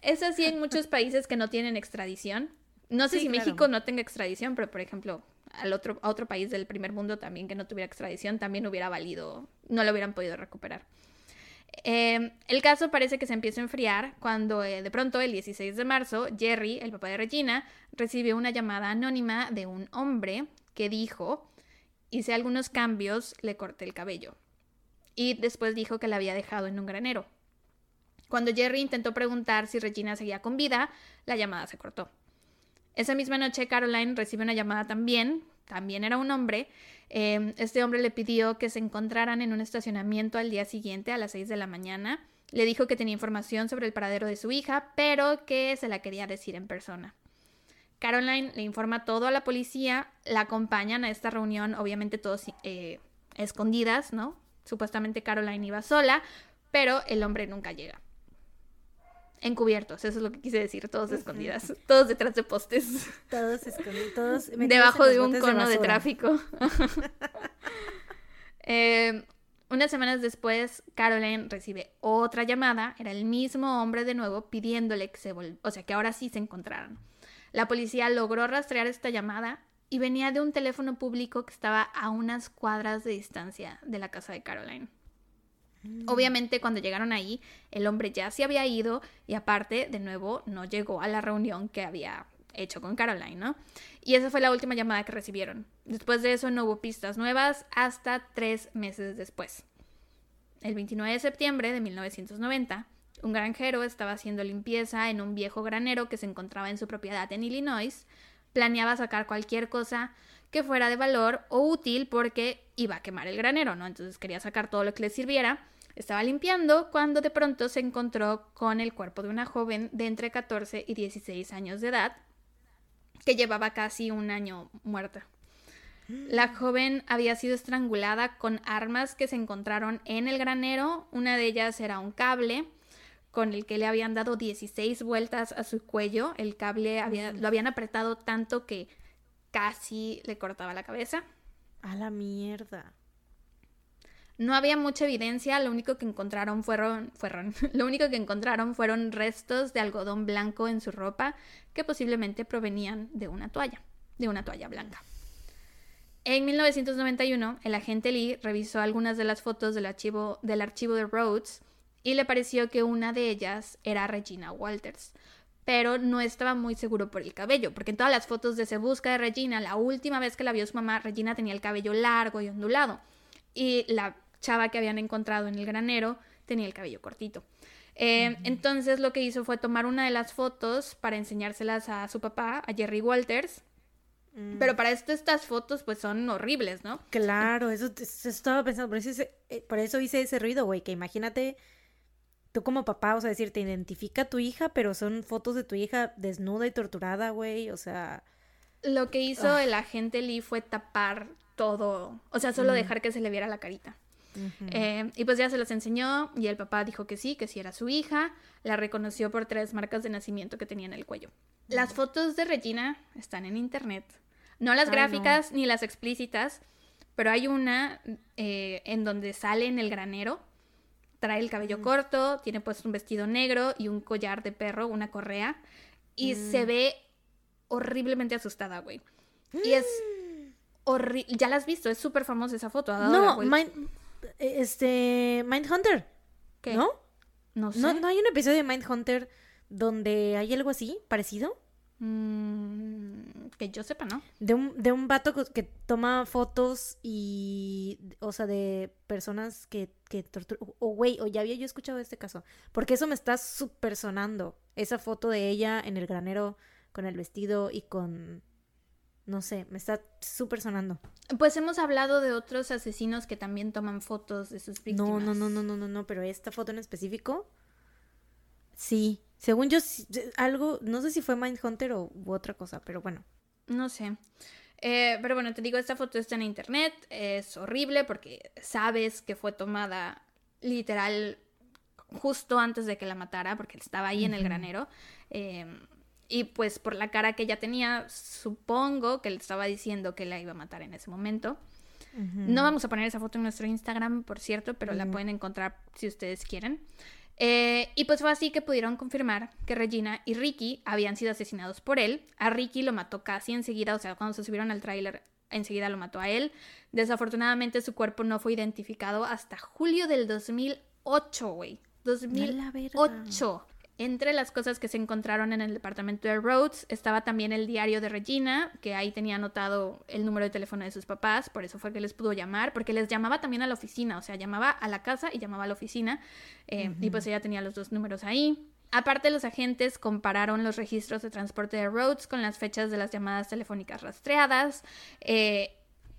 Es así en muchos países que no tienen extradición. No sé si México no tenga extradición, pero por ejemplo, al otro, a otro país del primer mundo también que no tuviera extradición, también hubiera valido, no lo hubieran podido recuperar. Eh, el caso parece que se empieza a enfriar cuando eh, de pronto, el 16 de marzo, Jerry, el papá de Regina, recibió una llamada anónima de un hombre que dijo, hice algunos cambios, le corté el cabello. Y después dijo que la había dejado en un granero. Cuando Jerry intentó preguntar si Regina seguía con vida, la llamada se cortó. Esa misma noche Caroline recibe una llamada también, también era un hombre. Em, este hombre le pidió que se encontraran en un estacionamiento al día siguiente a las 6 de la mañana. Le dijo que tenía información sobre el paradero de su hija, pero que se la quería decir en persona. Caroline le informa todo a la policía, la acompañan a esta reunión, obviamente todos eh, escondidas, ¿no? Supuestamente Caroline iba sola, pero el hombre nunca llega. Encubiertos, eso es lo que quise decir, todos escondidas, <laughs> todos detrás de postes. Todos escondidos, todos debajo de un cono de, tráfico. <laughs> Eh, unas semanas después, Caroline recibe otra llamada, era el mismo hombre de nuevo pidiéndole que se o sea, que ahora sí se encontraran. La policía logró rastrear esta llamada y venía de un teléfono público que estaba a unas cuadras de distancia de la casa de Caroline. Mm. Obviamente cuando llegaron ahí, el hombre ya se había ido y aparte, de nuevo, no llegó a la reunión que había hecho con Caroline, ¿no? Y esa fue la última llamada que recibieron. Después de eso no hubo pistas nuevas hasta tres meses después. El 29 de septiembre de 1990, un granjero estaba haciendo limpieza en un viejo granero que se encontraba en su propiedad en Illinois. Planeaba sacar cualquier cosa que fuera de valor o útil porque iba a quemar el granero, ¿no? Entonces quería sacar todo lo que le sirviera estaba limpiando cuando de pronto se encontró con el cuerpo de una joven de entre 14 y 16 años de edad que llevaba casi un año muerta. La joven había sido estrangulada con armas que se encontraron en el granero. Una de ellas era un cable con el que le habían dado 16 vueltas a su cuello. El cable había, lo habían apretado tanto que casi le cortaba la cabeza. A la mierda. No había mucha evidencia, lo único que encontraron fueron, fueron, <laughs> lo único que encontraron fueron restos de algodón blanco en su ropa que posiblemente provenían de una toalla, de una toalla blanca. En 1991, el agente Lee revisó algunas de las fotos del archivo, del archivo de Rhodes y le pareció que una de ellas era Regina Walters, pero no estaba muy seguro por el cabello, porque en todas las fotos de Se Busca de Regina, la última vez que la vio su mamá, Regina tenía el cabello largo y ondulado y la chava que habían encontrado en el granero tenía el cabello cortito. Eh, entonces lo que hizo fue tomar una de las fotos para enseñárselas a su papá, a Jerry Walters. Mm. Pero para esto estas fotos pues son horribles, ¿no? Claro, eso, estaba pensando, por eso, eh, por eso hice ese ruido, güey, que imagínate tú como papá, o sea, decir, te identifica a tu hija, pero son fotos de tu hija desnuda y torturada, güey, o sea... Lo que hizo ah. el agente Lee fue tapar todo, o sea, solo dejar que se le viera la carita. Eh, y pues ya se los enseñó y el papá dijo que sí, que sí era su hija, la reconoció por tres marcas de nacimiento que tenía en el cuello. Las fotos de Regina están en internet, no las gráficas ni las explícitas, pero hay una eh, en donde sale en el granero, trae el cabello corto, tiene puesto un vestido negro y un collar de perro, una correa, Y se ve horriblemente asustada, güey. Y es horrible. Ya la has visto, es súper famosa esa foto. ha dado No. Este, Mindhunter. ¿Qué? ¿No? No sé. ¿No, ¿No hay un episodio de Mindhunter donde hay algo así, parecido? Mm, que yo sepa, ¿no? De un, de un vato que toma fotos y, o sea, de personas que, que torturan. O, güey, o ya había yo escuchado este caso. Porque eso me está súper sonando. Esa foto de ella en el granero con el vestido y con... No sé, me está súper sonando. Pues hemos hablado de otros asesinos que también toman fotos de sus víctimas. No, no, no, no, no, no, no, pero esta foto en específico, sí. Según yo, algo, no sé si fue Mindhunter o u otra cosa, pero bueno. No sé. Eh, pero bueno, te digo, esta foto está en internet. Es horrible porque sabes que fue tomada literal justo antes de que la matara, porque estaba ahí en el granero. Eh, y pues por la cara que ella tenía, supongo que le estaba diciendo que la iba a matar en ese momento. No vamos a poner esa foto en nuestro Instagram, por cierto, pero la pueden encontrar si ustedes quieren. Eh, y pues fue así que pudieron confirmar que Regina y Ricky habían sido asesinados por él. A Ricky lo mató casi enseguida, o sea, cuando se subieron al tráiler, enseguida lo mató a él. Desafortunadamente su cuerpo no fue identificado hasta julio del 2008, güey. la verga. 2008. Entre las cosas que se encontraron en el departamento de Rhodes estaba también el diario de Regina, que ahí tenía anotado el número de teléfono de sus papás, por eso fue que les pudo llamar, porque les llamaba también a la oficina, o sea, llamaba a la casa y llamaba a la oficina, eh, y pues ella tenía los dos números ahí. Aparte, los agentes compararon los registros de transporte de Rhodes con las fechas de las llamadas telefónicas rastreadas. eh,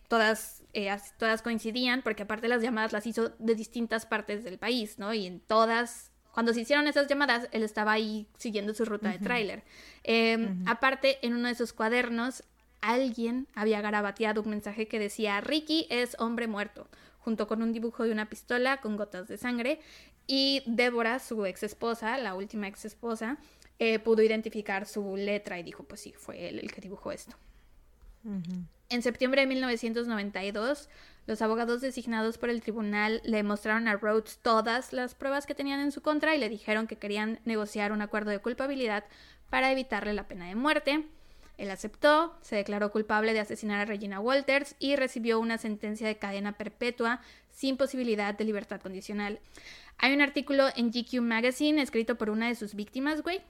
todas, eh, as- todas coincidían, porque aparte las llamadas las hizo de distintas partes del país, ¿no? Y en todas, cuando se hicieron esas llamadas, él estaba ahí siguiendo su ruta de tráiler. Eh, Aparte, en uno de sus cuadernos, alguien había garabateado un mensaje que decía, Ricky es hombre muerto, junto con un dibujo de una pistola con gotas de sangre. Y Débora, su ex esposa, la última ex esposa, eh, pudo identificar su letra y dijo, pues sí, fue él el que dibujó esto. En septiembre de 1992, los abogados designados por el tribunal le mostraron a Rhodes todas las pruebas que tenían en su contra y le dijeron que querían negociar un acuerdo de culpabilidad para evitarle la pena de muerte. Él aceptó, se declaró culpable de asesinar a Regina Walters y recibió una sentencia de cadena perpetua sin posibilidad de libertad condicional. Hay un artículo en GQ Magazine escrito por una de sus víctimas, güey,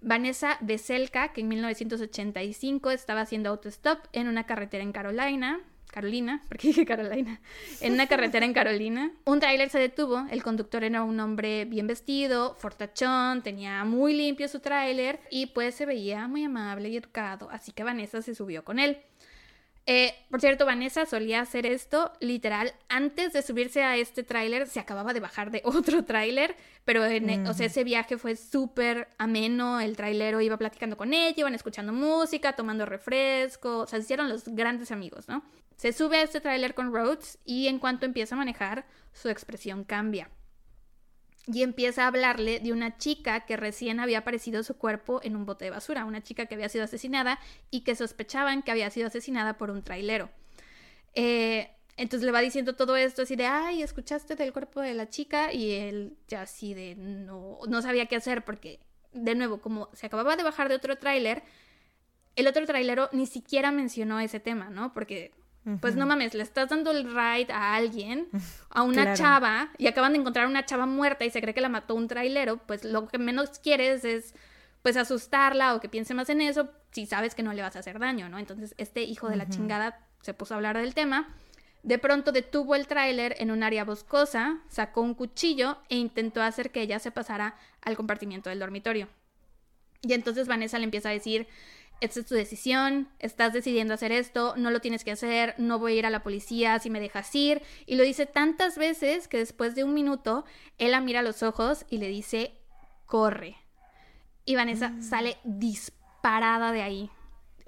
Vanessa Veselka, que en 1985 estaba haciendo autostop en una carretera en Carolina. Carolina, porque dije Carolina, en una carretera en Carolina. Un tráiler se detuvo, el conductor era un hombre bien vestido, fortachón, tenía muy limpio su tráiler y pues se veía muy amable y educado, así que Vanessa se subió con él. Eh, por cierto, Vanessa solía hacer esto literal antes de subirse a este tráiler. Se acababa de bajar de <laughs> otro tráiler, pero en, o sea, ese viaje fue súper ameno. El trailero iba platicando con ella, iban escuchando música, tomando refresco. O sea, se hicieron los grandes amigos, ¿no? Se sube a este tráiler con Rhodes y en cuanto empieza a manejar, su expresión cambia y empieza a hablarle de una chica que recién había aparecido su cuerpo en un bote de basura, una chica que había sido asesinada y que sospechaban que había sido asesinada por un trailero. Eh, entonces le va diciendo todo esto así de, ay, ¿escuchaste del cuerpo de la chica? Y él ya así de, no, no sabía qué hacer porque, de nuevo, como se acababa de bajar de otro tráiler, el otro trailero ni siquiera mencionó ese tema, ¿no? Porque pues no mames, le estás dando el ride a alguien, <laughs> a una Claro. chava, y acaban de encontrar una chava muerta y se cree que la mató un trailero, pues lo que menos quieres es pues asustarla o que piense más en eso si sabes que no le vas a hacer daño, ¿no? Entonces este hijo de la chingada se puso a hablar del tema. De pronto detuvo el tráiler en un área boscosa, sacó un cuchillo e intentó hacer que ella se pasara al compartimiento del dormitorio. Y entonces Vanessa le empieza a decir, esta es tu decisión, estás decidiendo hacer esto, no lo tienes que hacer, no voy a ir a la policía si me dejas ir. Y lo dice tantas veces que después de un minuto, él la mira a los ojos y le dice, corre. Y Vanessa sale disparada de ahí.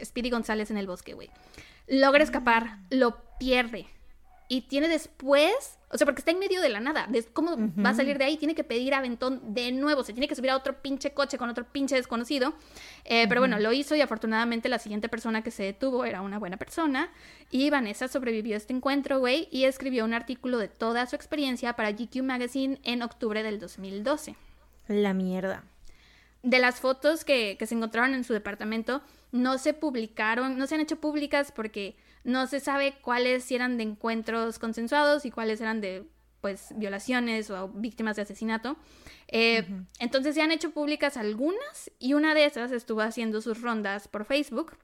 Speedy González en el bosque, güey. Logra escapar, lo pierde. Y tiene después, o sea, porque está en medio de la nada. ¿Cómo va a salir de ahí? Tiene que pedir aventón de nuevo. Se tiene que subir a otro pinche coche con otro pinche desconocido. Eh, Pero bueno, lo hizo y afortunadamente la siguiente persona que se detuvo era una buena persona. Y Vanessa sobrevivió a este encuentro, güey, y escribió un artículo de toda su experiencia para GQ Magazine en octubre del 2012. La mierda. de las fotos que, que se encontraron en su departamento no se publicaron, no se han hecho públicas porque no se sabe cuáles eran de encuentros consensuados y cuáles eran de pues violaciones o víctimas de asesinato. Eh, entonces se han hecho públicas algunas y una de esas estuvo haciendo sus rondas por Facebook.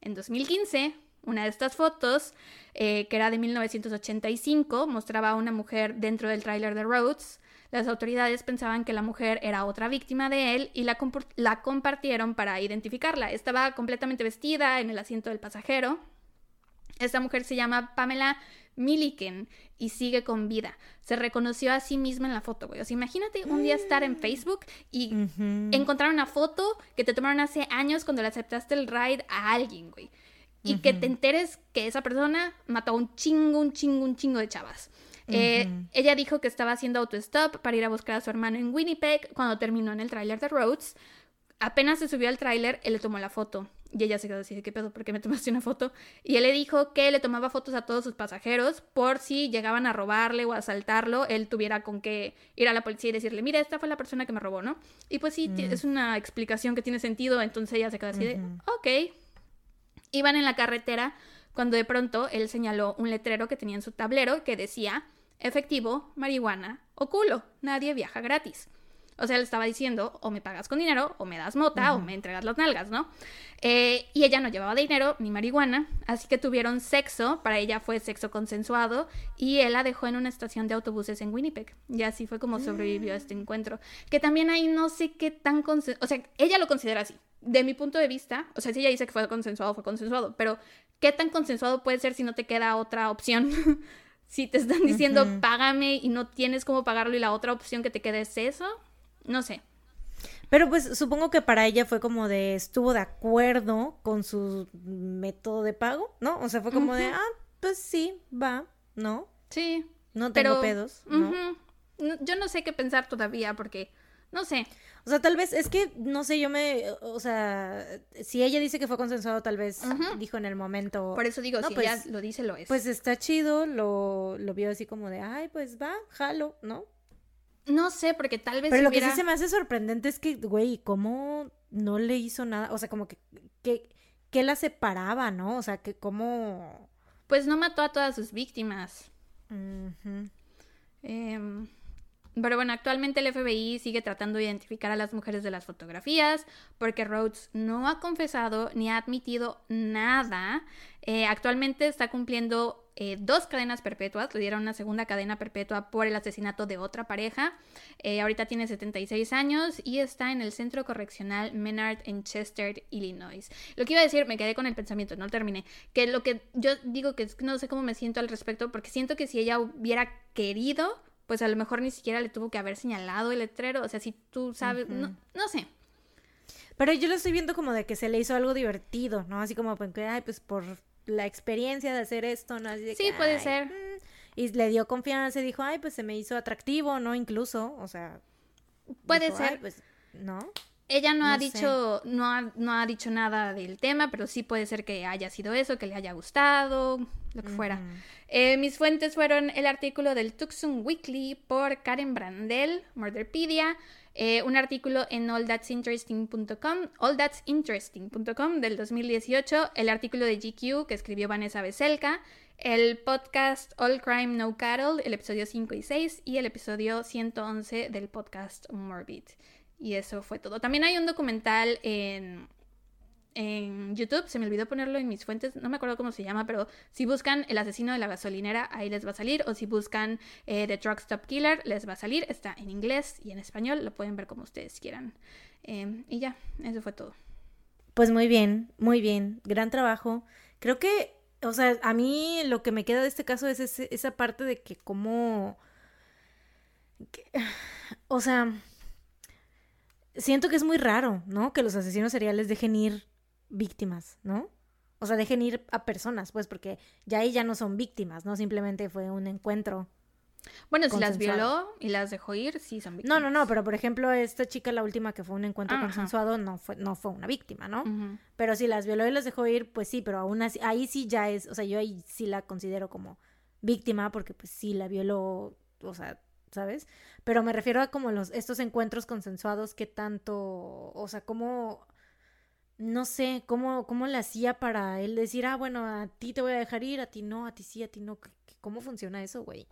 En 2015, una de estas fotos, eh, que era de 1985, mostraba a una mujer dentro del tráiler de Rhodes. Las autoridades pensaban que la mujer era otra víctima de él y la, la compartieron para identificarla. Estaba completamente vestida en el asiento del pasajero. Esta mujer se llama Pamela Milliken y sigue con vida. Se reconoció a sí misma en la foto, güey. O sea, imagínate un día estar en Facebook y encontrar una foto que te tomaron hace años cuando le aceptaste el ride a alguien, güey. Y que te enteres que esa persona mató a un chingo, un chingo, un chingo de chavas. Eh, ella dijo que estaba haciendo autostop para ir a buscar a su hermano en Winnipeg cuando terminó en el tráiler de Rhodes. Apenas se subió al tráiler, él le tomó la foto. Y ella se quedó así, ¿qué pedo? ¿Por qué me tomaste una foto? Y él le dijo que le tomaba fotos a todos sus pasajeros por si llegaban a robarle o a asaltarlo, él tuviera con qué ir a la policía y decirle, mira, esta fue la persona que me robó, ¿no? Y pues sí, mm. es una explicación que tiene sentido, entonces ella se quedó así de, ok. Iban en la carretera cuando de pronto él señaló un letrero que tenía en su tablero que decía, efectivo, marihuana o culo, nadie viaja gratis. O sea, le estaba diciendo, o me pagas con dinero, o me das mota, o me entregas las nalgas, ¿no? Eh, y ella no llevaba dinero ni marihuana, así que tuvieron sexo, para ella fue sexo consensuado, y él la dejó en una estación de autobuses en Winnipeg. Y así fue como sobrevivió a este encuentro. Que también ahí no sé qué tan consensuado, o sea, ella lo considera así. De mi punto de vista, o sea, si ella dice que fue consensuado, fue consensuado, pero ¿qué tan consensuado puede ser si no te queda otra opción? <laughs> si te están diciendo págame y no tienes cómo pagarlo y la otra opción que te queda es eso, no sé. Pero pues supongo que para ella fue como de, estuvo de acuerdo con su método de pago, ¿no? O sea, fue como de, ah, pues sí, va, ¿no? Sí. No tengo pedos, ¿no? Yo no sé qué pensar todavía porque, no sé. O sea, tal vez, es que, no sé, yo me, o sea, si ella dice que fue consensuado, tal vez dijo en el momento. Por eso digo, si ella pues, lo dice, lo es. Pues está chido, lo, lo vio así como de, ay, pues va, jalo, ¿no? No sé, porque tal vez. Pero lo que sí se me hace sorprendente es que, güey, ¿cómo no le hizo nada? O sea, como que, que, la separaba, ¿no? O sea, que cómo. Pues no mató a todas sus víctimas. Pero bueno, actualmente el FBI sigue tratando de identificar a las mujeres de las fotografías porque Rhodes no ha confesado ni ha admitido nada. Eh, actualmente está cumpliendo eh, dos cadenas perpetuas, le dieron una segunda cadena perpetua por el asesinato de otra pareja. Eh, ahorita tiene 76 años y está en el centro correccional Menard en Chester, Illinois. Lo que iba a decir, me quedé con el pensamiento, no terminé. Que lo que yo digo que no sé cómo me siento al respecto porque siento que si ella hubiera querido pues a lo mejor ni siquiera le tuvo que haber señalado el letrero, o sea, si tú sabes, no, no sé. Pero yo lo estoy viendo como de que se le hizo algo divertido, ¿no? Así como, pues, ay, pues por la experiencia de hacer esto, ¿no? Así sí, puede ser. Mm", y le dio confianza y dijo, ay, pues se me hizo atractivo, ¿no? Incluso, o sea. Puede ser. pues, ¿no? Ella no, ha dicho, no ha, no ha dicho nada del tema, pero sí puede ser que haya sido eso, que le haya gustado, lo que fuera. Eh, mis fuentes fueron el artículo del Tucson Weekly por Karen Brandel, Murderpedia, eh, un artículo en allthat'sinteresting.com, allthat'sinteresting.com del 2018, el artículo de GQ que escribió Vanessa Beselka, el podcast All Crime No Cattle, el episodio 5 y 6, y el episodio 111 del podcast Morbid. Y eso fue todo. También hay un documental en, en YouTube, se me olvidó ponerlo en mis fuentes, no me acuerdo cómo se llama, pero si buscan El asesino de la gasolinera, ahí les va a salir, o si buscan eh, The Truck Stop Killer, les va a salir, está en inglés y en español, lo pueden ver como ustedes quieran. Em, y ya, eso fue todo. Pues muy bien, muy bien, gran trabajo. Creo que, o sea, a mí lo que me queda de este caso es esa parte de que como... <sighs> o sea, siento que es muy raro, ¿no? Que los asesinos seriales dejen ir víctimas, ¿no? O sea, dejen ir a personas, pues, porque ya ahí ya no son víctimas, ¿no? Simplemente fue un encuentro. Bueno, si las violó y las dejó ir, sí son víctimas. No, no, no, pero por ejemplo, esta chica, la última que fue un encuentro consensuado, no fue, no fue una víctima, ¿no? Pero si las violó y las dejó ir, pues sí, pero aún así, ahí sí ya es, o sea, yo ahí sí la considero como víctima, porque pues sí la violó, o sea, ¿sabes? Pero me refiero a como los, estos encuentros consensuados que tanto, o sea, como, no sé, cómo, cómo le hacía para él decir, ah, bueno, a ti te voy a dejar ir, a ti no, a ti sí, a ti no. ¿Cómo funciona eso, güey?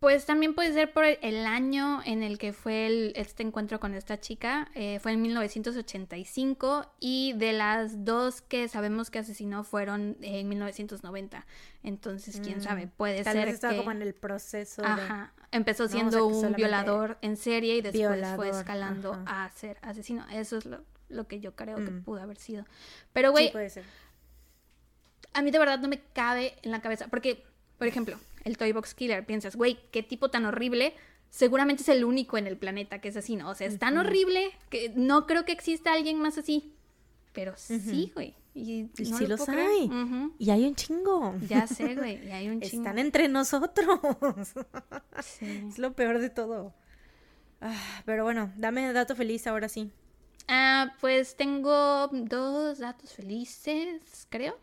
Pues también puede ser por el año en el que fue el, este encuentro con esta chica. Eh, fue en 1985 y de las dos que sabemos que asesinó fueron en 1990. Entonces, quién mm, sabe, puede ser vez estaba como en el proceso. Ajá. Empezó siendo un violador en serie y después fue escalando a ser asesino. Eso es lo, que yo creo que mm. pudo haber sido. Pero, güey. Sí, puede ser. A mí de verdad no me cabe en la cabeza. Porque, por ejemplo, el Toy Box Killer, piensas, güey, qué tipo tan horrible. Seguramente es el único en el planeta que es así, ¿no? O sea, es tan horrible que no creo que exista alguien más así. Pero sí, güey. Y sí los hay. Y hay un chingo. Ya sé, güey. Y hay un <laughs> chingo. Están entre nosotros. <laughs> Es lo peor de todo. Ah, pero bueno, dame dato feliz ahora sí. Ah, pues tengo dos datos felices, creo.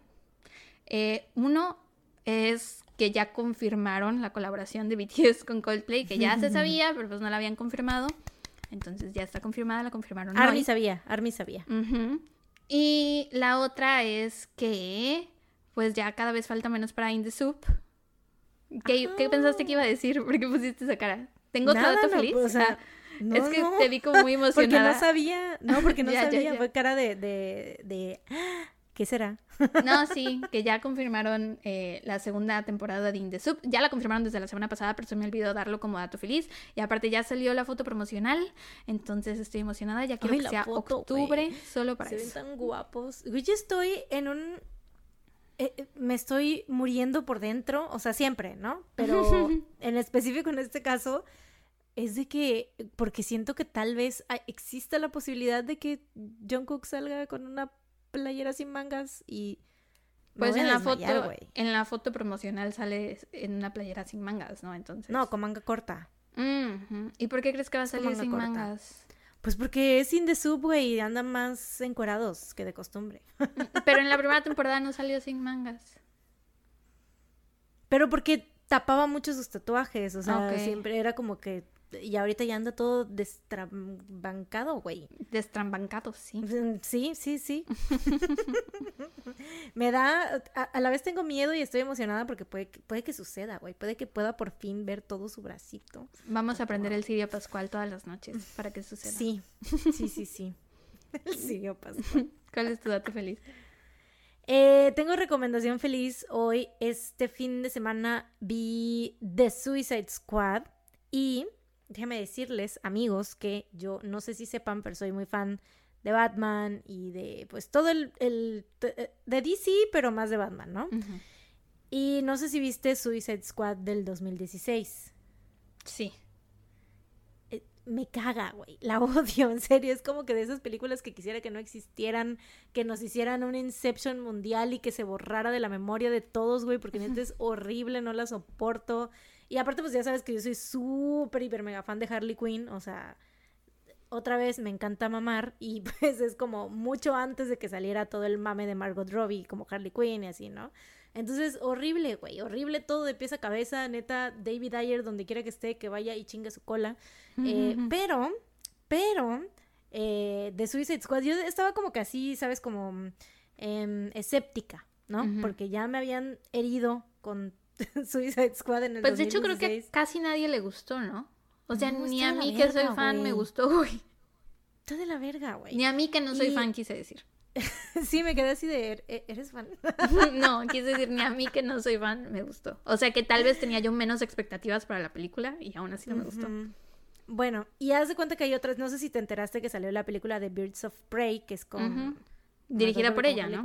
Eh, uno es que ya confirmaron la colaboración de BTS con Coldplay, que ya se <laughs> sabía, pero pues no la habían confirmado. Entonces ya está confirmada, la confirmaron. Army sabía, Army sabía. Y la otra es que, pues ya cada vez falta menos para In the Soup. ¿Qué, pensaste que iba a decir? <laughs> ¿Por qué pusiste esa cara? ¿Tengo otro dato feliz? Pues, ah, es que te vi como muy emocionada. <laughs> Porque no sabía, no, porque no <laughs> sabía, fue cara de, de, de ¿Qué será? <laughs> No, sí, que ya confirmaron eh, la segunda temporada de In the Soup. Ya la confirmaron desde la semana pasada, pero se me olvidó darlo como dato feliz. Y aparte ya salió la foto promocional, entonces estoy emocionada. Ya quiero que sea octubre solo para se eso. Se ven tan guapos. Yo estoy en un... Eh, eh, me estoy muriendo por dentro, o sea, siempre, ¿no? Pero en específico en este caso es de que, porque siento que tal vez exista la posibilidad de que Jungkook salga con una playera sin mangas y pues en la foto en la foto promocional sale en una playera sin mangas, ¿no? Entonces. No, con manga corta. ¿Y por qué crees que va a salir sin mangas? Pues porque es in the subway y andan más encuerados que de costumbre. Pero en la primera temporada no salió sin mangas. Pero porque tapaba mucho sus tatuajes, o sea, siempre era como que y ahorita ya anda todo destrambancado, güey. Destrambancado, <laughs> sí. Sí, sí, sí. <laughs> <laughs> Me da, a, la vez tengo miedo y estoy emocionada porque puede, puede que suceda, güey. Puede que pueda por fin ver todo su bracito. Vamos a aprender el sirio pascual todas las noches para que suceda. Sí, sí, sí, sí. el sirio pascual. ¿Cuál es tu dato feliz? Eh, tengo recomendación feliz hoy. Este fin de semana vi The Suicide Squad y déjenme decirles, amigos, que yo no sé si sepan, pero soy muy fan de Batman y de pues todo el, el de DC, pero más de Batman, ¿no? Y no sé si viste Suicide Squad del 2016. Sí. Eh, me caga, güey. La <laughs> odio, en serio. Es como que de esas películas que quisiera que no existieran, que nos hicieran un Inception mundial y que se borrara de la memoria de todos, güey, porque neta <laughs> es horrible, no la soporto. Y aparte, pues ya sabes que yo soy súper, hiper, mega fan de Harley Quinn, o sea, otra vez me encanta mamar y <laughs> pues es como mucho antes de que saliera todo el mame de Margot Robbie como Harley Quinn y así, ¿no? Entonces, horrible, güey, horrible todo de pieza a cabeza, neta, David Ayer, donde quiera que esté, que vaya y chingue su cola. Eh, pero, pero, eh, de Suicide Squad, yo estaba como que así, ¿sabes? Como em, escéptica, ¿no? Porque ya me habían herido con <laughs> Suicide Squad en el Pues de hecho creo que casi nadie le gustó, ¿no? O sea, ni a mí que soy fan me gustó, güey. Está de la verga, güey. Ni a mí que no soy fan quise decir. <laughs> sí, me quedé así de, ¿E-, ¿eres fan? <laughs> no, quise decir, ni a mí que no soy fan me gustó. O sea, que tal vez tenía yo menos expectativas para la película y aún así no me gustó. Bueno, y haz de cuenta que hay otras, no sé si te enteraste que salió la película de Birds of Prey, que es con... Dirigida por ella, ¿no?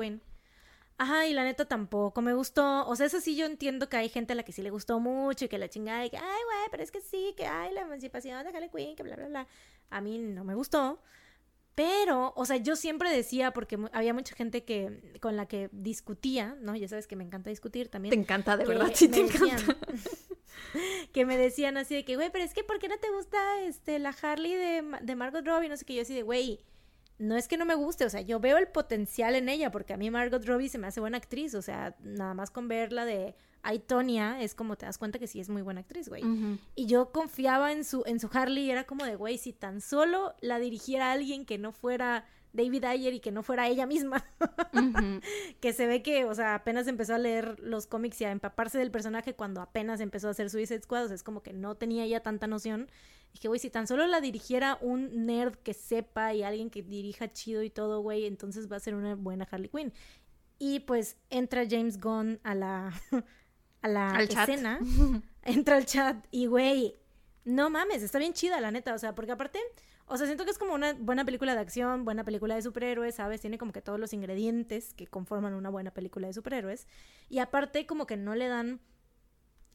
Ajá, y la neta tampoco me gustó. O sea, eso sí yo entiendo que hay gente a la que sí le gustó mucho y que la chingada y que, ay, güey, pero es que sí, que hay la emancipación de Harley Quinn, que bla, bla, bla. A mí no me gustó. Pero, o sea, yo siempre decía, porque había mucha gente que con la que discutía, ¿no? Ya sabes que me encanta discutir también. Te encanta, de verdad, sí te encanta. <laughs> <laughs> que me decían así de que, güey, pero es que, ¿por qué no te gusta este, la Harley de, de Margot Robbie? No sé qué, yo así de, güey, no es que no me guste, o sea, yo veo el potencial en ella, porque a mí Margot Robbie se me hace buena actriz, o sea, nada más con verla de Aitonia es como te das cuenta que sí es muy buena actriz, güey. Y yo confiaba en su, en su Harley y era como de, güey, si tan solo la dirigiera alguien que no fuera David Ayer y que no fuera ella misma. <laughs> que se ve que, o sea, apenas empezó a leer los cómics y a empaparse del personaje cuando apenas empezó a hacer Suicide Squad, o sea, es como que no tenía ya tanta noción. Y que, güey, si tan solo la dirigiera un nerd que sepa y alguien que dirija chido y todo, güey, entonces va a ser una buena Harley Quinn. Y pues entra James Gunn a la, <laughs> a la escena, <laughs> entra al chat y, güey, no mames, está bien chida, la neta, o sea, porque aparte o sea, siento que es como una buena película de acción, buena película de superhéroes, ¿sabes? Tiene como que todos los ingredientes que conforman una buena película de superhéroes. Y aparte, como que no le dan.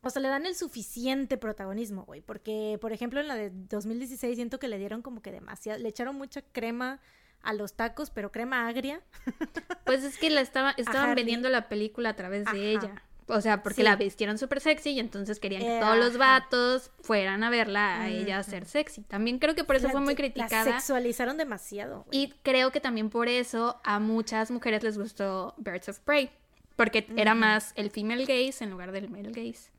O sea, le dan el suficiente protagonismo, güey. Porque, por ejemplo, en la de 2016 siento que le dieron como que demasiado. Le echaron mucha crema a los tacos, pero crema agria. <laughs> Pues es que la estaba, <laughs> estaban vendiendo la película a través de ella. O sea, porque la vistieron súper sexy y entonces querían que todos los vatos fueran a verla a ella ser sexy. También creo que por eso fue muy criticada. La sexualizaron demasiado. Y creo que también por eso a muchas mujeres les gustó Birds of Prey. Porque era más el female gaze en lugar del male gaze.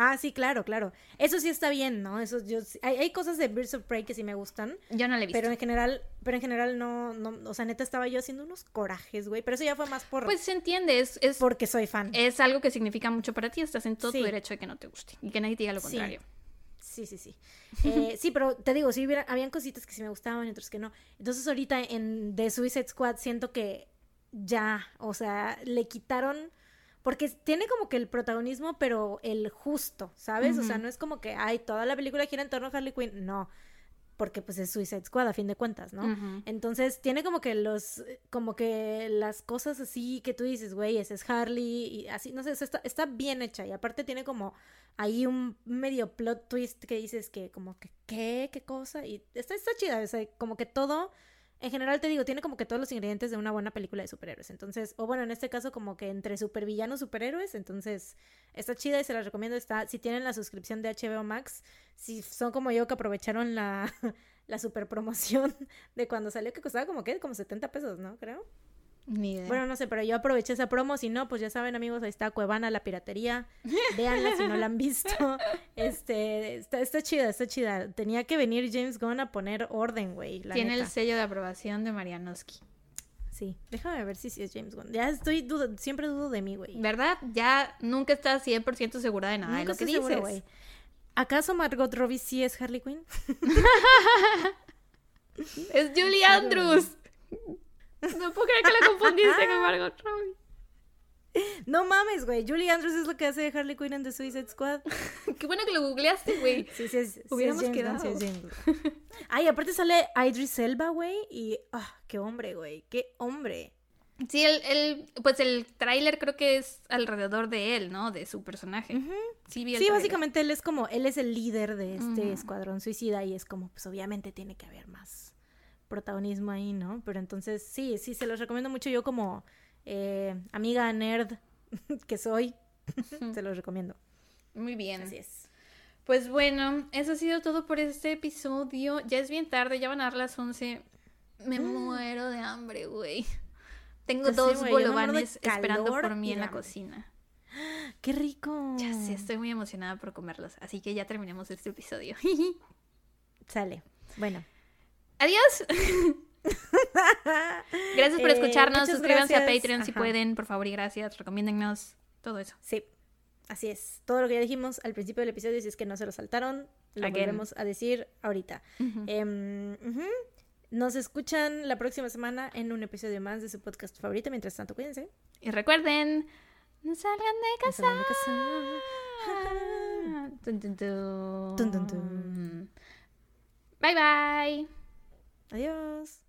Ah, sí, claro, claro. Eso sí está bien, ¿no? Eso yo hay, hay, cosas de Birds of Prey que sí me gustan. Yo no le he visto. Pero en general, pero en general no, no, o sea, neta estaba yo haciendo unos corajes, güey. Pero eso ya fue más por. Pues se entiende, es, porque soy fan. Es algo que significa mucho para ti, estás en todo tu derecho de que no te guste y que nadie te diga lo contrario. Sí, sí, sí. Eh, sí, pero te digo, sí, hubiera, habían cositas que sí me gustaban y otras que no. Entonces ahorita en The Suicide Squad siento que ya, o sea, le quitaron porque tiene como que el protagonismo, pero el justo, ¿sabes? O sea, no es como que, ay, toda la película gira en torno a Harley Quinn. No, porque pues es Suicide Squad a fin de cuentas, ¿no? Entonces tiene como que los, como que las cosas así que tú dices, güey, ese es Harley y así, no sé, está, está bien hecha y aparte tiene como ahí un medio plot twist que dices que como que, ¿qué? ¿Qué cosa? Y está, está chida, o sea, como que todo en general te digo, tiene como que todos los ingredientes de una buena película de superhéroes. Entonces, o bueno, en este caso como que entre supervillanos, superhéroes, entonces está chida y se la recomiendo. Está, si tienen la suscripción de HBO Max, si son como yo que aprovecharon la, <laughs> la super promoción <laughs> de cuando salió, que costaba como que, como 70 pesos, ¿no? Creo. Bueno, no sé, pero yo aproveché esa promo. Si no, pues ya saben, amigos, ahí está Cuevana, la piratería. <laughs> Véanla si no la han visto. Este, está, está chida, está chida. Tenía que venir James Gunn a poner orden, güey. Tiene el sello de aprobación de Marianoski. Sí, déjame ver si, si es James Gunn. Ya estoy, dudo, siempre dudo de mí, güey. ¿Verdad? Ya nunca estás 100% segura de nada de lo que dices. güey. ¿Acaso Margot Robbie sí es Harley Quinn? <laughs> es Julie Andrews. <laughs> No puedo creer que la confundiste con Margot Robbie. No mames, güey. Julie Andrews es lo que hace de Harley Quinn en The Suicide Squad. <laughs> Qué bueno que lo googleaste, güey. <laughs> Sí, sí, sí. Hubiéramos quedado. Ay, aparte sale Idris Elba, güey. Y. ah, qué hombre, güey. Qué hombre. Sí, el, el, pues el tráiler creo que es alrededor de él, ¿no? De su personaje. Sí, sí básicamente él es como, él es el líder de este escuadrón suicida y es como, pues obviamente tiene que haber más protagonismo ahí, ¿no? Pero entonces sí, sí, se los recomiendo mucho yo como eh, amiga nerd <laughs> que soy, se los recomiendo. Muy bien. Así es. Pues bueno, eso ha sido todo por este episodio. Ya es bien tarde, ya van a dar las 11. Me mm. muero de hambre, güey. Tengo dos bolovanes esperando por mí en la cocina. <gasps> ¡Qué rico! Ya sé, estoy muy emocionada por comerlos. Así que ya terminemos este episodio. <laughs> Sale. Bueno. Adiós. <laughs> gracias por eh, escucharnos. Suscríbanse a Patreon si pueden, por favor, y gracias. Recomiéndennos todo eso. Sí, así es. Todo lo que ya dijimos al principio del episodio, si es que no se lo saltaron, lo volvemos a decir ahorita. Em, nos escuchan la próxima semana en un episodio más de su podcast favorito. Mientras tanto, cuídense. Y recuerden, no salgan de casa. Bye bye. Adiós.